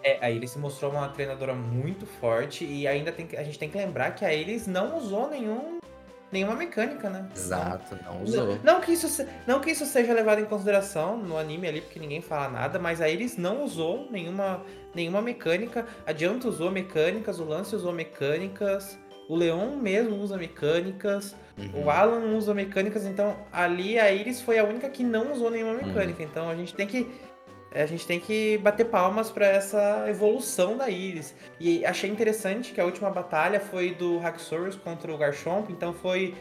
É, a Iris se mostrou uma treinadora muito forte e ainda tem que, a gente tem que lembrar que a Iris não usou nenhum, nenhuma mecânica, né? Exato, não usou. Não, não, que isso, não que isso seja levado em consideração no anime ali, porque ninguém fala nada, mas a Iris não usou nenhuma, nenhuma mecânica. A Dianta usou mecânicas, o Lance usou mecânicas, o Leon mesmo usa mecânicas. Uhum. O Alan usa mecânicas, então ali a Iris foi a única que não usou nenhuma uhum. mecânica. Uhum. Então a gente tem que a gente tem que bater palmas para essa evolução da Iris. E achei interessante que a última batalha foi do Haxorus contra o Garchomp, então foi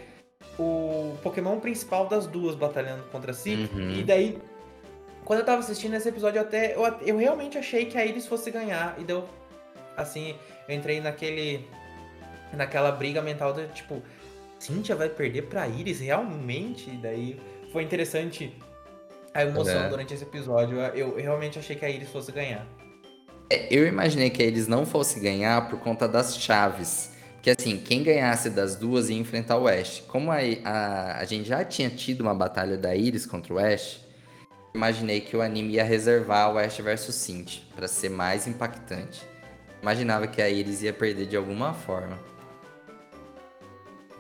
o Pokémon principal das duas batalhando contra si. Uhum. E daí, quando eu tava assistindo esse episódio, eu até eu, eu realmente achei que a Iris fosse ganhar. E deu assim, eu entrei naquele naquela briga mental de tipo, Cynthia vai perder pra Iris realmente? E daí foi interessante a emoção é. durante esse episódio. Eu, realmente achei que a Iris fosse ganhar. É, eu imaginei que a Iris não fosse ganhar por conta das chaves. Que assim, quem ganhasse das duas ia enfrentar o Ash. Como a, a, a gente já tinha tido uma batalha da Iris contra o Ash, imaginei que o anime ia reservar o Ash versus Cynthia para ser mais impactante. Imaginava que a Iris ia perder de alguma forma.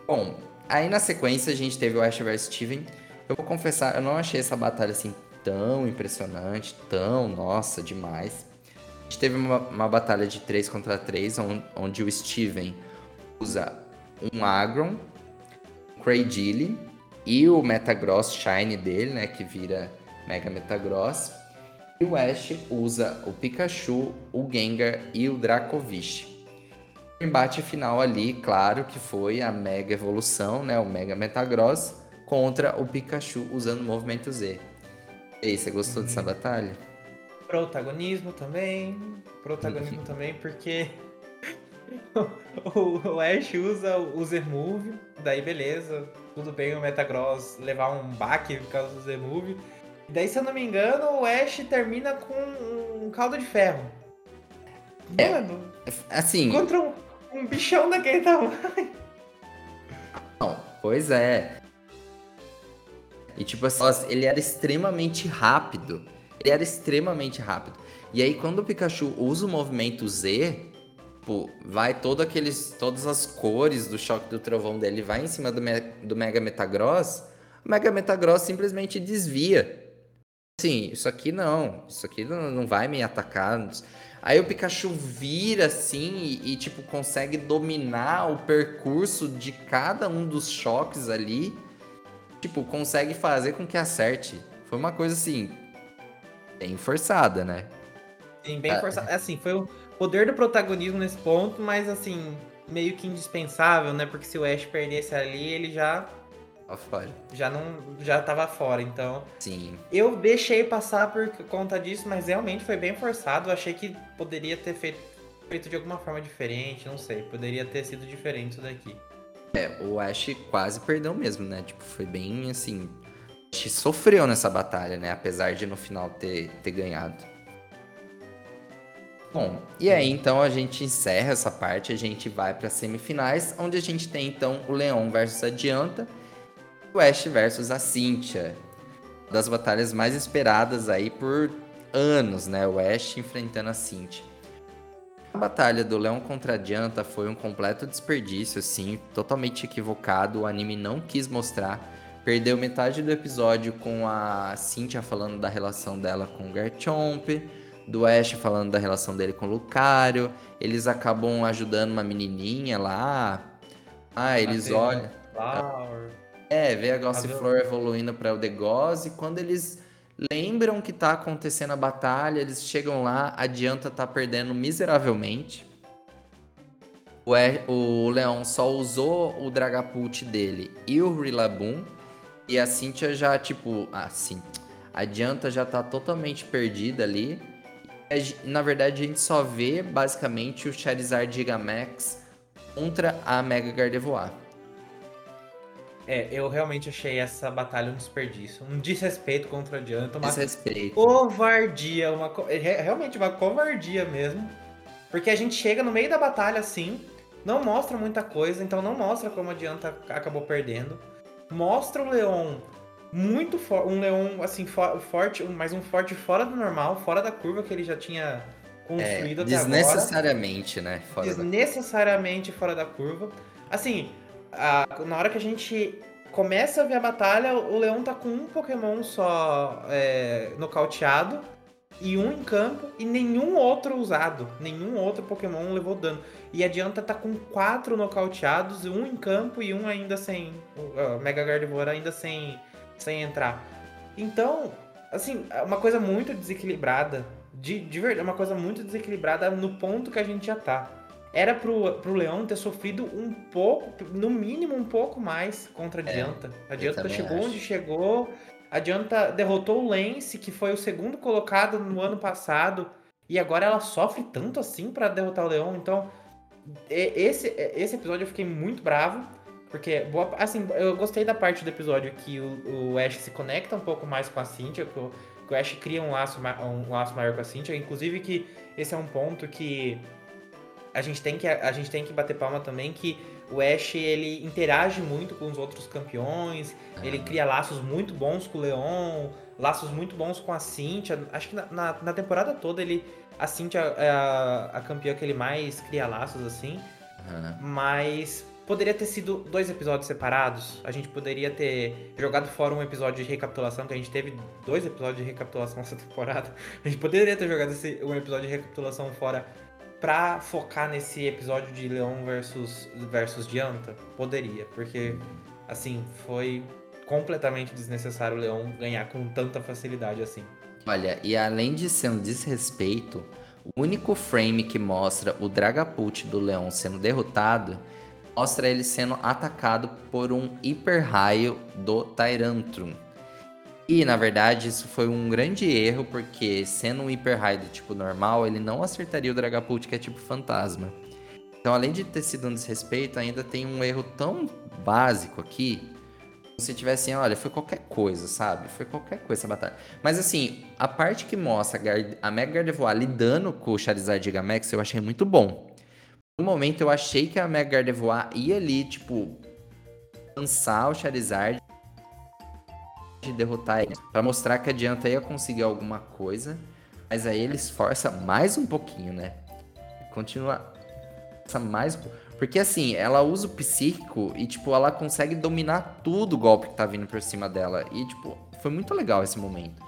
Bom, aí na sequência a gente teve o Ash vs Steven. Eu vou confessar, eu não achei essa batalha assim tão impressionante, tão, nossa, demais. A gente teve uma, uma batalha de 3 contra 3, onde, onde, o Steven usa um Agron, um Cradily e o Metagross Shine dele, né, que vira Mega Metagross. E o Ash usa o Pikachu, o Gengar e o Dracovish. O embate final ali, claro que foi a Mega Evolução, né, o Mega Metagross, contra o Pikachu usando o movimento Z. E aí, você gostou dessa uhum. batalha? Protagonismo também. Protagonismo também, porque o, Ash usa o Z-Move, daí beleza, tudo bem o Metagross levar um baque por causa do Z-Move. Daí, se eu não me engano, o Ash termina com um caldo de ferro. É, Mano, assim... Contra um, um bichão daquele tamanho. Não, pois é. E tipo assim, ele era extremamente rápido. Ele era extremamente rápido. E aí quando o Pikachu usa o movimento Z, tipo, vai todo aqueles, todas as cores do choque do trovão dele, vai em cima do, me, do Mega Metagross, o Mega Metagross simplesmente desvia. Assim, isso aqui não, isso aqui não, não vai me atacar. Aí o Pikachu vira assim e, e, tipo, consegue dominar o percurso de cada um dos choques ali tipo, consegue fazer com que acerte. Foi uma coisa assim, bem forçada, né? Sim, bem ah. forçada. Assim, foi o poder do protagonismo nesse ponto, mas assim, meio que indispensável, né? Porque se o Ash perdesse ali, ele já. Fora. Já não. Já tava fora, então. Sim. Eu deixei passar por conta disso, mas realmente foi bem forçado. Eu achei que poderia ter feito, feito de alguma forma diferente, não sei. Poderia ter sido diferente isso daqui. É, o Ash quase perdeu mesmo, né? Tipo, foi bem assim. Ash sofreu nessa batalha, né? Apesar de no final ter, ter ganhado. Bom, e aí então a gente encerra essa parte, a gente vai para semifinais, onde a gente tem então o Leon versus a Dianta o Ash versus a Cynthia. Uma das batalhas mais esperadas aí por anos, né? O Ash enfrentando a Cynthia. A batalha do Leão contra a Dianta foi um completo desperdício, assim, totalmente equivocado. O anime não quis mostrar. Perdeu metade do episódio com a Cynthia falando da relação dela com o Garchomp. do Ash falando da relação dele com o Lucario. Eles acabam ajudando uma menininha lá. Ah, eles olham. Flower. É, vê a Gossiflor evoluindo para o Degose. E quando eles lembram que tá acontecendo a batalha, eles chegam lá, adianta tá perdendo miseravelmente. O, o Leon só usou o Dragapult dele e o Rillaboom. E a Cynthia já, tipo, assim, adianta já tá totalmente perdida ali. Na verdade, a gente só vê basicamente o Charizard Gigamax contra a Mega Gardevoir. É, eu realmente achei essa batalha um desperdício, um desrespeito contra a Dianta, uma desrespeito. covardia, uma realmente uma covardia mesmo. Porque a gente chega no meio da batalha assim, não mostra muita coisa, então não mostra como a Dianta acabou perdendo. Mostra o Leon muito forte, um Leon assim for forte, mas um forte fora do normal, fora da curva que ele já tinha construído é, até desnecessariamente, agora. né? Fora desnecessariamente da... fora da curva. Assim, a, na hora que a gente começa a ver a batalha, o Leão tá com um Pokémon só é, nocauteado e um em campo e nenhum outro usado. Nenhum outro Pokémon levou dano. E adianta tá com quatro nocauteados, um em campo e um ainda sem. O Mega Gardevoir ainda sem, sem entrar. Então, assim, é uma coisa muito desequilibrada. De, de verdade, é uma coisa muito desequilibrada no ponto que a gente já tá era pro, pro Leão ter sofrido um pouco, no mínimo um pouco mais contra a Adianta. É, a Adianta chegou acho. onde chegou, a Adianta derrotou o Lance, que foi o segundo colocado no ano passado, e agora ela sofre tanto assim para derrotar o Leão. Então, esse, esse episódio eu fiquei muito bravo, porque, boa, assim, eu gostei da parte do episódio que o, o Ash se conecta um pouco mais com a Cynthia, que o, que o Ash cria um laço, um laço maior com a Cynthia, inclusive que esse é um ponto que a gente tem que, a gente tem que bater palma também que o Ash ele interage muito com os outros campeões, ele cria laços muito bons com o Leon, laços muito bons com a Cynthia. Acho que na, na, na temporada toda ele. A Cynthia é a, a, campeã que ele mais cria laços, assim. Uhum. Mas poderia ter sido dois episódios separados. A gente poderia ter jogado fora um episódio de recapitulação, que a gente teve dois episódios de recapitulação essa temporada. A gente poderia ter jogado esse, um episódio de recapitulação fora pra focar nesse episódio de Leão versus, versus Dianta? Poderia, porque, assim, foi completamente desnecessário o Leão ganhar com tanta facilidade assim. Olha, e além de ser um desrespeito, o único frame que mostra o Dragapult do Leão sendo derrotado mostra ele sendo atacado por um hiper raio do Tyrantrum. E na verdade isso foi um grande erro, porque sendo um Hyper Raid tipo normal, ele não acertaria o Dragapult, que é tipo fantasma. Então, além de ter sido um desrespeito, ainda tem um erro tão básico aqui. Se tivesse, assim, olha, foi qualquer coisa, sabe? Foi qualquer coisa essa batalha. Mas assim, a parte que mostra a, Mega Gardevoir lidando com o Charizard Gigamax, eu achei muito bom. No momento eu achei que a Mega Gardevoir ia ali, tipo, lançar o Charizard de derrotar ele. para mostrar que adianta ia conseguir alguma coisa. Mas aí ele esforça mais um pouquinho, né? Continua. Mais. Porque assim, ela usa o psíquico e, tipo, ela consegue dominar tudo o golpe que tá vindo por cima dela. E, tipo, foi muito legal esse momento.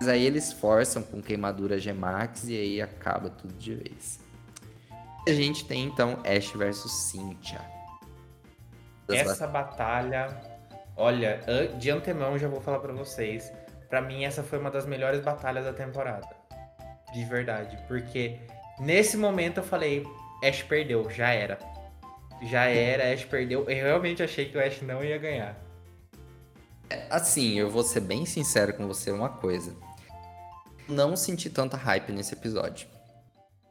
Mas aí eles forçam com queimadura G-Max e aí acaba tudo de vez. A gente tem então Ash versus Cynthia. Essa batalha Olha, de antemão já vou falar para vocês. Para mim essa foi uma das melhores batalhas da temporada. De verdade, porque nesse momento eu falei, Ash perdeu, já era. Já era, Ash perdeu. Eu realmente achei que o Ash não ia ganhar. É, assim, eu vou ser bem sincero com você uma coisa. Não senti tanta hype nesse episódio.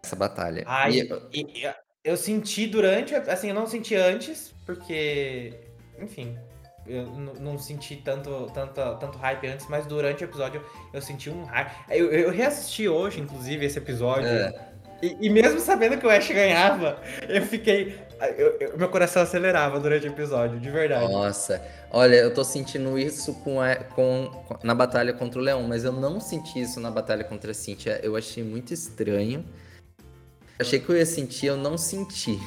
Essa batalha. Ai, e... eu... eu senti durante, assim, eu não senti antes, porque, enfim, eu não senti tanto, tanto, tanto hype antes, mas durante o episódio eu senti um hype. Eu, eu reassisti hoje, inclusive, esse episódio. É. E, e, mesmo sabendo que o Ash ganhava, eu fiquei. Eu, eu, meu coração acelerava durante o episódio, de verdade. Nossa, olha, eu tô sentindo isso com, com, na batalha contra o Leão, mas eu não senti isso na batalha contra a Cynthia. Eu achei muito estranho. achei que eu ia sentir, eu não senti.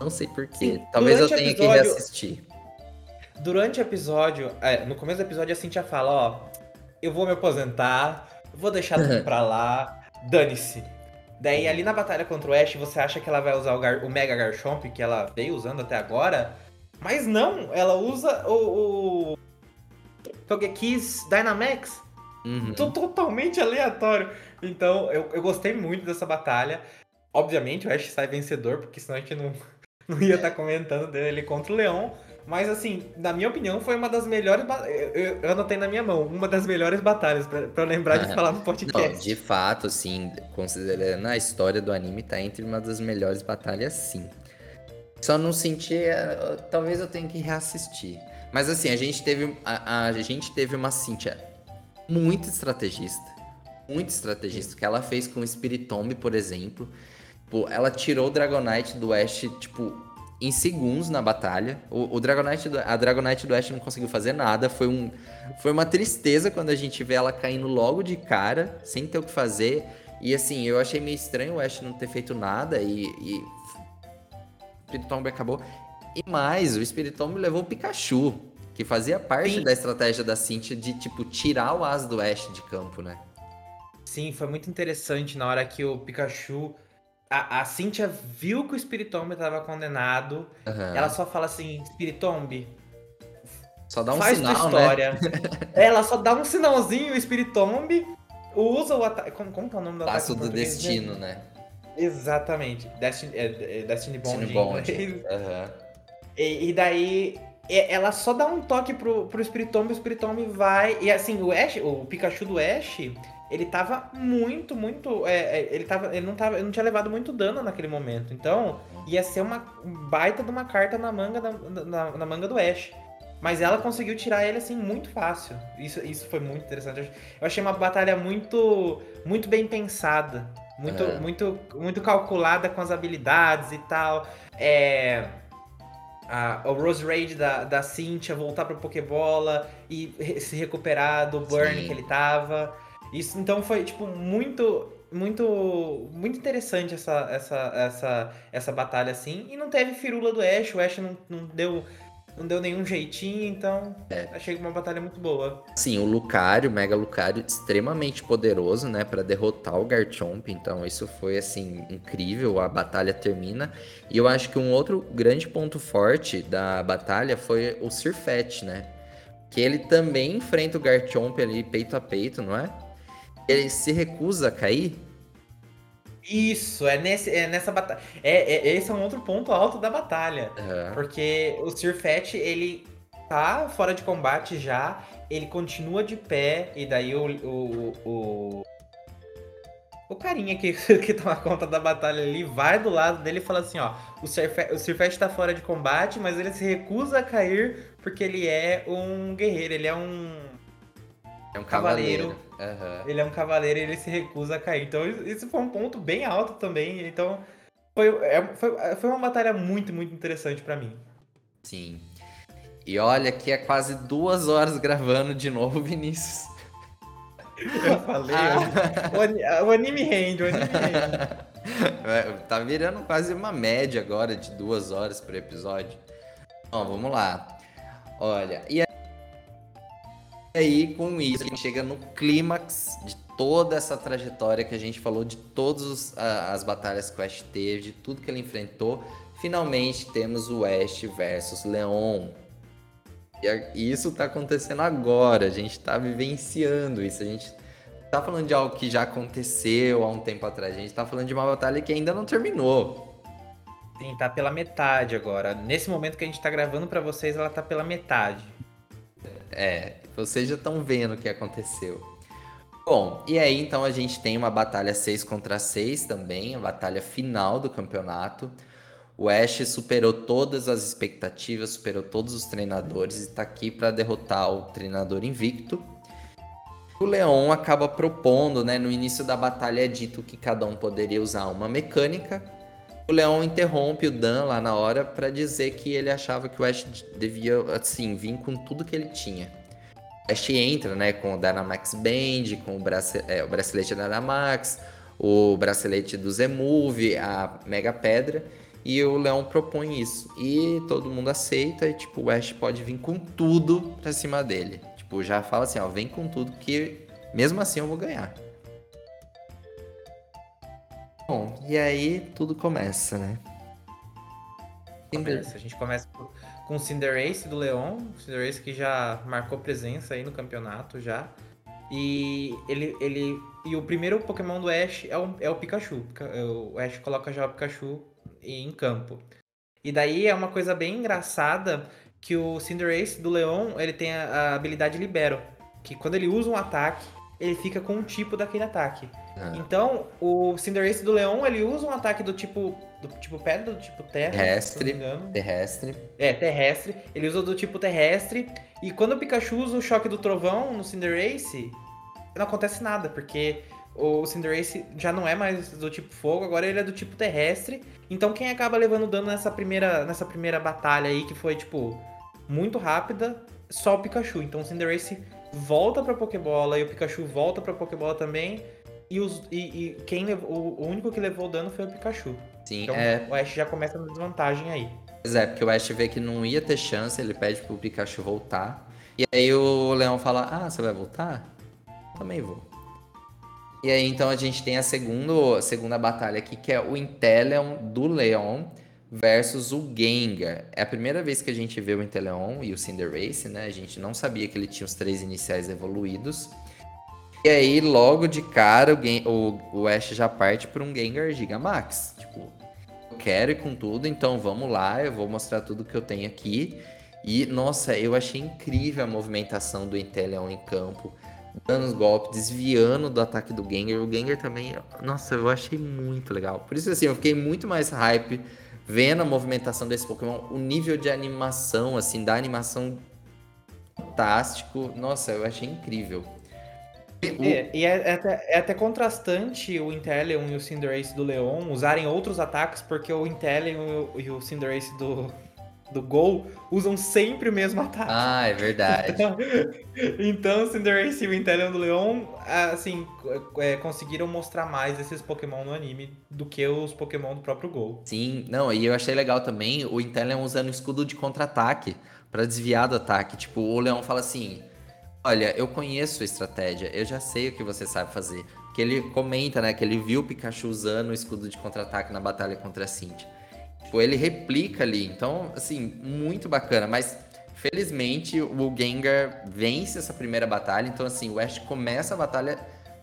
Não sei porquê. Talvez eu tenha episódio... que reassistir durante o episódio, é, no começo do episódio, a Cintia fala, ó, eu vou me aposentar, vou deixar tudo pra lá, dane-se. Daí ali na batalha contra o Ash, você acha que ela vai usar o, Gar o Mega Garchomp, que ela veio usando até agora, mas não, ela usa o, o Togekiss Dynamax. Uhum. Totalmente aleatório. Então, eu, eu gostei muito dessa batalha. Obviamente, o Ash sai vencedor, porque senão a gente não, não ia estar tá comentando dele contra o Leão. Mas, assim, na minha opinião, foi uma das melhores. Eu, eu anotei na minha mão, uma das melhores batalhas, eu lembrar de falar no podcast. Não, de fato, assim, considerando a história do anime, tá entre uma das melhores batalhas, sim. Só não senti. Eh, talvez eu tenha que reassistir. Mas assim, a gente teve. A, a gente teve uma Cynthia muito estrategista. Muito estrategista. Que ela fez com o Spiritomb, por exemplo. Tipo, ela tirou o Dragonite do Ash, tipo, em segundos na batalha. O, o Dragonite do, a Dragonite do Ash não conseguiu fazer nada. Foi, um, foi uma tristeza quando a gente vê ela caindo logo de cara, sem ter o que fazer. E assim, eu achei meio estranho o Ash não ter feito nada e, e Spiritomb acabou. E mais, o Spiritomb levou o Pikachu, que fazia parte Sim. da estratégia da Cintia de, tipo, tirar o as do Ash de campo, né? Sim, foi muito interessante na hora que o Pikachu. A, a Cynthia viu que o Spiritomb estava condenado. Uhum. Ela só fala assim: Spiritomb. Só dá um faz sinal, tua né? história. Né? ela só dá um sinalzinho, o Spiritomb usa o ataque. Como, como que é o nome do Passo do destino, né? Exatamente. Destiny, é, é Destiny Bond. Destiny Bond. uhum. e, e, daí ela só dá um toque pro, pro Spiritomb, o Spiritomb vai. E assim, o Ash, o Pikachu do Ash, ele tava muito, muito. É, é, ele, tava, ele, não tava, ele não tinha levado muito dano naquele momento. Então, ia ser uma baita de uma carta na manga, da, na, na manga do Ash. Mas ela conseguiu tirar ele assim muito fácil. Isso, isso foi muito interessante. Eu achei uma batalha muito, muito bem pensada. Muito, é. muito, muito calculada com as habilidades e tal. É, a, o Rose Raid da, da Cynthia voltar pra Pokébola e se recuperar do burn Sim. que ele tava. Isso então foi, tipo, muito. Muito, muito interessante essa, essa, essa, essa batalha assim. E não teve firula do Ash, o Ash não, não deu não deu nenhum jeitinho, então é. achei uma batalha muito boa. Sim, o Lucario, o Mega Lucario, extremamente poderoso, né, para derrotar o Garchomp, então isso foi, assim, incrível, a batalha termina. E eu acho que um outro grande ponto forte da batalha foi o Sirfet, né, que ele também enfrenta o Garchomp ali peito a peito, não é? Ele se recusa a cair, isso, é, nesse, é nessa batalha. É, é, esse é um outro ponto alto da batalha. Uhum. Porque o Sirfet, ele tá fora de combate já, ele continua de pé, e daí o. O, o, o carinha que, que toma conta da batalha ali vai do lado dele e fala assim: ó, o Sirfet, o Sirfet tá fora de combate, mas ele se recusa a cair porque ele é um guerreiro, ele é um. É um cavaleiro. cavaleiro Uhum. Ele é um cavaleiro e ele se recusa a cair. Então isso foi um ponto bem alto também. Então foi, é, foi, foi uma batalha muito, muito interessante para mim. Sim. E olha que é quase duas horas gravando de novo, Vinícius. Eu falei, ah. o, anime rende, o anime rende. É, tá virando quase uma média agora de duas horas por episódio. Bom, vamos lá. Olha, e e aí, com isso, a gente chega no clímax de toda essa trajetória que a gente falou, de todas as batalhas que o Ash teve, de tudo que ele enfrentou. Finalmente temos o Ash versus Leon. E isso tá acontecendo agora, a gente tá vivenciando isso, a gente tá falando de algo que já aconteceu há um tempo atrás, a gente tá falando de uma batalha que ainda não terminou. Sim, tá pela metade agora. Nesse momento que a gente tá gravando para vocês, ela tá pela metade. É, vocês já estão vendo o que aconteceu. Bom, e aí então a gente tem uma batalha 6 contra 6 também, a batalha final do campeonato. O Ash superou todas as expectativas, superou todos os treinadores e está aqui para derrotar o treinador invicto. O Leon acaba propondo, né? No início da batalha é dito que cada um poderia usar uma mecânica. O Leon interrompe o Dan lá na hora para dizer que ele achava que o Ash devia, assim, vir com tudo que ele tinha. Ash entra, né, com o Dynamax Band, com o, brace é, o bracelete da Dynamax, o bracelete do Z-Move, a Mega Pedra, e o Leão propõe isso. E todo mundo aceita e, tipo, o Ash pode vir com tudo pra cima dele. Tipo, já fala assim, ó, vem com tudo que mesmo assim eu vou ganhar. Bom, e aí tudo começa, né? Começa. A gente começa com o Cinderace do Leon, o Cinderace que já marcou presença aí no campeonato já. E ele, ele e o primeiro Pokémon do Ash é o, é o Pikachu. O Ash coloca já o Pikachu em campo. E daí é uma coisa bem engraçada que o Cinderace do Leon, ele tem a, a habilidade Libero, que quando ele usa um ataque, ele fica com um tipo daquele ataque. Ah. Então, o Cinderace do Leon, ele usa um ataque do tipo do tipo pedra, do tipo terra, terrestre, terrestre. É, terrestre. Ele usa do tipo terrestre e quando o Pikachu usa o choque do trovão no Cinderace, não acontece nada, porque o Cinderace já não é mais do tipo fogo, agora ele é do tipo terrestre. Então quem acaba levando dano nessa primeira, nessa primeira batalha aí, que foi, tipo, muito rápida, só o Pikachu. Então o Cinderace volta pra Pokébola e o Pikachu volta pra Pokébola também. E, os, e, e quem levou, o, único que levou o dano foi o Pikachu. Sim, então é... o Ash já começa na desvantagem aí. Pois é, porque o Ash vê que não ia ter chance, ele pede pro Pikachu voltar. E aí o Leão fala, ah, você vai voltar? Também vou. E aí então a gente tem a segunda, a segunda batalha aqui, que é o Inteleon do Leon versus o Gengar. É a primeira vez que a gente vê o Inteleon e o Cinderace, né? A gente não sabia que ele tinha os três iniciais evoluídos. E aí, logo de cara, o, o, o Ash já parte para um Gengar Gigamax. Tipo, eu quero ir com tudo, então vamos lá, eu vou mostrar tudo que eu tenho aqui. E, nossa, eu achei incrível a movimentação do Inteleon em campo dando os golpes, desviando do ataque do Gengar. O Gengar também, nossa, eu achei muito legal. Por isso, assim, eu fiquei muito mais hype vendo a movimentação desse Pokémon, o nível de animação, assim, da animação fantástico. Nossa, eu achei incrível. O... É, e é, é, até, é, até, contrastante o Inteleon e o Cinderace do Leon usarem outros ataques, porque o Inteleon e o Cinderace do, do Gol usam sempre o mesmo ataque. Ah, é verdade. Então, então Cinderace e o Inteleon do Leon, assim, é, conseguiram mostrar mais esses Pokémon no anime do que os Pokémon do próprio Gol. Sim, não, e eu achei legal também o Inteleon usando o escudo de contra-ataque para desviar do ataque. Tipo, o Leão fala assim: Olha, eu conheço a estratégia, eu já sei o que você sabe fazer. Que ele comenta, né, que ele viu o Pikachu usando o escudo de contra-ataque na batalha contra a Cintia. Tipo, ele replica ali. Então, assim, muito bacana. Mas, felizmente, o Gengar vence essa primeira batalha. Então, assim, o Ash começa a batalha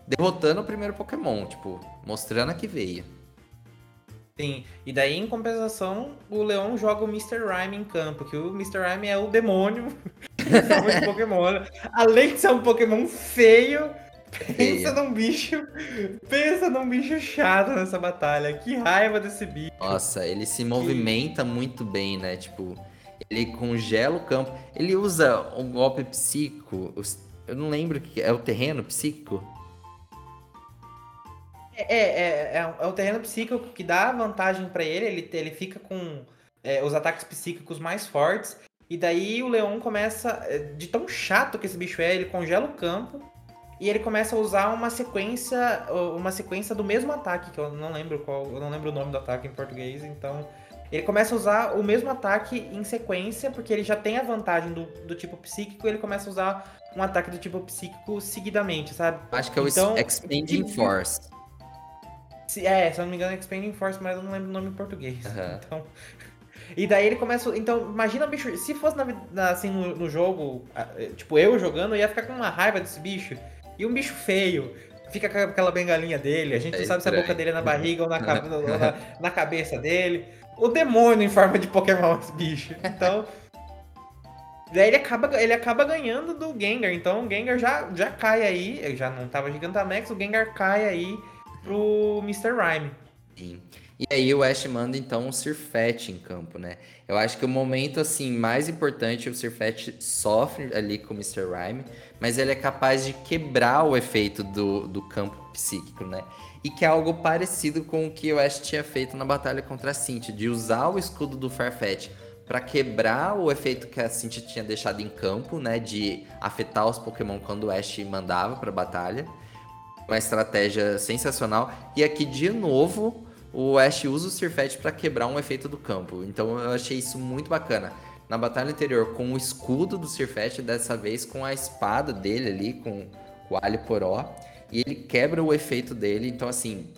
derrotando o primeiro Pokémon. Tipo, mostrando a que veio. Sim, e daí em compensação, o Leon joga o Mr. Rime em campo, que o Mr. Rime é o demônio Pokémon. Além de ser um Pokémon feio, Pensa num bicho. Pensa num bicho chato nessa batalha. Que raiva desse bicho. Nossa, ele se movimenta que... muito bem, né? Tipo, ele congela o campo. Ele usa um golpe psíquico. Eu não lembro o que é o terreno psíquico. É, é, é, é, é o terreno psíquico que dá vantagem para ele. ele. Ele fica com é, os ataques psíquicos mais fortes. E daí o Leão começa. É, de tão chato que esse bicho é, ele congela o campo e ele começa a usar uma sequência, uma sequência do mesmo ataque, que eu não lembro qual, eu não lembro o nome do ataque em português, então ele começa a usar o mesmo ataque em sequência, porque ele já tem a vantagem do, do tipo psíquico, ele começa a usar um ataque do tipo psíquico seguidamente, sabe? Acho que é o então, Expanding Force. Se, é, se eu não me engano é Expanding Force, mas eu não lembro o nome em português. Uhum. Então, e daí ele começa. Então, imagina o bicho. Se fosse na, assim no, no, jogo, tipo, eu jogando, eu ia ficar com uma raiva desse bicho. E um bicho feio. Fica com aquela bengalinha dele. A gente não é sabe se a boca dele é na barriga ou na, na, na cabeça dele. O demônio em forma de Pokémon, esse bicho. Então. Daí ele acaba, ele acaba ganhando do Gengar. Então o Gengar já, já cai aí. Ele já não tava Gigantamax, o Gengar cai aí pro Mr. Rhyme. Sim. E aí o Ash manda então o Sirfet em campo, né? Eu acho que o momento assim mais importante o Sirfet sofre ali com o Mr. Rhyme, mas ele é capaz de quebrar o efeito do, do campo psíquico, né? E que é algo parecido com o que o Ash tinha feito na batalha contra a Cintia, de usar o escudo do Farfetch para quebrar o efeito que a Cintia tinha deixado em campo, né? De afetar os Pokémon quando o Ash mandava para batalha. Uma estratégia sensacional. E aqui, de novo, o Ash usa o Sirfet para quebrar um efeito do campo. Então eu achei isso muito bacana. Na batalha anterior, com o escudo do Sirfet, dessa vez com a espada dele ali, com o Alho Poró. E ele quebra o efeito dele. Então, assim,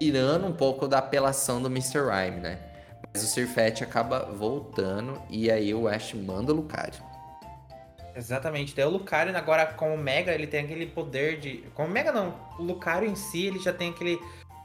tirando um pouco da apelação do Mr. Rhyme, né? Mas o Sirfet acaba voltando e aí o Ash manda o Lucario. Exatamente. Daí o Lucario agora com o Mega, ele tem aquele poder de... Com o Mega não, o Lucario em si, ele já tem aquele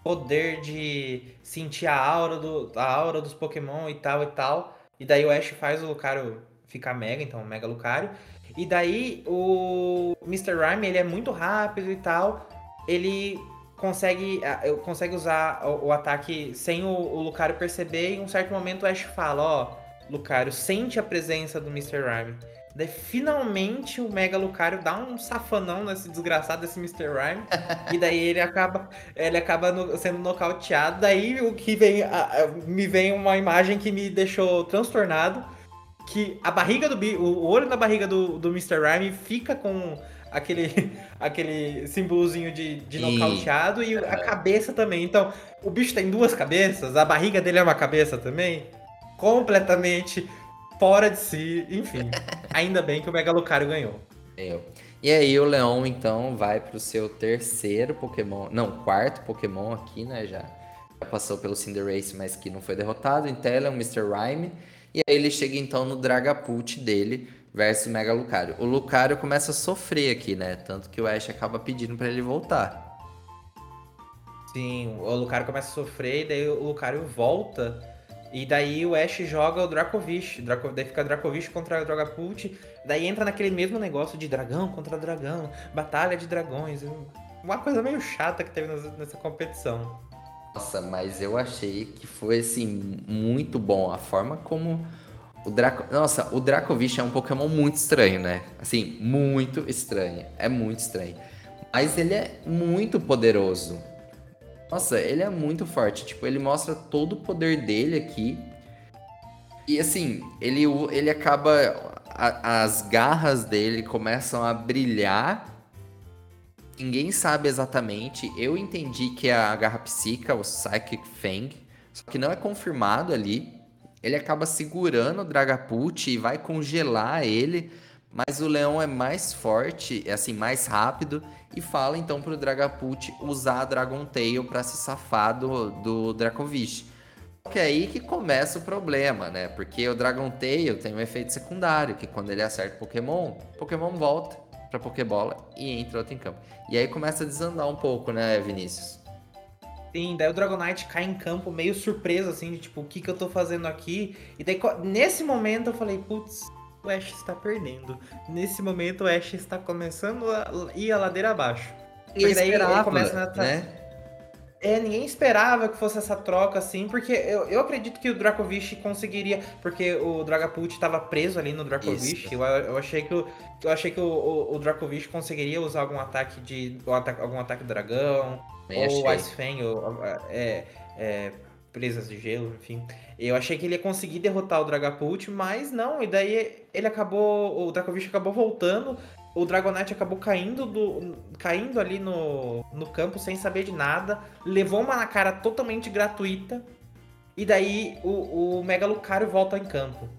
poder de sentir a aura, do, a aura dos Pokémon e tal e tal. E daí o Ash faz o Lucario ficar Mega, então Mega Lucario. E daí o Mr. Rhyme, ele é muito rápido e tal. Ele consegue, consegue usar o, o ataque sem o, o, Lucario perceber. E em um certo momento o Ash fala: Ó, Lucario, sente a presença do Mr. Rhyme. Daí finalmente o Mega Lucario dá um safanão nesse desgraçado desse Mr. Rhyme. e daí ele acaba, ele acaba no, sendo nocauteado. Daí o que vem. A, a, me vem uma imagem que me deixou transtornado que a barriga do o olho na barriga do, do Mr. Rhyme fica com aquele, aquele símbolozinho de, de nocauteado e, e a cabeça também. Então, o bicho tem duas cabeças, a barriga dele é uma cabeça também. Completamente fora de si, enfim. ainda bem que o Mega Lucario ganhou. Eu. E aí o Leon então vai pro seu terceiro Pokémon, não, quarto Pokémon aqui, né, já. Já passou pelo Cinderace, mas que não foi derrotado, então ele é um Mr. Rhyme. E aí ele chega então no Dragapult dele versus Mega Lucario. O Lucario começa a sofrer aqui, né? Tanto que o Ash acaba pedindo para ele voltar. Sim, o Lucario começa a sofrer e daí o Lucario volta. E daí o Ash joga o Dracovish. Draco, daí fica Dracovish contra Dragapult. Daí entra naquele mesmo negócio de dragão contra dragão, batalha de dragões. Uma coisa meio chata que teve nessa competição. Nossa, mas eu achei que foi assim muito bom a forma como o Draco, nossa, o Dracovish é um Pokémon muito estranho, né? Assim, muito estranho, é muito estranho. Mas ele é muito poderoso. Nossa, ele é muito forte, tipo, ele mostra todo o poder dele aqui. E assim, ele ele acaba a, as garras dele começam a brilhar Ninguém sabe exatamente. Eu entendi que é a garra psíquica, o Psychic Fang, só que não é confirmado ali. Ele acaba segurando o Dragapult e vai congelar ele, mas o leão é mais forte, é assim, mais rápido e fala então pro Dragapult usar a Dragon Tail para se safar do, do Dracovish. Que é aí que começa o problema, né? Porque o Dragon Tail tem um efeito secundário, que quando ele acerta o Pokémon, o Pokémon volta pra Pokébola e entra outro em campo. E aí começa a desandar um pouco, né, Vinícius? Sim, daí o Dragonite cai em campo meio surpreso, assim, de tipo, o que que eu tô fazendo aqui? E daí, nesse momento, eu falei, putz, o Ash está perdendo. Nesse momento, o Ash está começando a ir a ladeira abaixo. E daí ele começa a... né? É, ninguém esperava que fosse essa troca assim, porque eu, eu acredito que o Dracovish conseguiria, porque o Dragapult estava preso ali no Dracovish. Eu, eu, achei que, o, eu achei que o, o, o Dracovish conseguiria usar algum ataque de. algum ataque dragão, ou Ice Fang, ou é, é, presas de gelo, enfim. Eu achei que ele ia conseguir derrotar o Dragapult, mas não, e daí ele acabou. O Dracovish acabou voltando o Dragonite acabou caindo, do, caindo ali no, no campo sem saber de nada, levou uma na cara totalmente gratuita, e daí o, o Mega Lucario volta em campo.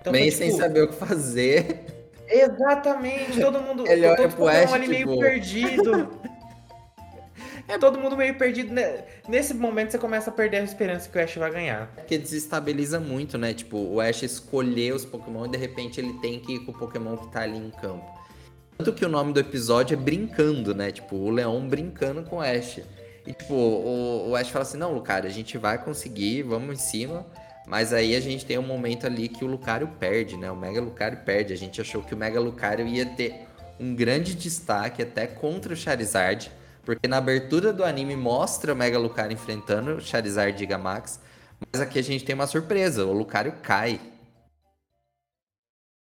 Então, Bem foi, tipo, sem saber o que fazer. Exatamente, todo mundo. Ele todo, olha todo ali tipo... meio perdido. É todo mundo meio perdido. Nesse momento você começa a perder a esperança que o Ash vai ganhar. Porque desestabiliza muito, né? Tipo, o Ash escolher os Pokémon e de repente ele tem que ir com o Pokémon que tá ali em campo. Tanto que o nome do episódio é Brincando, né? Tipo, o leão brincando com o Ash. E, tipo, o, o Ash fala assim: não, Lucario, a gente vai conseguir, vamos em cima. Mas aí a gente tem um momento ali que o Lucario perde, né? O Mega Lucario perde. A gente achou que o Mega Lucario ia ter um grande destaque até contra o Charizard. Porque na abertura do anime mostra o Mega Lucario enfrentando o Charizard Gigamax. Mas aqui a gente tem uma surpresa: o Lucario cai.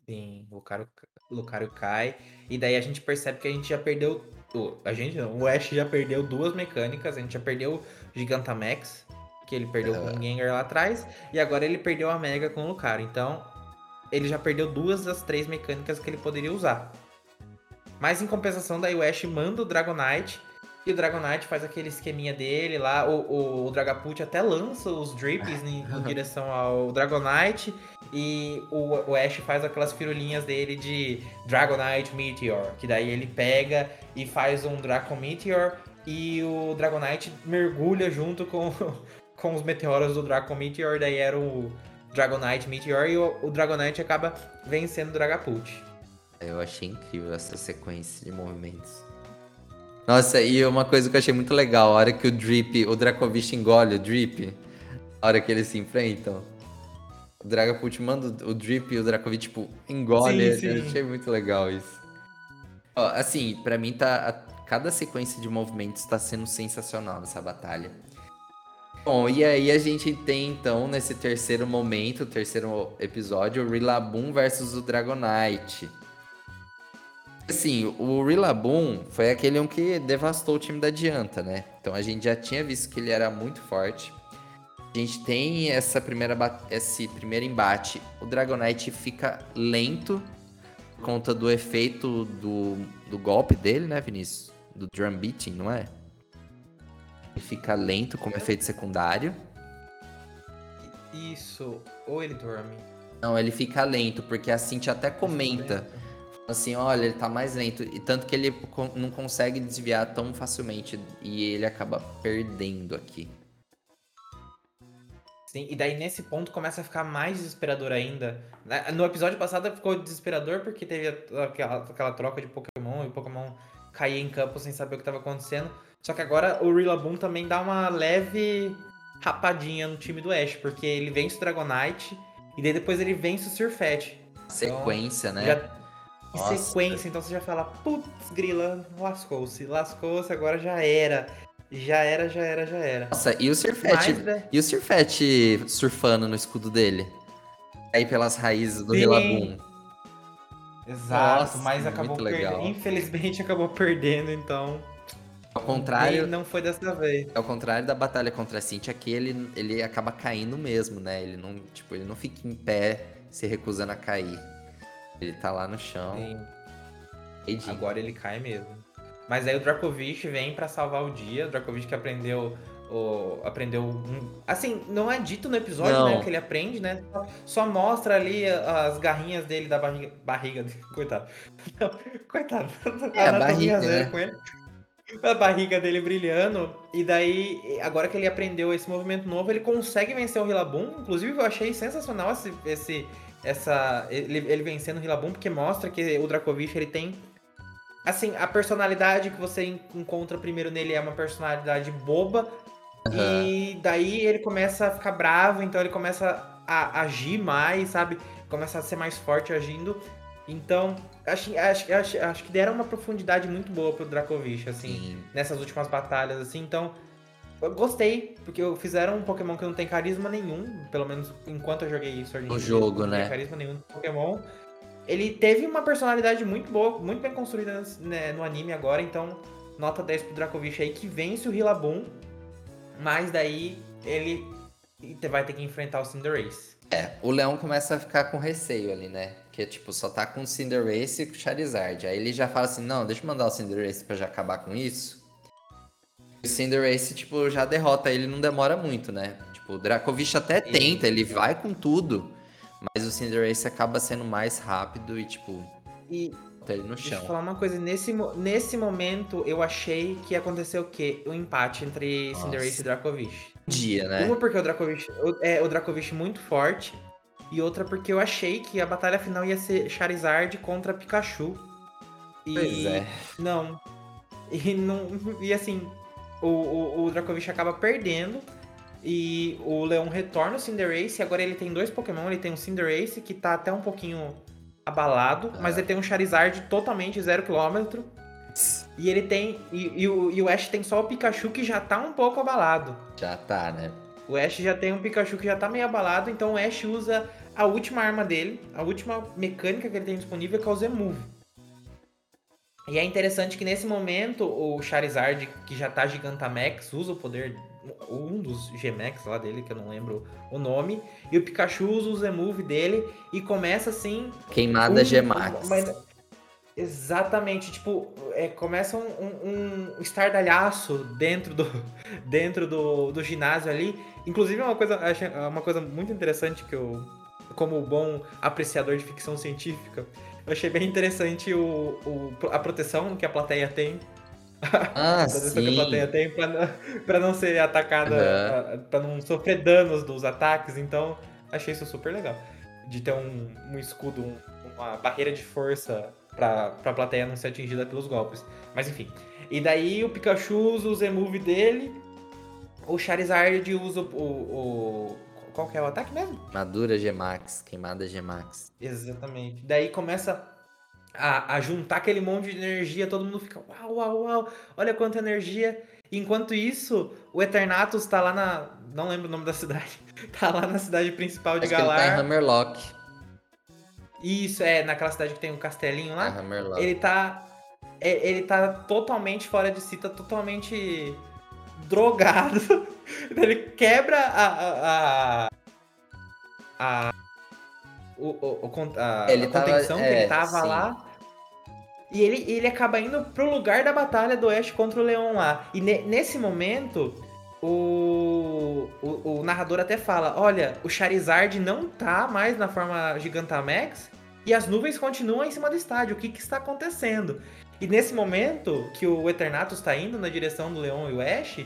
Sim, o Lucario, Lucario cai. E daí a gente percebe que a gente já perdeu. A gente não, o Ash já perdeu duas mecânicas, a gente já perdeu o Gigantamax, que ele perdeu uhum. com o Gengar lá atrás, e agora ele perdeu a Mega com o Lucario. Então, ele já perdeu duas das três mecânicas que ele poderia usar. Mas em compensação, daí o Ash manda o Dragonite E o Dragonite faz aquele esqueminha dele lá. O, o, o Dragapult até lança os Drips em, em, direção ao Dragonite. E o, o Ash faz aquelas firulinhas dele de Dragonite Meteor. Que daí ele pega e faz um Draco Meteor. E o Dragonite mergulha junto com, com os meteoros do Draco Meteor. Daí era o Dragonite Meteor. E o, o Dragonite acaba vencendo o Dragapult. Eu achei incrível essa sequência de movimentos. Nossa, e uma coisa que eu achei muito legal, a hora que o Drip, o Dracovish engole o Drip, a hora que eles se enfrentam. O Dragapult manda o Drip e o Dracovish, tipo, engole. Sim, sim. Eu achei muito legal isso. Ó, assim, para mim tá. A, cada sequência de movimentos tá sendo sensacional nessa batalha. Bom, e aí a gente tem então, nesse terceiro momento, terceiro episódio, o Rillaboom versus o Dragonite. Assim, o Rillaboom foi aquele um que devastou o time da Dianta, né? Então a gente já tinha visto que ele era muito forte. A gente tem essa primeira esse primeiro embate. O Dragonite fica lento por conta do efeito do, do golpe dele, né, Vinícius? Do drum beating, não é? Ele fica lento como efeito secundário. Isso, ou ele dorme. Não, ele fica lento, porque a Cintia até comenta assim, olha, ele tá mais lento. E tanto que ele não consegue desviar tão facilmente. E ele acaba perdendo aqui. Sim, e daí nesse ponto começa a ficar mais desesperador ainda. No episódio passado ficou desesperador porque teve aquela, aquela troca de Pokémon e o Pokémon caía em campo sem saber o que estava acontecendo. Só que agora o Rillaboom também dá uma leve rapadinha no time do Ash, porque ele vence o Dragonite e daí depois ele vence o Surfet. Sequência, então, né? Já, nossa. sequência, então você já fala, putz, grila, lascou-se, lascou-se, agora já era. Já era, já era, já era. Nossa, e o Surfete? Né? E o Surfete surfando no escudo dele? Aí pelas raízes do Rillaboom. Exato, Nossa, mas acabou perdendo. Infelizmente acabou perdendo, então. Ao contrário. não foi dessa vez. Ao contrário da batalha contra a Cintia, aqui ele, ele acaba caindo mesmo, né? Ele não, tipo, ele não fica em pé se recusando a cair. Ele tá lá no chão. Agora ele cai mesmo. Mas aí o Dracovish vem para salvar o dia. O Dracovish que aprendeu. O, aprendeu. Um, assim, não é dito no episódio, né, não. né? Que ele aprende, né? Só, mostra ali as garrinhas dele da barriga. Barriga dele. Coitado. Não, coitado. É, a barriga. Né? Com ele. A barriga dele brilhando. E daí, agora que ele aprendeu esse movimento novo, ele consegue vencer o Rillaboom. Inclusive, eu achei sensacional esse, esse essa ele, ele vencendo o Rillaboom, porque mostra que o Dracovish ele tem assim, a personalidade que você encontra primeiro nele é uma personalidade boba uhum. e daí ele começa a ficar bravo, então ele começa a agir mais, sabe? Começa a ser mais forte agindo. Então, acho, acho, acho, acho que deram uma profundidade muito boa pro Dracovish, assim, Sim. nessas últimas batalhas, assim. Então, eu gostei, porque fizeram um Pokémon que não tem carisma nenhum, pelo menos enquanto eu joguei Sword No jogo, não né? Não tem carisma nenhum do Pokémon. Ele teve uma personalidade muito boa, muito bem construída né, no anime agora, então nota 10 pro Dracovish aí, que vence o Rillaboom, mas daí ele vai ter que enfrentar o Cinderace. É, o Leão começa a ficar com receio ali, né? Que tipo, só tá com o Cinderace e com o Charizard. Aí ele já fala assim, não, deixa eu mandar o Cinderace pra já acabar com isso. O Cinderace, tipo, já derrota ele, não demora muito, né? Tipo, o Dracovish até tenta, ele vai com tudo, mas o Cinderace acaba sendo mais rápido e, tipo, e ele no chão. Deixa eu falar uma coisa, nesse, nesse momento eu achei que ia acontecer o quê? O um empate entre Nossa. Cinderace e Dracovish. Dia, né? Uma porque o Dracovish é o Dracovish muito forte, e outra porque eu achei que a batalha final ia ser Charizard contra Pikachu. E... Pois é. Não. E não. E assim, o, o, o Dracovish acaba perdendo. E o Leão retorna o Cinderace. E agora ele tem dois Pokémon. Ele tem um Cinderace que tá até um pouquinho abalado. Ah. Mas ele tem um Charizard totalmente 0km. E ele tem. E, e, o, e o Ash tem só o Pikachu que já tá um pouco abalado. Já tá, né? O Ash já tem um Pikachu que já tá meio abalado. Então o Ash usa a última arma dele, a última mecânica que ele tem disponível, que é o Z-Move. E é interessante que nesse momento o Charizard, que já tá Gigantamax, usa o poder, um dos G-Max lá dele, que eu não lembro o nome, e o Pikachu usa o Z-Move dele e começa assim. Queimada um, G-Max. Exatamente, tipo, é, começa um, um, um, estardalhaço dentro do, dentro do, do ginásio ali. Inclusive, é uma coisa, é uma coisa muito interessante que eu, como bom apreciador de ficção científica, eu achei bem interessante o, o a proteção que a plateia tem. Ah, a proteção sim. que a plateia tem pra, pra não ser atacada, uhum. pra, pra não sofrer danos dos ataques. Então, achei isso super legal. De ter um, um escudo, um, uma barreira de força pra, pra plateia não ser atingida pelos golpes. Mas enfim. E daí o Pikachu usa o Z-Move dele, o Charizard usa o, o, Qual que é o ataque mesmo? Madura G-Max, queimada G-Max. Exatamente. Daí começa a, a, juntar aquele monte de energia, todo mundo fica uau, uau, uau, olha quanta energia. Enquanto isso, o Eternatus tá lá na. Não lembro o nome da cidade. Tá lá na cidade principal de Acho Galar. ele tá em Hammerlock. Isso, é, naquela cidade que tem um castelinho lá. É ele tá. É, ele tá totalmente fora de si, tá totalmente drogado. ele quebra a. a, a, a o, o, a, ele a contenção tava, que ele é, tava sim. lá. E ele, ele acaba indo pro lugar da batalha do Oeste contra o Leão lá. E ne, nesse momento, o, o, o, narrador até fala: olha, o Charizard não tá mais na forma Gigantamax e as nuvens continuam em cima do estádio. O que, que está acontecendo? E nesse momento que o Eternatus está indo na direção do Leon e o Ash,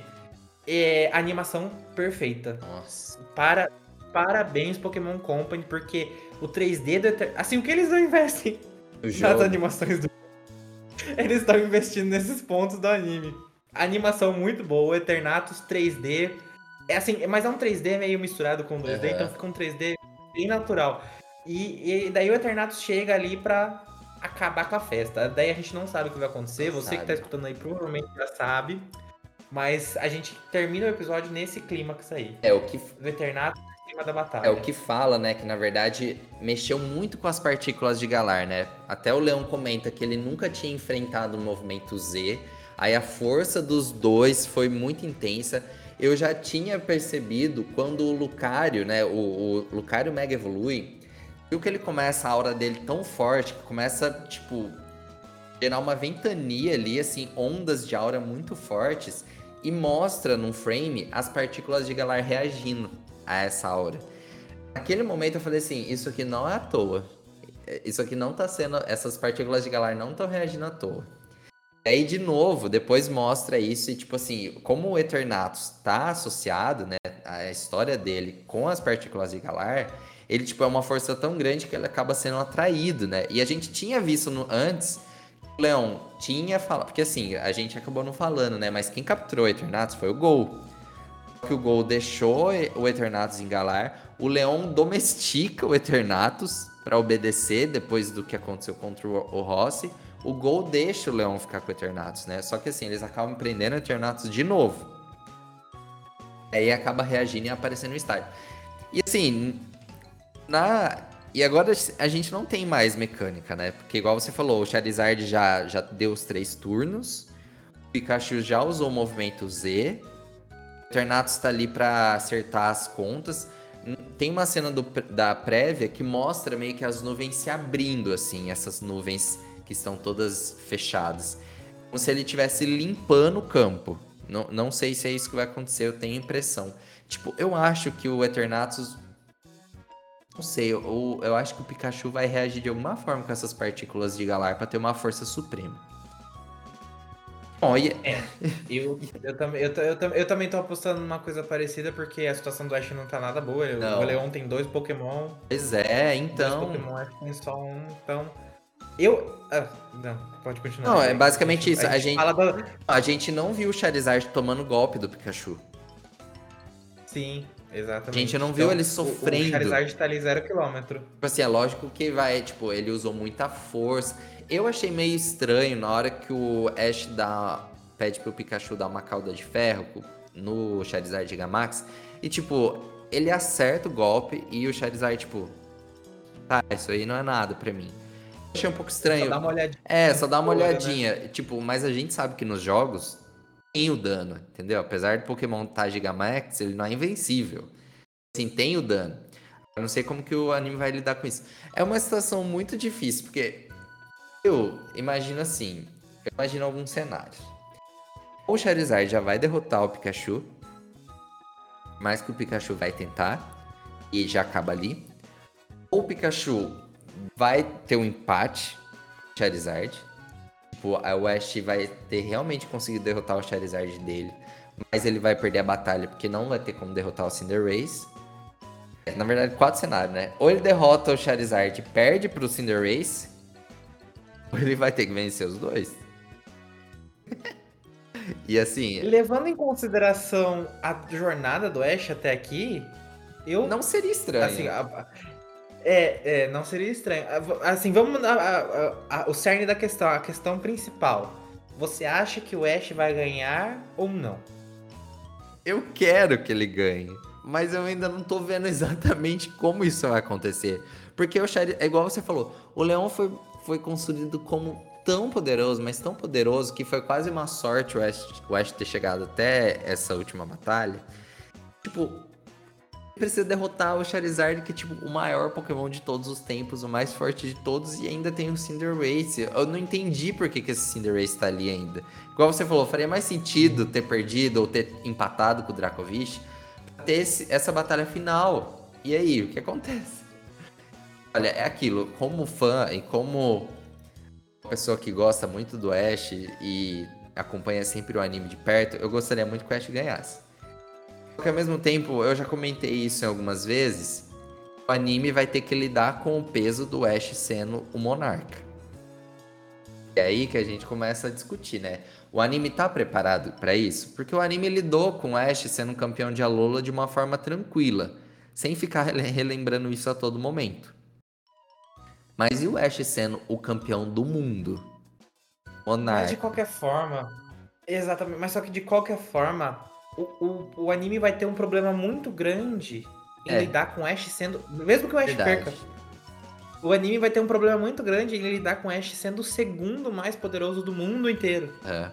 é animação perfeita. Nossa. Para, parabéns, Pokémon Company, porque o 3D do Eternatus. Assim, o que eles não investem nas animações do. Eles estão investindo nesses pontos do anime. Animação muito boa, Eternatus 3D. É assim, mas é um 3D meio misturado com 2D, uhum. então fica um 3D bem natural. E, e, daí o Eternatus chega ali pra acabar com a festa. Daí a gente não sabe o que vai acontecer. Não Você sabe. que tá escutando aí provavelmente já sabe. Mas a gente termina o episódio nesse clímax aí. É o que. O Eternatus em cima da batalha. É o que fala, né? Que na verdade mexeu muito com as partículas de Galar, né? Até o Leão comenta que ele nunca tinha enfrentado o movimento Z Aí a força dos dois foi muito intensa. Eu já tinha percebido quando o Lucario, né, o, o Lucario Mega Evolui, viu que ele começa a aura dele tão forte que começa, tipo, gerar uma ventania ali, assim, ondas de aura muito fortes e mostra num frame as partículas de Galar reagindo a essa aura. Naquele momento eu falei assim, isso aqui não é à toa. Isso aqui não tá sendo, essas partículas de Galar não estão reagindo à toa. Aí, de novo, depois mostra isso e, tipo assim, como o Eternatus tá associado, né, a história dele com as partículas de Galar, ele, tipo, é uma força tão grande que ele acaba sendo atraído, né? E a gente tinha visto no, antes, o Leon tinha falado, porque assim, a gente acabou não falando, né, mas quem capturou o Eternatus foi o Gol. Que o Gol deixou o Eternatus em Galar, o Leon domestica o Eternatus para obedecer depois do que aconteceu contra o Rossi o gol deixa o Leão ficar com o Eternatus, né? Só que assim, eles acabam prendendo o Eternatus de novo. Aí acaba reagindo e aparecendo no estádio. E assim, na. E agora a gente não tem mais mecânica, né? Porque igual você falou, o Charizard já, já deu os três turnos. O Pikachu já usou o movimento Z. O Eternatus tá ali para acertar as contas. Tem uma cena do, da prévia que mostra meio que as nuvens se abrindo, assim, essas nuvens que estão todas fechadas. Como se ele estivesse limpando o campo. Não, não sei se é isso que vai acontecer, eu tenho impressão. Tipo, eu acho que o Eternatus. Não sei, eu, eu acho que o Pikachu vai reagir de alguma forma com essas partículas de Galar para ter uma força suprema. Bom, e... é, eu, eu, também, eu, eu, eu, também tô apostando numa coisa parecida porque a situação do Ash não tá nada boa. Não. O Leon tem dois Pokémon. Pois é, então. Dois Pokémon, Ash tem só um, então. Eu. Ah, não, pode continuar. Não, é basicamente isso. A gente, a gente, a gente não viu o Charizard tomando golpe do Pikachu. Sim, exatamente. A gente não viu então, ele sofrendo. O, o Charizard tá ali zero quilômetro. Tipo assim, é lógico que vai, tipo, ele usou muita força. Eu achei meio estranho na hora que o Ash dá, pede pro Pikachu dar uma cauda de ferro no Charizard Gigamax. E, tipo, ele acerta o golpe e o Charizard, tipo, tá, isso aí não é nada pra mim achei um pouco estranho. Só dá uma olhadinha. É, só dá uma né? olhadinha. Né? Tipo, mas a gente sabe que nos jogos tem o dano, entendeu? Apesar do Pokémon estar tá Gigamax, ele não é invencível. Assim, tem o dano. Eu não sei como que o anime vai lidar com isso. É uma situação muito difícil, porque Eu imagino assim, eu imagino alguns cenários. Ou o Charizard já vai derrotar o Pikachu, mais que o Pikachu vai tentar, e já acaba ali. Ou o Pikachu vai ter um empate com o Charizard. Tipo, a West vai ter realmente conseguido derrotar o Charizard dele, mas ele vai perder a batalha porque não vai ter como derrotar o Cinderace. É, na verdade, quatro cenários, né? Ou ele derrota o Charizard e perde pro Cinderace, ou ele vai ter que vencer os dois. e assim. Levando em consideração a jornada do Ash até aqui, eu. Não seria estranho. Assim, a, é, é, não seria estranho. Assim, vamos. A, a, o cerne da questão, a questão principal. Você acha que o Ash vai ganhar ou não? Eu quero que ele ganhe. Mas eu ainda não tô vendo exatamente como isso vai acontecer. Porque o Charizard, é igual você falou, o Leão foi, foi construído como tão poderoso, mas tão poderoso, que foi quase uma sorte o Ash, o Ash ter chegado até essa última batalha. Tipo, precisa derrotar o Charizard, que é tipo o maior Pokémon de todos os tempos, o mais forte de todos, e ainda tem o Cinderace. Eu não entendi por que, que esse Cinderace tá ali ainda. Igual você falou, faria mais sentido ter perdido ou ter empatado com o Dracovish ter esse, essa batalha final. E aí, o que acontece? Olha, é aquilo, como fã e como pessoa que gosta muito do Ash e acompanha sempre o anime de perto, eu gostaria muito que o Ash ganhasse. Porque ao mesmo tempo, eu já comentei isso algumas vezes, o anime vai ter que lidar com o peso do Ash sendo o monarca. É aí que a gente começa a discutir, né? O anime tá preparado para isso? Porque o anime lidou com o Ash sendo campeão de Alola de uma forma tranquila, sem ficar relembrando isso a todo momento. Mas e o Ash sendo o campeão do mundo? Monarca. Mas de qualquer forma, exatamente, mas só que de qualquer forma, o, o, o anime vai ter um problema muito grande em é. lidar com o Ash sendo. Mesmo que o Ash Verdade. perca. O anime vai ter um problema muito grande em lidar com o Ash sendo o segundo mais poderoso do mundo inteiro. É.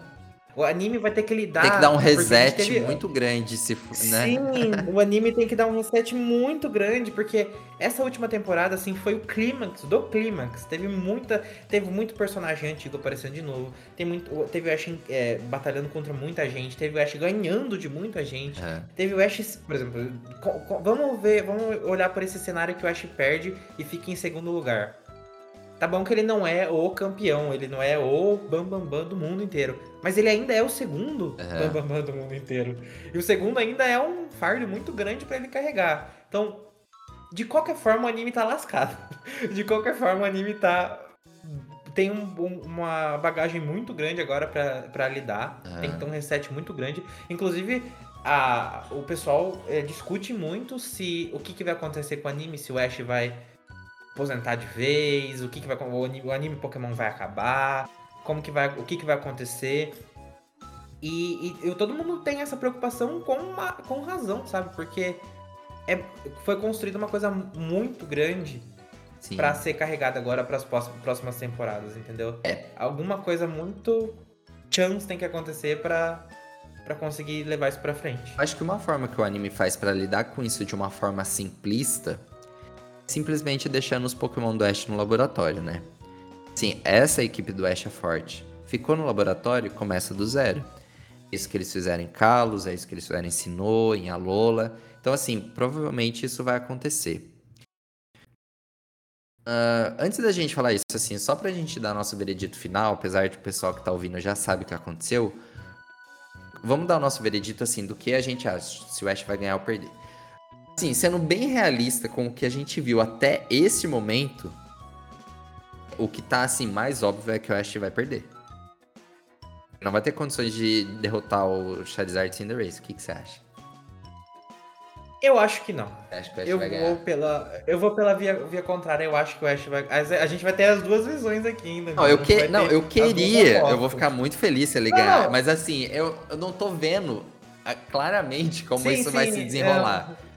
O anime vai ter que lidar. Tem que dar um reset teve... muito grande, se, né? Sim, o anime tem que dar um reset muito grande, porque essa última temporada, assim, foi o clímax do clímax. Teve muita. Teve muito personagem antigo aparecendo de novo. Tem muito, teve o Ash é, batalhando contra muita gente. Teve o Ash ganhando de muita gente. É. Teve o Ash, por exemplo. Vamos ver, vamos olhar por esse cenário que o Ash perde e fica em segundo lugar. Tá bom que ele não é o campeão, ele não é o bambambam bam, bam do mundo inteiro. Mas ele ainda é o segundo uhum. bambambam bam, do mundo inteiro. E o segundo ainda é um fardo muito grande para ele carregar. Então, de qualquer forma, o anime tá lascado. De qualquer forma, o anime tá. Tem um, um, uma bagagem muito grande agora para lidar. Uhum. Tem que ter um reset muito grande. Inclusive, a, o pessoal é, discute muito se o que, que vai acontecer com o anime, se o Ash vai aposentar de vez, o que, que vai o anime, o anime Pokémon vai acabar, como que vai, o que, que vai acontecer. E, e, e todo mundo tem essa preocupação com, uma, com razão, sabe? Porque é, foi construída uma coisa muito grande para ser carregada agora para as próximas temporadas, entendeu? É. Alguma coisa muito chance tem que acontecer para para conseguir levar isso para frente. Acho que uma forma que o anime faz para lidar com isso de uma forma simplista simplesmente deixando os Pokémon do Ash no laboratório, né? Sim, essa equipe do Ash é forte. Ficou no laboratório, começa do zero. Isso que eles fizeram em Kalos, é isso que eles fizeram em Sinnoh, em Alola. Então, assim, provavelmente isso vai acontecer. Uh, antes da gente falar isso, assim, só pra gente dar nosso veredito final, apesar de o pessoal que tá ouvindo já sabe o que aconteceu, vamos dar o nosso veredito, assim, do que a gente acha, se o Ash vai ganhar ou perder. Assim, sendo bem realista com o que a gente viu até esse momento, o que tá assim mais óbvio é que o Ash vai perder. Não vai ter condições de derrotar o Charizard Cinderace. O que, que você acha? Eu acho que não. Acho que eu vou pela, eu vou pela via, via contrária. Eu acho que o Ash vai. A gente vai ter as duas visões aqui ainda. Não, eu, que, não, eu queria. Eu vou ficar muito feliz se ele ganhar. Mas assim, eu, eu não tô vendo ah, claramente como sim, isso sim, vai se desenrolar. É...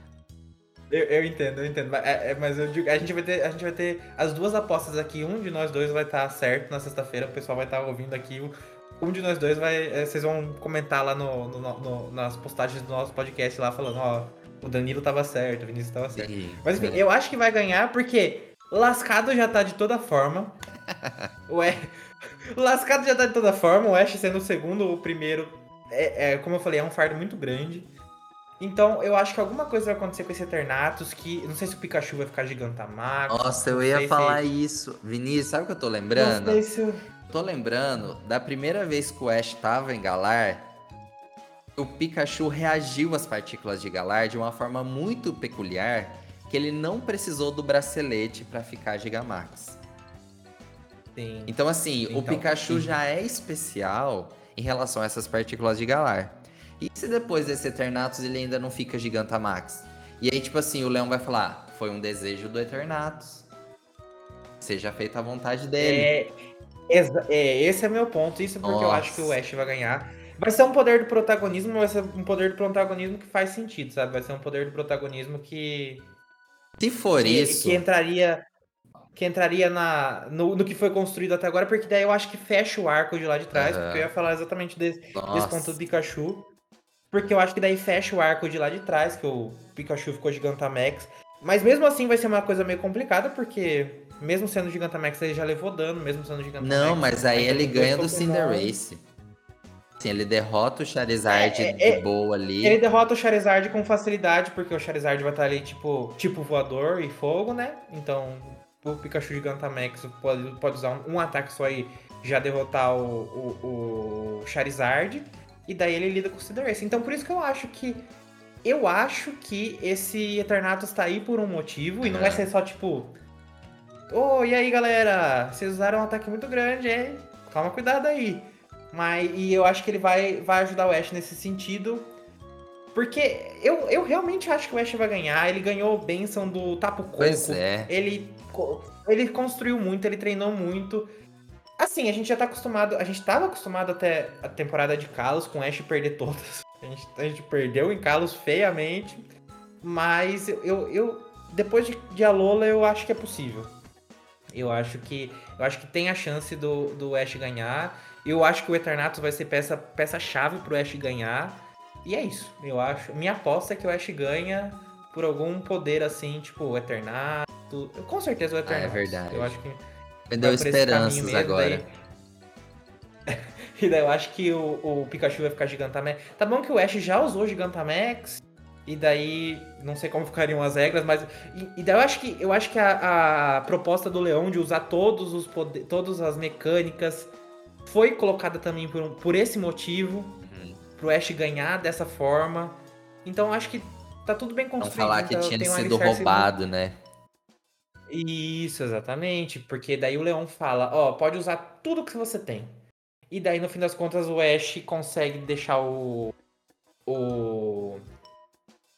Eu, eu entendo, eu entendo. Mas, é, é, mas eu digo, a gente, vai ter, a gente vai ter as duas apostas aqui. Um de nós dois vai estar certo na sexta-feira. O pessoal vai estar ouvindo aqui. Um de nós dois vai. É, vocês vão comentar lá no, no, no, nas postagens do nosso podcast lá falando, ó, o Danilo tava certo, o Vinícius tava certo. Sim, mas enfim, é. eu acho que vai ganhar porque lascado já tá de toda forma. o lascado já tá de toda forma, o Ash sendo o segundo, o primeiro, é, é, como eu falei, é um fardo muito grande. Então, eu acho que alguma coisa vai acontecer com esse Eternatus, que não sei se o Pikachu vai ficar Gigantamax. Nossa, eu ia falar se... isso. Vinícius, sabe o que eu tô lembrando? Não sei se eu... Tô lembrando da primeira vez que o Ash tava em Galar, o Pikachu reagiu às partículas de Galar de uma forma muito peculiar, que ele não precisou do bracelete para ficar Gigamax. Sim. Então, assim, então, o Pikachu sim. já é especial em relação a essas partículas de Galar. E se depois desse Eternatus ele ainda não fica Gigantamax? E aí, tipo assim, o Leão vai falar: foi um desejo do Eternatus. Seja feita a vontade dele. É, é, esse é meu ponto. Isso é porque Nossa. eu acho que o Ash vai ganhar. Vai ser um poder do protagonismo, vai ser um poder do protagonismo que faz sentido, sabe? Vai ser um poder do protagonismo que. Se for que, isso. Que entraria que entraria na, no, no, que foi construído até agora, porque daí eu acho que fecha o arco de lá de trás, uhum. porque eu ia falar exatamente desse, desse ponto do Pikachu. Porque eu acho que daí fecha o arco de lá de trás, que o Pikachu ficou Gigantamax. Mas mesmo assim vai ser uma coisa meio complicada, porque mesmo sendo Gigantamax ele já levou dano, mesmo sendo Gigantamax. Não, mas aí ele ganha do Cinderace. Sim, ele derrota o Charizard é, é, de boa ali. Ele derrota o Charizard com facilidade, porque o Charizard vai estar ali tipo, tipo voador e fogo, né? Então o Pikachu Gigantamax pode, pode usar um, um ataque só e já derrotar o, o, o, Charizard. E daí ele lida com o Cinderace. Então por isso que eu acho que. Eu acho que esse Eternatus tá aí por um motivo. E não vai ser só tipo. Oh, e aí galera? Vocês usaram um ataque muito grande, hein? Toma cuidado aí. Mas, e eu acho que ele vai, vai ajudar o Ash nesse sentido. Porque eu, eu realmente acho que o Ash vai ganhar. Ele ganhou bênção do Tapo Coco. Pois é. Ele, ele construiu muito, ele treinou muito. Assim, a gente já tá acostumado. A gente tava acostumado até a temporada de Kalos com o Ash perder todas. A gente, a gente perdeu em Kalos feiamente. Mas eu, eu depois de, de Alola, eu acho que é possível. Eu acho que eu acho que tem a chance do, do Ash ganhar. Eu acho que o Eternatus vai ser peça peça chave pro Ash ganhar. E é isso. Eu acho. Minha aposta é que o Ash ganha por algum poder assim, tipo o Eternato. Com certeza o Eternato. Ah, é verdade. Eu acho que me deu esperanças agora. Daí... e daí eu acho que o, o Pikachu vai ficar Gigantamax. Tá bom que o Ash já usou Gigantamax. E daí, não sei como ficariam as regras, mas. E, e daí eu acho que, eu acho que a, a proposta do Leão de usar todos os poder, todas as mecânicas foi colocada também por, por esse motivo. Uhum. Pro Ash ganhar dessa forma. Então eu acho que tá tudo bem construído. Não falar que então, tinha sido roubado, né? Isso, exatamente. Porque daí o Leão fala, ó, pode usar tudo que você tem. E daí, no fim das contas, o Ash consegue deixar o. O.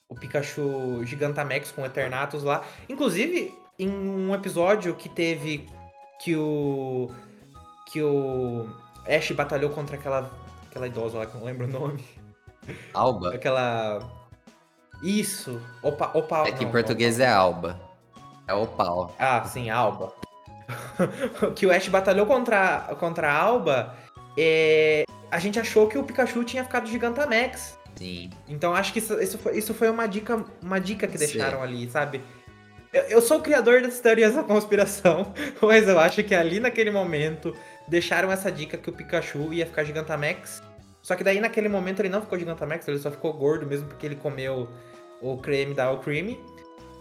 O Pikachu Gigantamax com o Eternatus lá. Inclusive, em um episódio que teve. Que o. Que o. Ash batalhou contra aquela. Aquela idosa lá que eu não lembro o nome. Alba? Aquela. Isso. Opa, opa. É que não, em português opa. é Alba. É o pau. Ah, sim, Alba. que o Ash batalhou contra, contra a Alba, é... a gente achou que o Pikachu tinha ficado Gigantamax. Sim. Então acho que isso, isso, foi, isso foi uma dica, uma dica que deixaram Sim. ali, sabe? Eu, eu sou o criador das teorias da conspiração, mas eu acho que ali naquele momento deixaram essa dica que o Pikachu ia ficar Gigantamax. Só que daí naquele momento ele não ficou Gigantamax, ele só ficou gordo mesmo porque ele comeu o creme da Alcreme.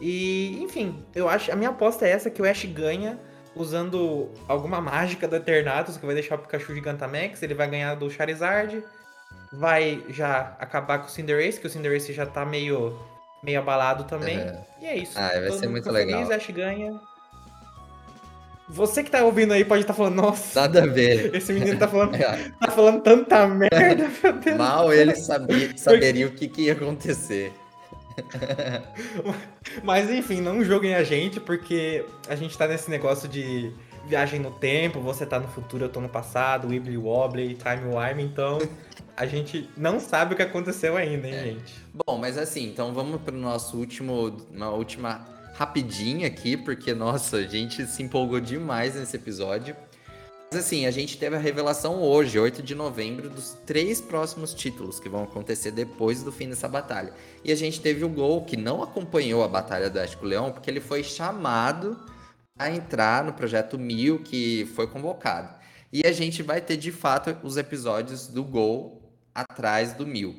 E, enfim, eu acho. A minha aposta é essa: que o Ash ganha usando alguma mágica do Eternatus, que vai deixar o Pikachu Gigantamax. Ele vai ganhar do Charizard. Vai já acabar com o Cinderace, que o Cinderace já tá meio, meio abalado também. Uhum. E é isso. Ah, vai Todo ser muito legal. Feliz, Ash ganha. Você que tá ouvindo aí pode estar tá falando, nossa. Nada a ver. Esse menino tá falando, é. tá falando tanta merda, meu Deus. Mal ele sabia, saberia o que, que ia acontecer. Mas enfim, não joguem a gente, porque a gente tá nesse negócio de viagem no tempo, você tá no futuro, eu tô no passado, Wibbly Wobbly, Time Wime, então a gente não sabe o que aconteceu ainda, hein, é. gente? Bom, mas assim, então vamos pro nosso último, uma última rapidinha aqui, porque, nossa, a gente se empolgou demais nesse episódio. Mas assim, a gente teve a revelação hoje, 8 de novembro, dos três próximos títulos que vão acontecer depois do fim dessa batalha. E a gente teve o Gol, que não acompanhou a batalha do Ash com o Leão, porque ele foi chamado a entrar no projeto Mil que foi convocado. E a gente vai ter de fato os episódios do Gol atrás do Mil.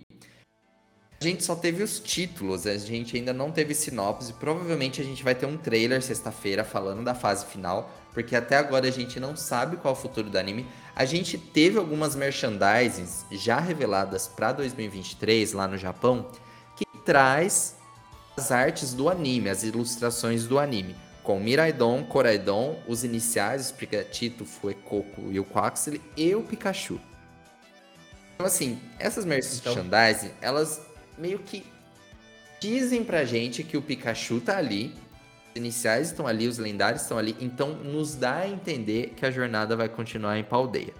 A gente só teve os títulos, a gente ainda não teve sinopse. Provavelmente a gente vai ter um trailer sexta-feira falando da fase final, porque até agora a gente não sabe qual é o futuro do anime. A gente teve algumas merchandises já reveladas para 2023 lá no Japão, que traz as artes do anime, as ilustrações do anime, com Miraidon, Coraidon, os iniciais, os Pikachu, Fuecoco e o Quaxley e o Pikachu. Então assim, essas merchandising, então... elas meio que dizem pra gente que o Pikachu tá ali, iniciais estão ali, os lendários estão ali, então nos dá a entender que a jornada vai continuar em Paldeia.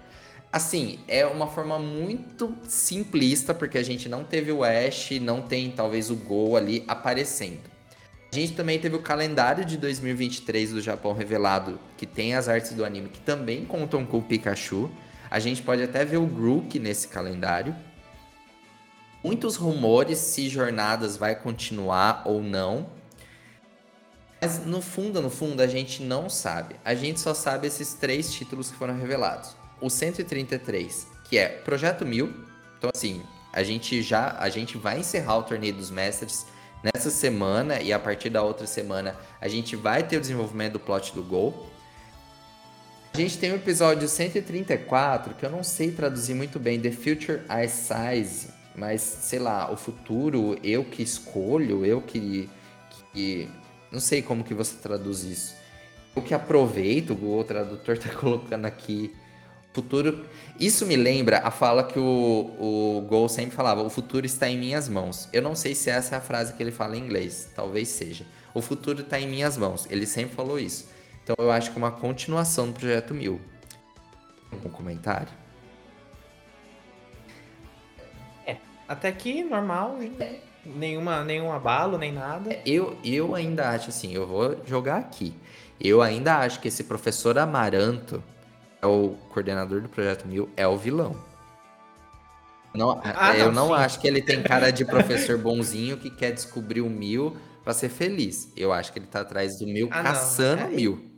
Assim, é uma forma muito simplista, porque a gente não teve o Ash, não tem talvez o Gol ali aparecendo. A gente também teve o calendário de 2023 do Japão revelado, que tem as artes do anime que também contam com o Pikachu. A gente pode até ver o Grook nesse calendário muitos rumores se Jornadas vai continuar ou não. Mas no fundo, no fundo, a gente não sabe. A gente só sabe esses três títulos que foram revelados. O 133, que é Projeto 1000. Então, assim, a gente já a gente vai encerrar o torneio dos mestres nessa semana e a partir da outra semana a gente vai ter o desenvolvimento do plot do Gol. A gente tem o episódio 134, que eu não sei traduzir muito bem, The Future Ice Size, mas sei lá, o futuro eu que escolho, eu que, que não sei como que você traduz isso. Eu que aproveito, o tradutor tá colocando aqui futuro. Isso me lembra a fala que o, o Gol sempre falava: o futuro está em minhas mãos. Eu não sei se essa é a frase que ele fala em inglês, talvez seja. O futuro está em minhas mãos. Ele sempre falou isso. Então eu acho que é uma continuação do projeto Mil. Algum comentário? Até aqui, normal, nenhuma, nenhum abalo, nem nada. É, eu, eu ainda acho assim, eu vou jogar aqui. Eu ainda acho que esse professor Amaranto, é o coordenador do Projeto Mil, é o vilão. Não, ah, eu não, não acho que ele tem cara de professor bonzinho que quer descobrir o Mil para ser feliz. Eu acho que ele tá atrás do Mil ah, caçando o é, Mil.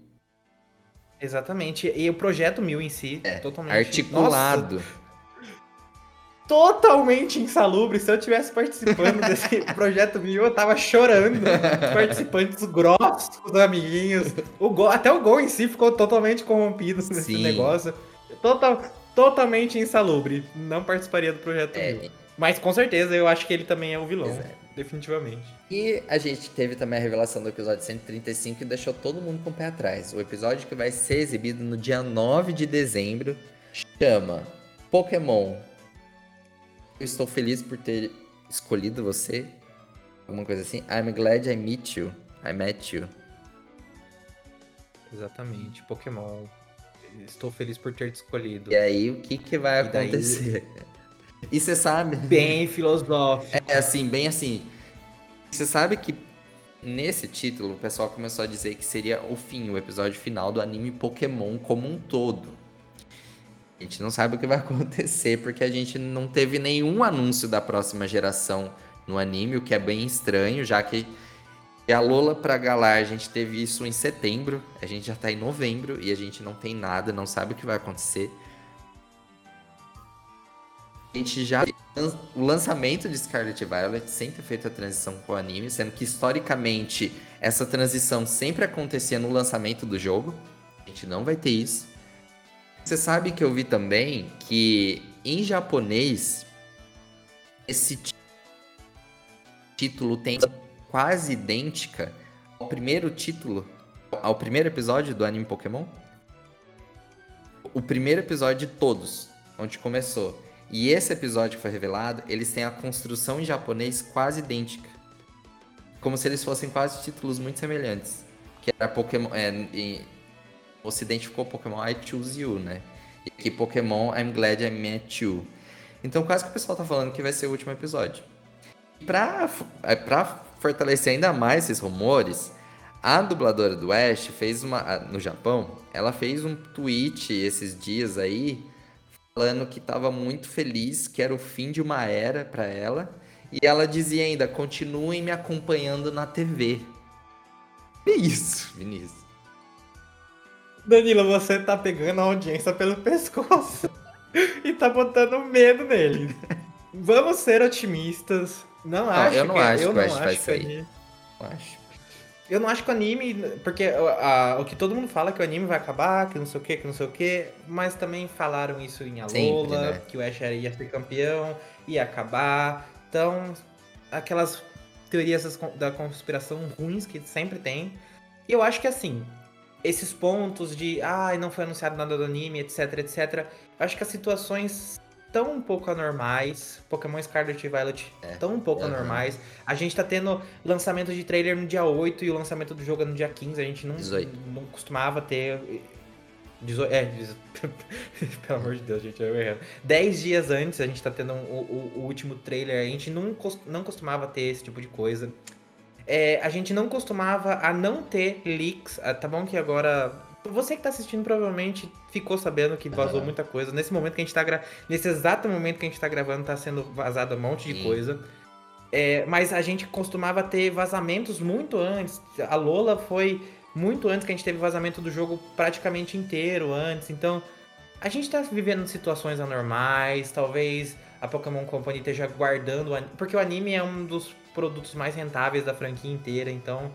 Exatamente. E o projeto Mil em si, é, totalmente articulado. Nossa totalmente insalubre. Se eu tivesse participando desse projeto meu, eu tava chorando. Participantes grossos, os amiguinhos. O gol, até o gol em si ficou totalmente corrompido nesse Sim. negócio. Total, totalmente insalubre. Não participaria do projeto é. Mas com certeza eu acho que ele também é o vilão. Exato. Definitivamente. E a gente teve também a revelação do episódio 135 que deixou todo mundo com o pé atrás. O episódio que vai ser exibido no dia 9 de dezembro chama Pokémon eu estou feliz por ter escolhido você. Alguma coisa assim. I'm glad I met you. I met you. Exatamente. Pokémon. Estou feliz por ter te escolhido. E aí, o que, que vai acontecer? E você sabe. Bem filosófico. É assim, bem assim. Você sabe que nesse título o pessoal começou a dizer que seria o fim, o episódio final do anime Pokémon como um todo. A gente não sabe o que vai acontecer porque a gente não teve nenhum anúncio da próxima geração no anime, o que é bem estranho, já que a Lola pra Galar a gente teve isso em setembro, a gente já tá em novembro e a gente não tem nada, não sabe o que vai acontecer. A gente já o lançamento de Scarlet Violet sem ter feito a transição com o anime, sendo que historicamente essa transição sempre acontecia no lançamento do jogo. A gente não vai ter isso. Você sabe que eu vi também que em japonês esse título tem quase idêntica ao primeiro título, ao primeiro episódio do anime Pokémon? O primeiro episódio de todos, onde começou. E esse episódio que foi revelado, eles têm a construção em japonês quase idêntica. Como se eles fossem quase títulos muito semelhantes. Que era Pokémon. É, o Ocidente ficou Pokémon I Choose You, né? E aqui Pokémon I'm Glad I Met You. Então quase que o pessoal tá falando que vai ser o último episódio. E pra, é, pra fortalecer ainda mais esses rumores, a dubladora do Ash fez uma. No Japão, ela fez um tweet esses dias aí falando que estava muito feliz, que era o fim de uma era para ela. E ela dizia ainda: continuem me acompanhando na TV. Que isso, Vinícius? Danilo, você tá pegando a audiência pelo pescoço e tá botando medo nele. Vamos ser otimistas. Não acho eu não que, acho eu que não acho vai que sair. anime- Eu acho. Eu não acho que o anime. Porque a- a- o que todo mundo fala é que o anime vai acabar, que não sei o que, que não sei o que. Mas também falaram isso em Alola, né? que o Ash ia ser campeão, ia acabar. Então, aquelas teorias da conspiração ruins que sempre tem. E eu acho que assim, esses pontos de ai, não foi anunciado nada do anime, etc, etc. Acho que as situações tão um pouco anormais. Pokémon Scarlet e Violet É. tão um pouco Aham. anormais. A gente tá tendo lançamento de trailer no dia 8 e o lançamento do jogo é no dia 15. A gente não, 18. não costumava ter. 18, é, 18 pelo amor de Deus, gente, eu errando. 10 dias antes a gente tá tendo um- o, o- último trailer. A gente não, cos- não costumava ter esse tipo de coisa. É, a gente não costumava a não ter leaks. Ah, Tá bom que agora. Você que tá assistindo provavelmente ficou sabendo que vazou Aham. muita coisa. Nesse momento que a gente tá gra... Nesse exato momento que a gente tá gravando, tá sendo vazado um monte de Sim. coisa. É, mas a gente costumava ter vazamentos muito antes. A Lola foi muito antes que a gente teve vazamento do jogo praticamente inteiro antes. Então, a gente tá vivendo situações anormais. Talvez a Pokémon Company esteja guardando. Porque o anime é um dos produtos mais rentáveis da franquia inteira. Então,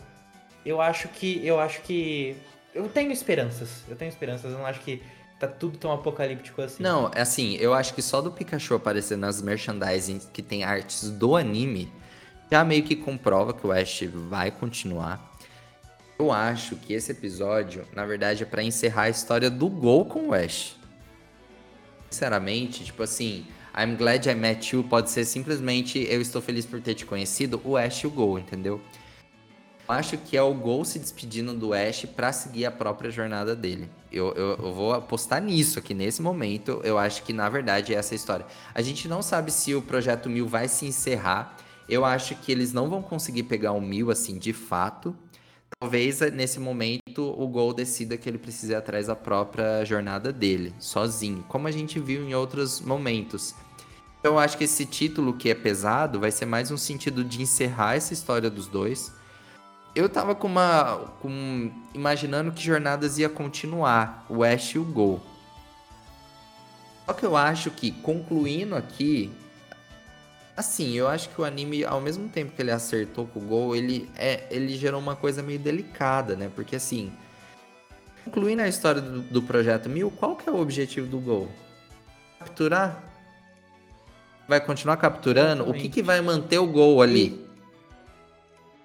eu acho que. Eu acho que. Eu tenho esperanças. Eu tenho esperanças. Eu não acho que tá tudo tão apocalíptico assim. Não, é assim, eu acho que só do Pikachu aparecer nas merchandising que tem artes do anime, já meio que comprova que o Ash vai continuar. Eu acho que esse episódio, na verdade, é pra encerrar a história do Gol com o Ash. Sinceramente, tipo assim, I'm glad I met you pode ser simplesmente eu estou feliz por ter te conhecido, o Ash e o Gol, entendeu? Eu acho que é o Gol se despedindo do Ash pra seguir a própria jornada dele. Eu, eu, eu vou apostar nisso aqui nesse momento. Eu acho que na verdade é essa história. A gente não sabe se o projeto Mil vai se encerrar. Eu acho que eles não vão conseguir pegar o Mil assim de fato. Talvez eh, nesse momento o Gol decida que ele precisa ir atrás da própria jornada dele, sozinho, como a gente viu em outros momentos. Então eu acho que esse título que é pesado vai ser mais um sentido de encerrar essa história dos dois. Eu tava com uma. Com, imaginando que jornadas ia continuar, o Ash e o Gol. Só que eu acho que, concluindo aqui. Assim, eu acho que o anime, ao mesmo tempo que ele acertou com o Gol, ele, é, ele gerou uma coisa meio delicada, né? Porque assim. Concluindo a história do, do projeto Mil, qual que é o objetivo do Gol? Capturar? Vai continuar capturando? O que, Exatamente. que vai manter o Gol ali?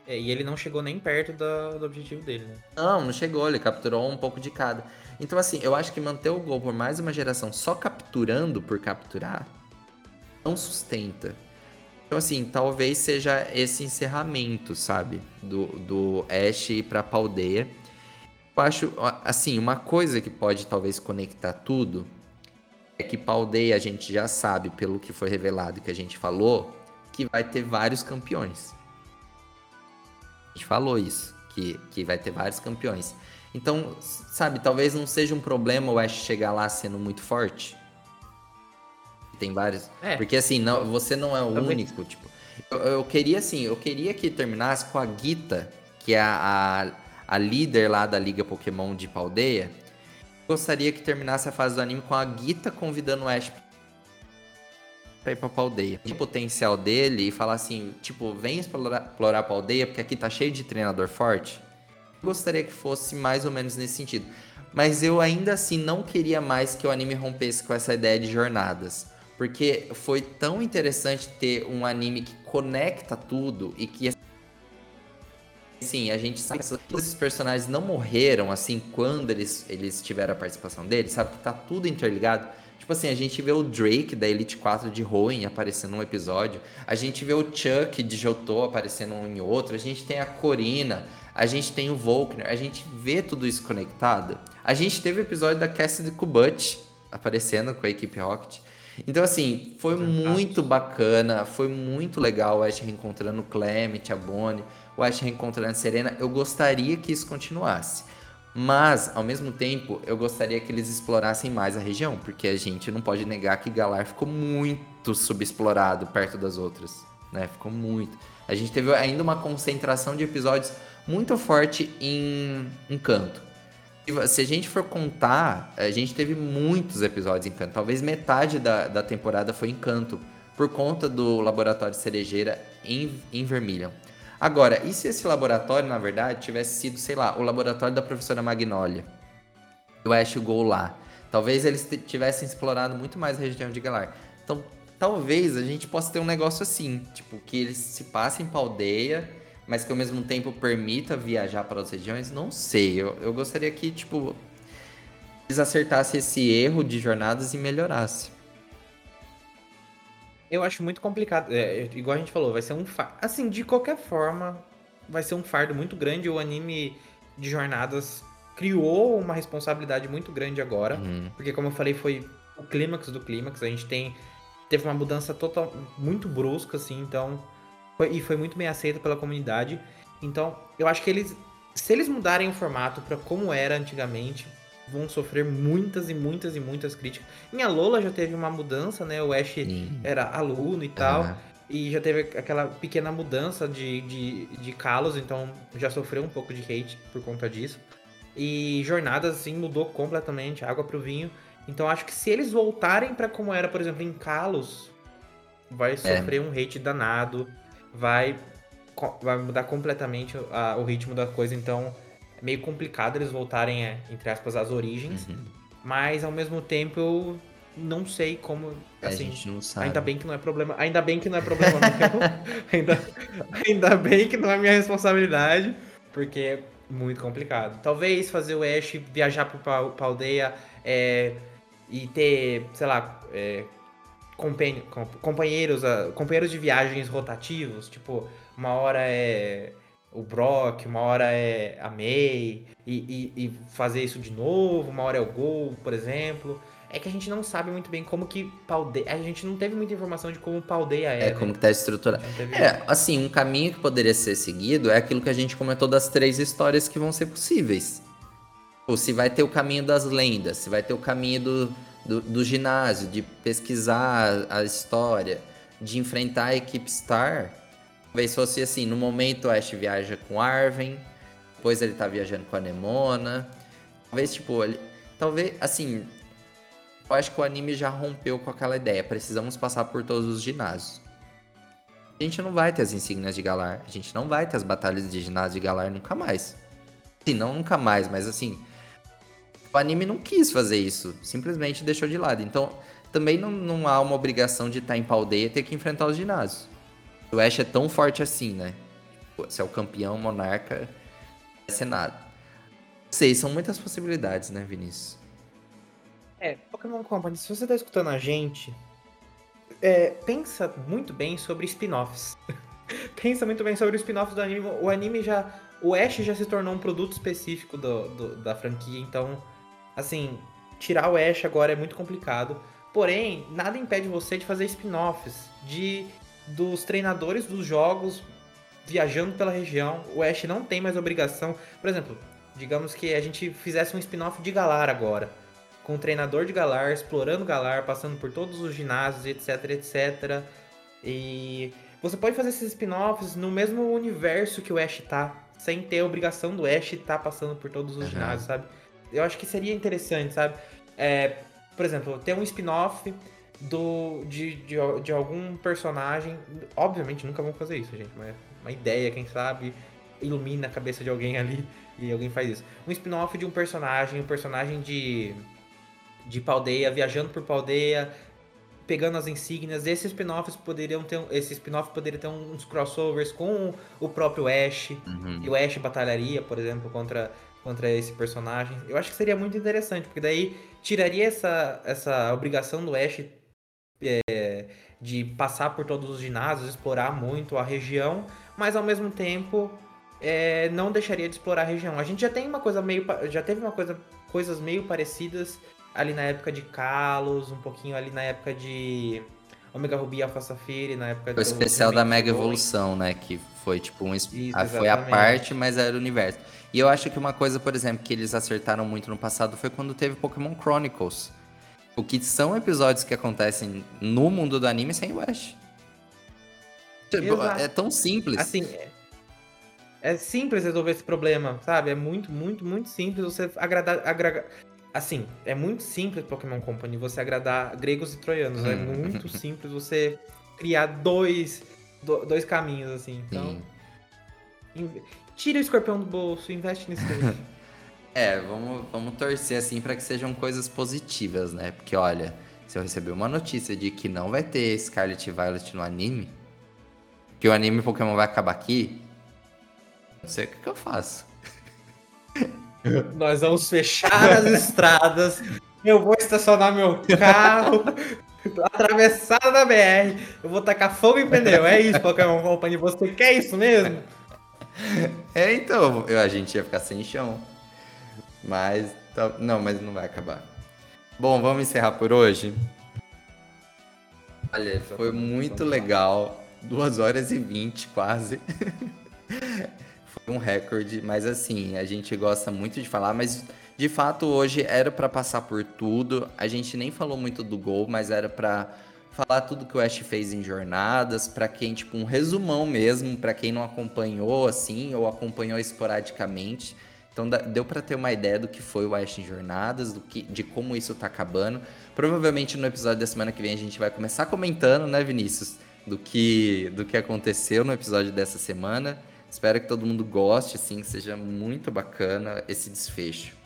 É, e ele não chegou nem perto da- do objetivo dele, né? Não, não chegou, ele capturou um pouco de cada. Então, assim, eu acho que manter o gol por mais uma geração só capturando por capturar não sustenta. Então, assim, talvez seja esse encerramento, sabe? Do, do Ash ir pra Paldeia. Eu acho, assim, uma coisa que pode talvez conectar tudo é que Paldeia a gente já sabe, pelo que foi revelado que a gente falou, que vai ter vários campeões. A gente falou isso, que, que vai ter vários campeões. Então, sabe, talvez não seja um problema o Ash chegar lá sendo muito forte. Tem vários. É. Porque assim, não, você não é o Talvez. único, tipo. Eu, eu queria assim, eu queria que terminasse com a Gita, que é a, a, a líder lá da Liga Pokémon de Paldeia. Gostaria que terminasse a fase do anime com a Gita convidando o Ash pra ir pra Paldeia. O potencial dele e falar assim, tipo, vem explorar, explorar a Paldeia, porque aqui tá cheio de treinador forte. Gostaria que fosse mais ou menos nesse sentido. Mas eu ainda assim não queria mais que o anime rompesse com essa ideia de jornadas. Porque foi tão interessante ter um anime que conecta tudo e que Sim, a gente sabe que todos esses personagens não morreram assim quando eles, eles tiveram a participação deles, sabe? Que tá tudo interligado. Tipo assim, a gente vê o Drake da Elite 4 de Hoenn aparecendo num episódio, a gente vê o Chuck de Jotô aparecendo em outro, a gente tem a Corina, a gente tem o Volkner, a gente vê tudo isso conectado. A gente teve o episódio da Cassidy Kubut aparecendo com a equipe Rocket. Então, assim, foi muito bacana, foi muito legal o Ash reencontrando o Clement, a Bonnie, o Ash reencontrando a Serena. Eu gostaria que isso continuasse. Mas, ao mesmo tempo, eu gostaria que eles explorassem mais a região, porque a gente não pode negar que Galar ficou muito subexplorado perto das outras, né? Ficou muito. A gente teve ainda uma concentração de episódios muito forte em Encanto. Se a gente for contar, a gente teve muitos episódios em Canto. Talvez metade da, da temporada foi em Canto, por conta do laboratório cerejeira em, em Vermilion. Agora, e se esse laboratório, na verdade, tivesse sido, sei lá, o laboratório da professora Magnolia? O Ash Go lá. Talvez eles tivessem explorado muito mais a região de Galar. Então, talvez a gente possa ter um negócio assim, tipo, que eles se passem pra aldeia, mas que ao mesmo tempo permita viajar para outras regiões. Não sei, eu, eu gostaria que, tipo, eles acertassem esse erro de jornadas e melhorassem. Eu acho muito complicado. É, é, igual a gente falou, vai ser um fardo. Assim, de qualquer forma, vai ser um fardo muito grande. O anime de jornadas criou uma responsabilidade muito grande agora. Uhum. Porque, como eu falei, foi o clímax do clímax. A gente tem. Teve uma mudança total, muito brusca, assim, então. Foi, e foi muito bem aceita pela comunidade. Então, eu acho que eles. Se eles mudarem o formato para como era antigamente, vão sofrer muitas e muitas e muitas críticas. Em Alola já teve uma mudança, né? O Ash Sim. era aluno e tal. Uhum. E já teve aquela pequena mudança de, de, de Kalos, então já sofreu um pouco de hate por conta disso. E Jornadas, assim, mudou completamente, água pro vinho. Então acho que se eles voltarem para como era, por exemplo, em Kalos, vai é. sofrer é. um hate danado, vai, vai mudar completamente a, o ritmo da coisa. Então é meio complicado eles voltarem, é, entre aspas, às origens. Uhum. Mas ao mesmo tempo eu não sei como. Assim, a gente não sabe. Ainda bem que não é problema. Ainda bem que não é problema meu. ainda, ainda bem que não é minha responsabilidade. Porque é muito complicado. Talvez fazer o Ash viajar pra, pra aldeia é, e ter, sei lá, é, companheiros, companheiros de viagens rotativos. Tipo, uma hora é o Brock, uma hora é a May, e, e, e, fazer isso de novo, uma hora é o Gol, por exemplo. É que a gente não sabe muito bem como que Paldeia. A gente não teve muita informação de como Paldeia é. É, como que tá estruturado. Teve... É, assim, um caminho que poderia ser seguido é aquilo que a gente comentou das três histórias que vão ser possíveis. Ou se vai ter o caminho das lendas, se vai ter o caminho do, do, do ginásio, de pesquisar a história, de enfrentar a equipe Star Talvez fosse assim, no momento o Ash viaja com Arven, depois ele tá viajando com a Nemona. Talvez, tipo, ele, talvez, assim, eu acho que o anime já rompeu com aquela ideia. Precisamos passar por todos os ginásios. A gente não vai ter as insígnias de Galar. A gente não vai ter as batalhas de ginásio de Galar nunca mais. Sim, não nunca mais, mas assim. O anime não quis fazer isso. Simplesmente deixou de lado. Então, também não, não há uma obrigação de estar em Paldeia e ter que enfrentar os ginásios o Ash é tão forte assim, né? Se é o campeão, monarca, ser nada. Não sei, são muitas possibilidades, né, Vinícius? É, Pokémon Company, se você tá escutando a gente, é, pensa muito bem sobre spin-offs. pensa muito bem sobre os spin-offs do anime. O anime já. O Ash já se tornou um produto específico do, do, da franquia, então, assim, tirar o Ash agora é muito complicado. Porém, nada impede você de fazer spin-offs, de dos treinadores dos jogos viajando pela região. O Ash não tem mais obrigação. Por exemplo, digamos que a gente fizesse um spin-off de Galar agora. Com o treinador de Galar, explorando Galar, passando por todos os ginásios, etc, etc. E você pode fazer esses spin-offs no mesmo universo que o Ash tá, sem ter a obrigação do Ash estar tá passando por todos os uhum. ginásios, sabe? Eu acho que seria interessante, sabe? É, por exemplo, ter um spin-off do, de, de, de, algum personagem. Obviamente nunca vão fazer isso, gente, mas uma ideia, quem sabe, ilumina a cabeça de alguém ali e alguém faz isso. Um spin-off de um personagem, um personagem de, de Paldeia, viajando por Paldeia, pegando as insígnias. Esses spin-offs poderiam ter. Esse spin-off poderia ter uns crossovers com o próprio Ash. Uhum. E o Ash batalharia, por exemplo, contra, contra esse personagem. Eu acho que seria muito interessante, porque daí tiraria essa, essa obrigação do Ash é, de passar por todos os ginásios, explorar muito a região, mas ao mesmo tempo é, não deixaria de explorar a região. A gente já tem uma coisa meio. Já teve uma coisa, coisas meio parecidas ali na época de Kalos, um pouquinho ali na época de Omega Ruby Alpha Safiri, na época Foi o especial da Mega Evolução, né? Que foi tipo um. Isso, foi a parte, mas era o universo. E eu acho que uma coisa, por exemplo, que eles acertaram muito no passado foi quando teve Pokémon Chronicles o que são episódios que acontecem no mundo do anime sem o Ash. Tipo. É tão simples. Assim, é, É simples resolver esse problema, sabe? É muito, muito, muito simples você agradar. agradar... Assim, é muito simples Pokémon Company você agradar gregos e troianos. É hum. muito simples você criar dois, dois caminhos, assim. Então. Tira o escorpião do bolso, investe nisso daí. é, vamos, vamos torcer assim para que sejam coisas positivas, né? Porque olha, se eu receber uma notícia de que não vai ter Scarlet Violet no anime, que o anime Pokémon vai acabar aqui, não sei o que, que eu faço. Nós vamos fechar as estradas. Eu vou estacionar meu carro, atravessada da BR. Eu vou tacar fogo em pneu. É isso, Pokémon Company. Você quer isso mesmo? É, então. Eu, a gente ia ficar sem chão. Mas. Tá, não, mas não vai acabar. Bom, vamos encerrar por hoje. Olha, foi muito legal. 2 horas e 20 quase. foi um recorde, mas assim, a gente gosta muito de falar, mas de fato hoje era para passar por tudo. A gente nem falou muito do gol, mas era para falar tudo que o Ash fez em jornadas, para quem tipo um resumão mesmo, para quem não acompanhou assim ou acompanhou esporadicamente. Então deu para ter uma ideia do que foi o Ash em jornadas, do que, de como isso tá acabando. Provavelmente no episódio da semana que vem a gente vai começar comentando, né, Vinícius, do que do que aconteceu no episódio dessa semana. Espero que todo mundo goste, assim, que seja muito bacana esse desfecho.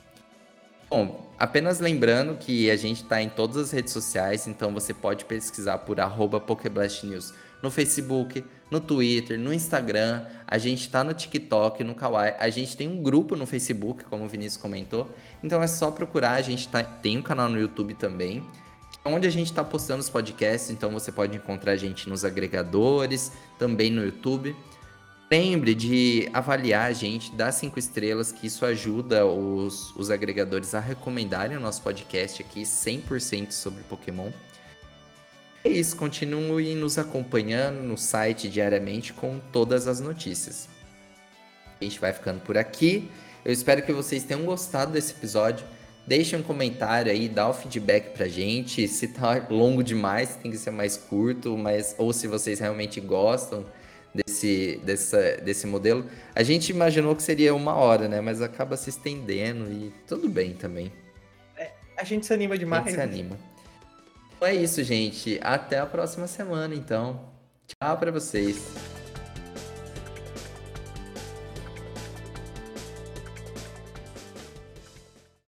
Bom, apenas lembrando que a gente está em todas as redes sociais, então você pode pesquisar por arroba PokeblastNews no Facebook, no Twitter, no Instagram, a gente está no TikTok, no Kawaii, a gente tem um grupo no Facebook, como o Vinícius comentou, então é só procurar, a gente tá, tem um canal no YouTube também, onde a gente está postando os podcasts, então você pode encontrar a gente nos agregadores, também no YouTube. Lembre de avaliar a gente, dar cinco estrelas, que isso ajuda os, os agregadores a recomendarem o nosso podcast aqui 100% sobre Pokémon. É isso, continue nos acompanhando no site diariamente com todas as notícias. A gente vai ficando por aqui. Eu espero que vocês tenham gostado desse episódio. Deixe um comentário aí, dá o feedback pra gente. Se tá longo demais, tem que ser mais curto, mas ou se vocês realmente gostam desse, dessa, desse modelo. A gente imaginou que seria uma hora, né? Mas acaba se estendendo e tudo bem também. É, a gente se anima demais. A gente se anima. Então é isso, gente. Até a próxima semana, então. Tchau para vocês.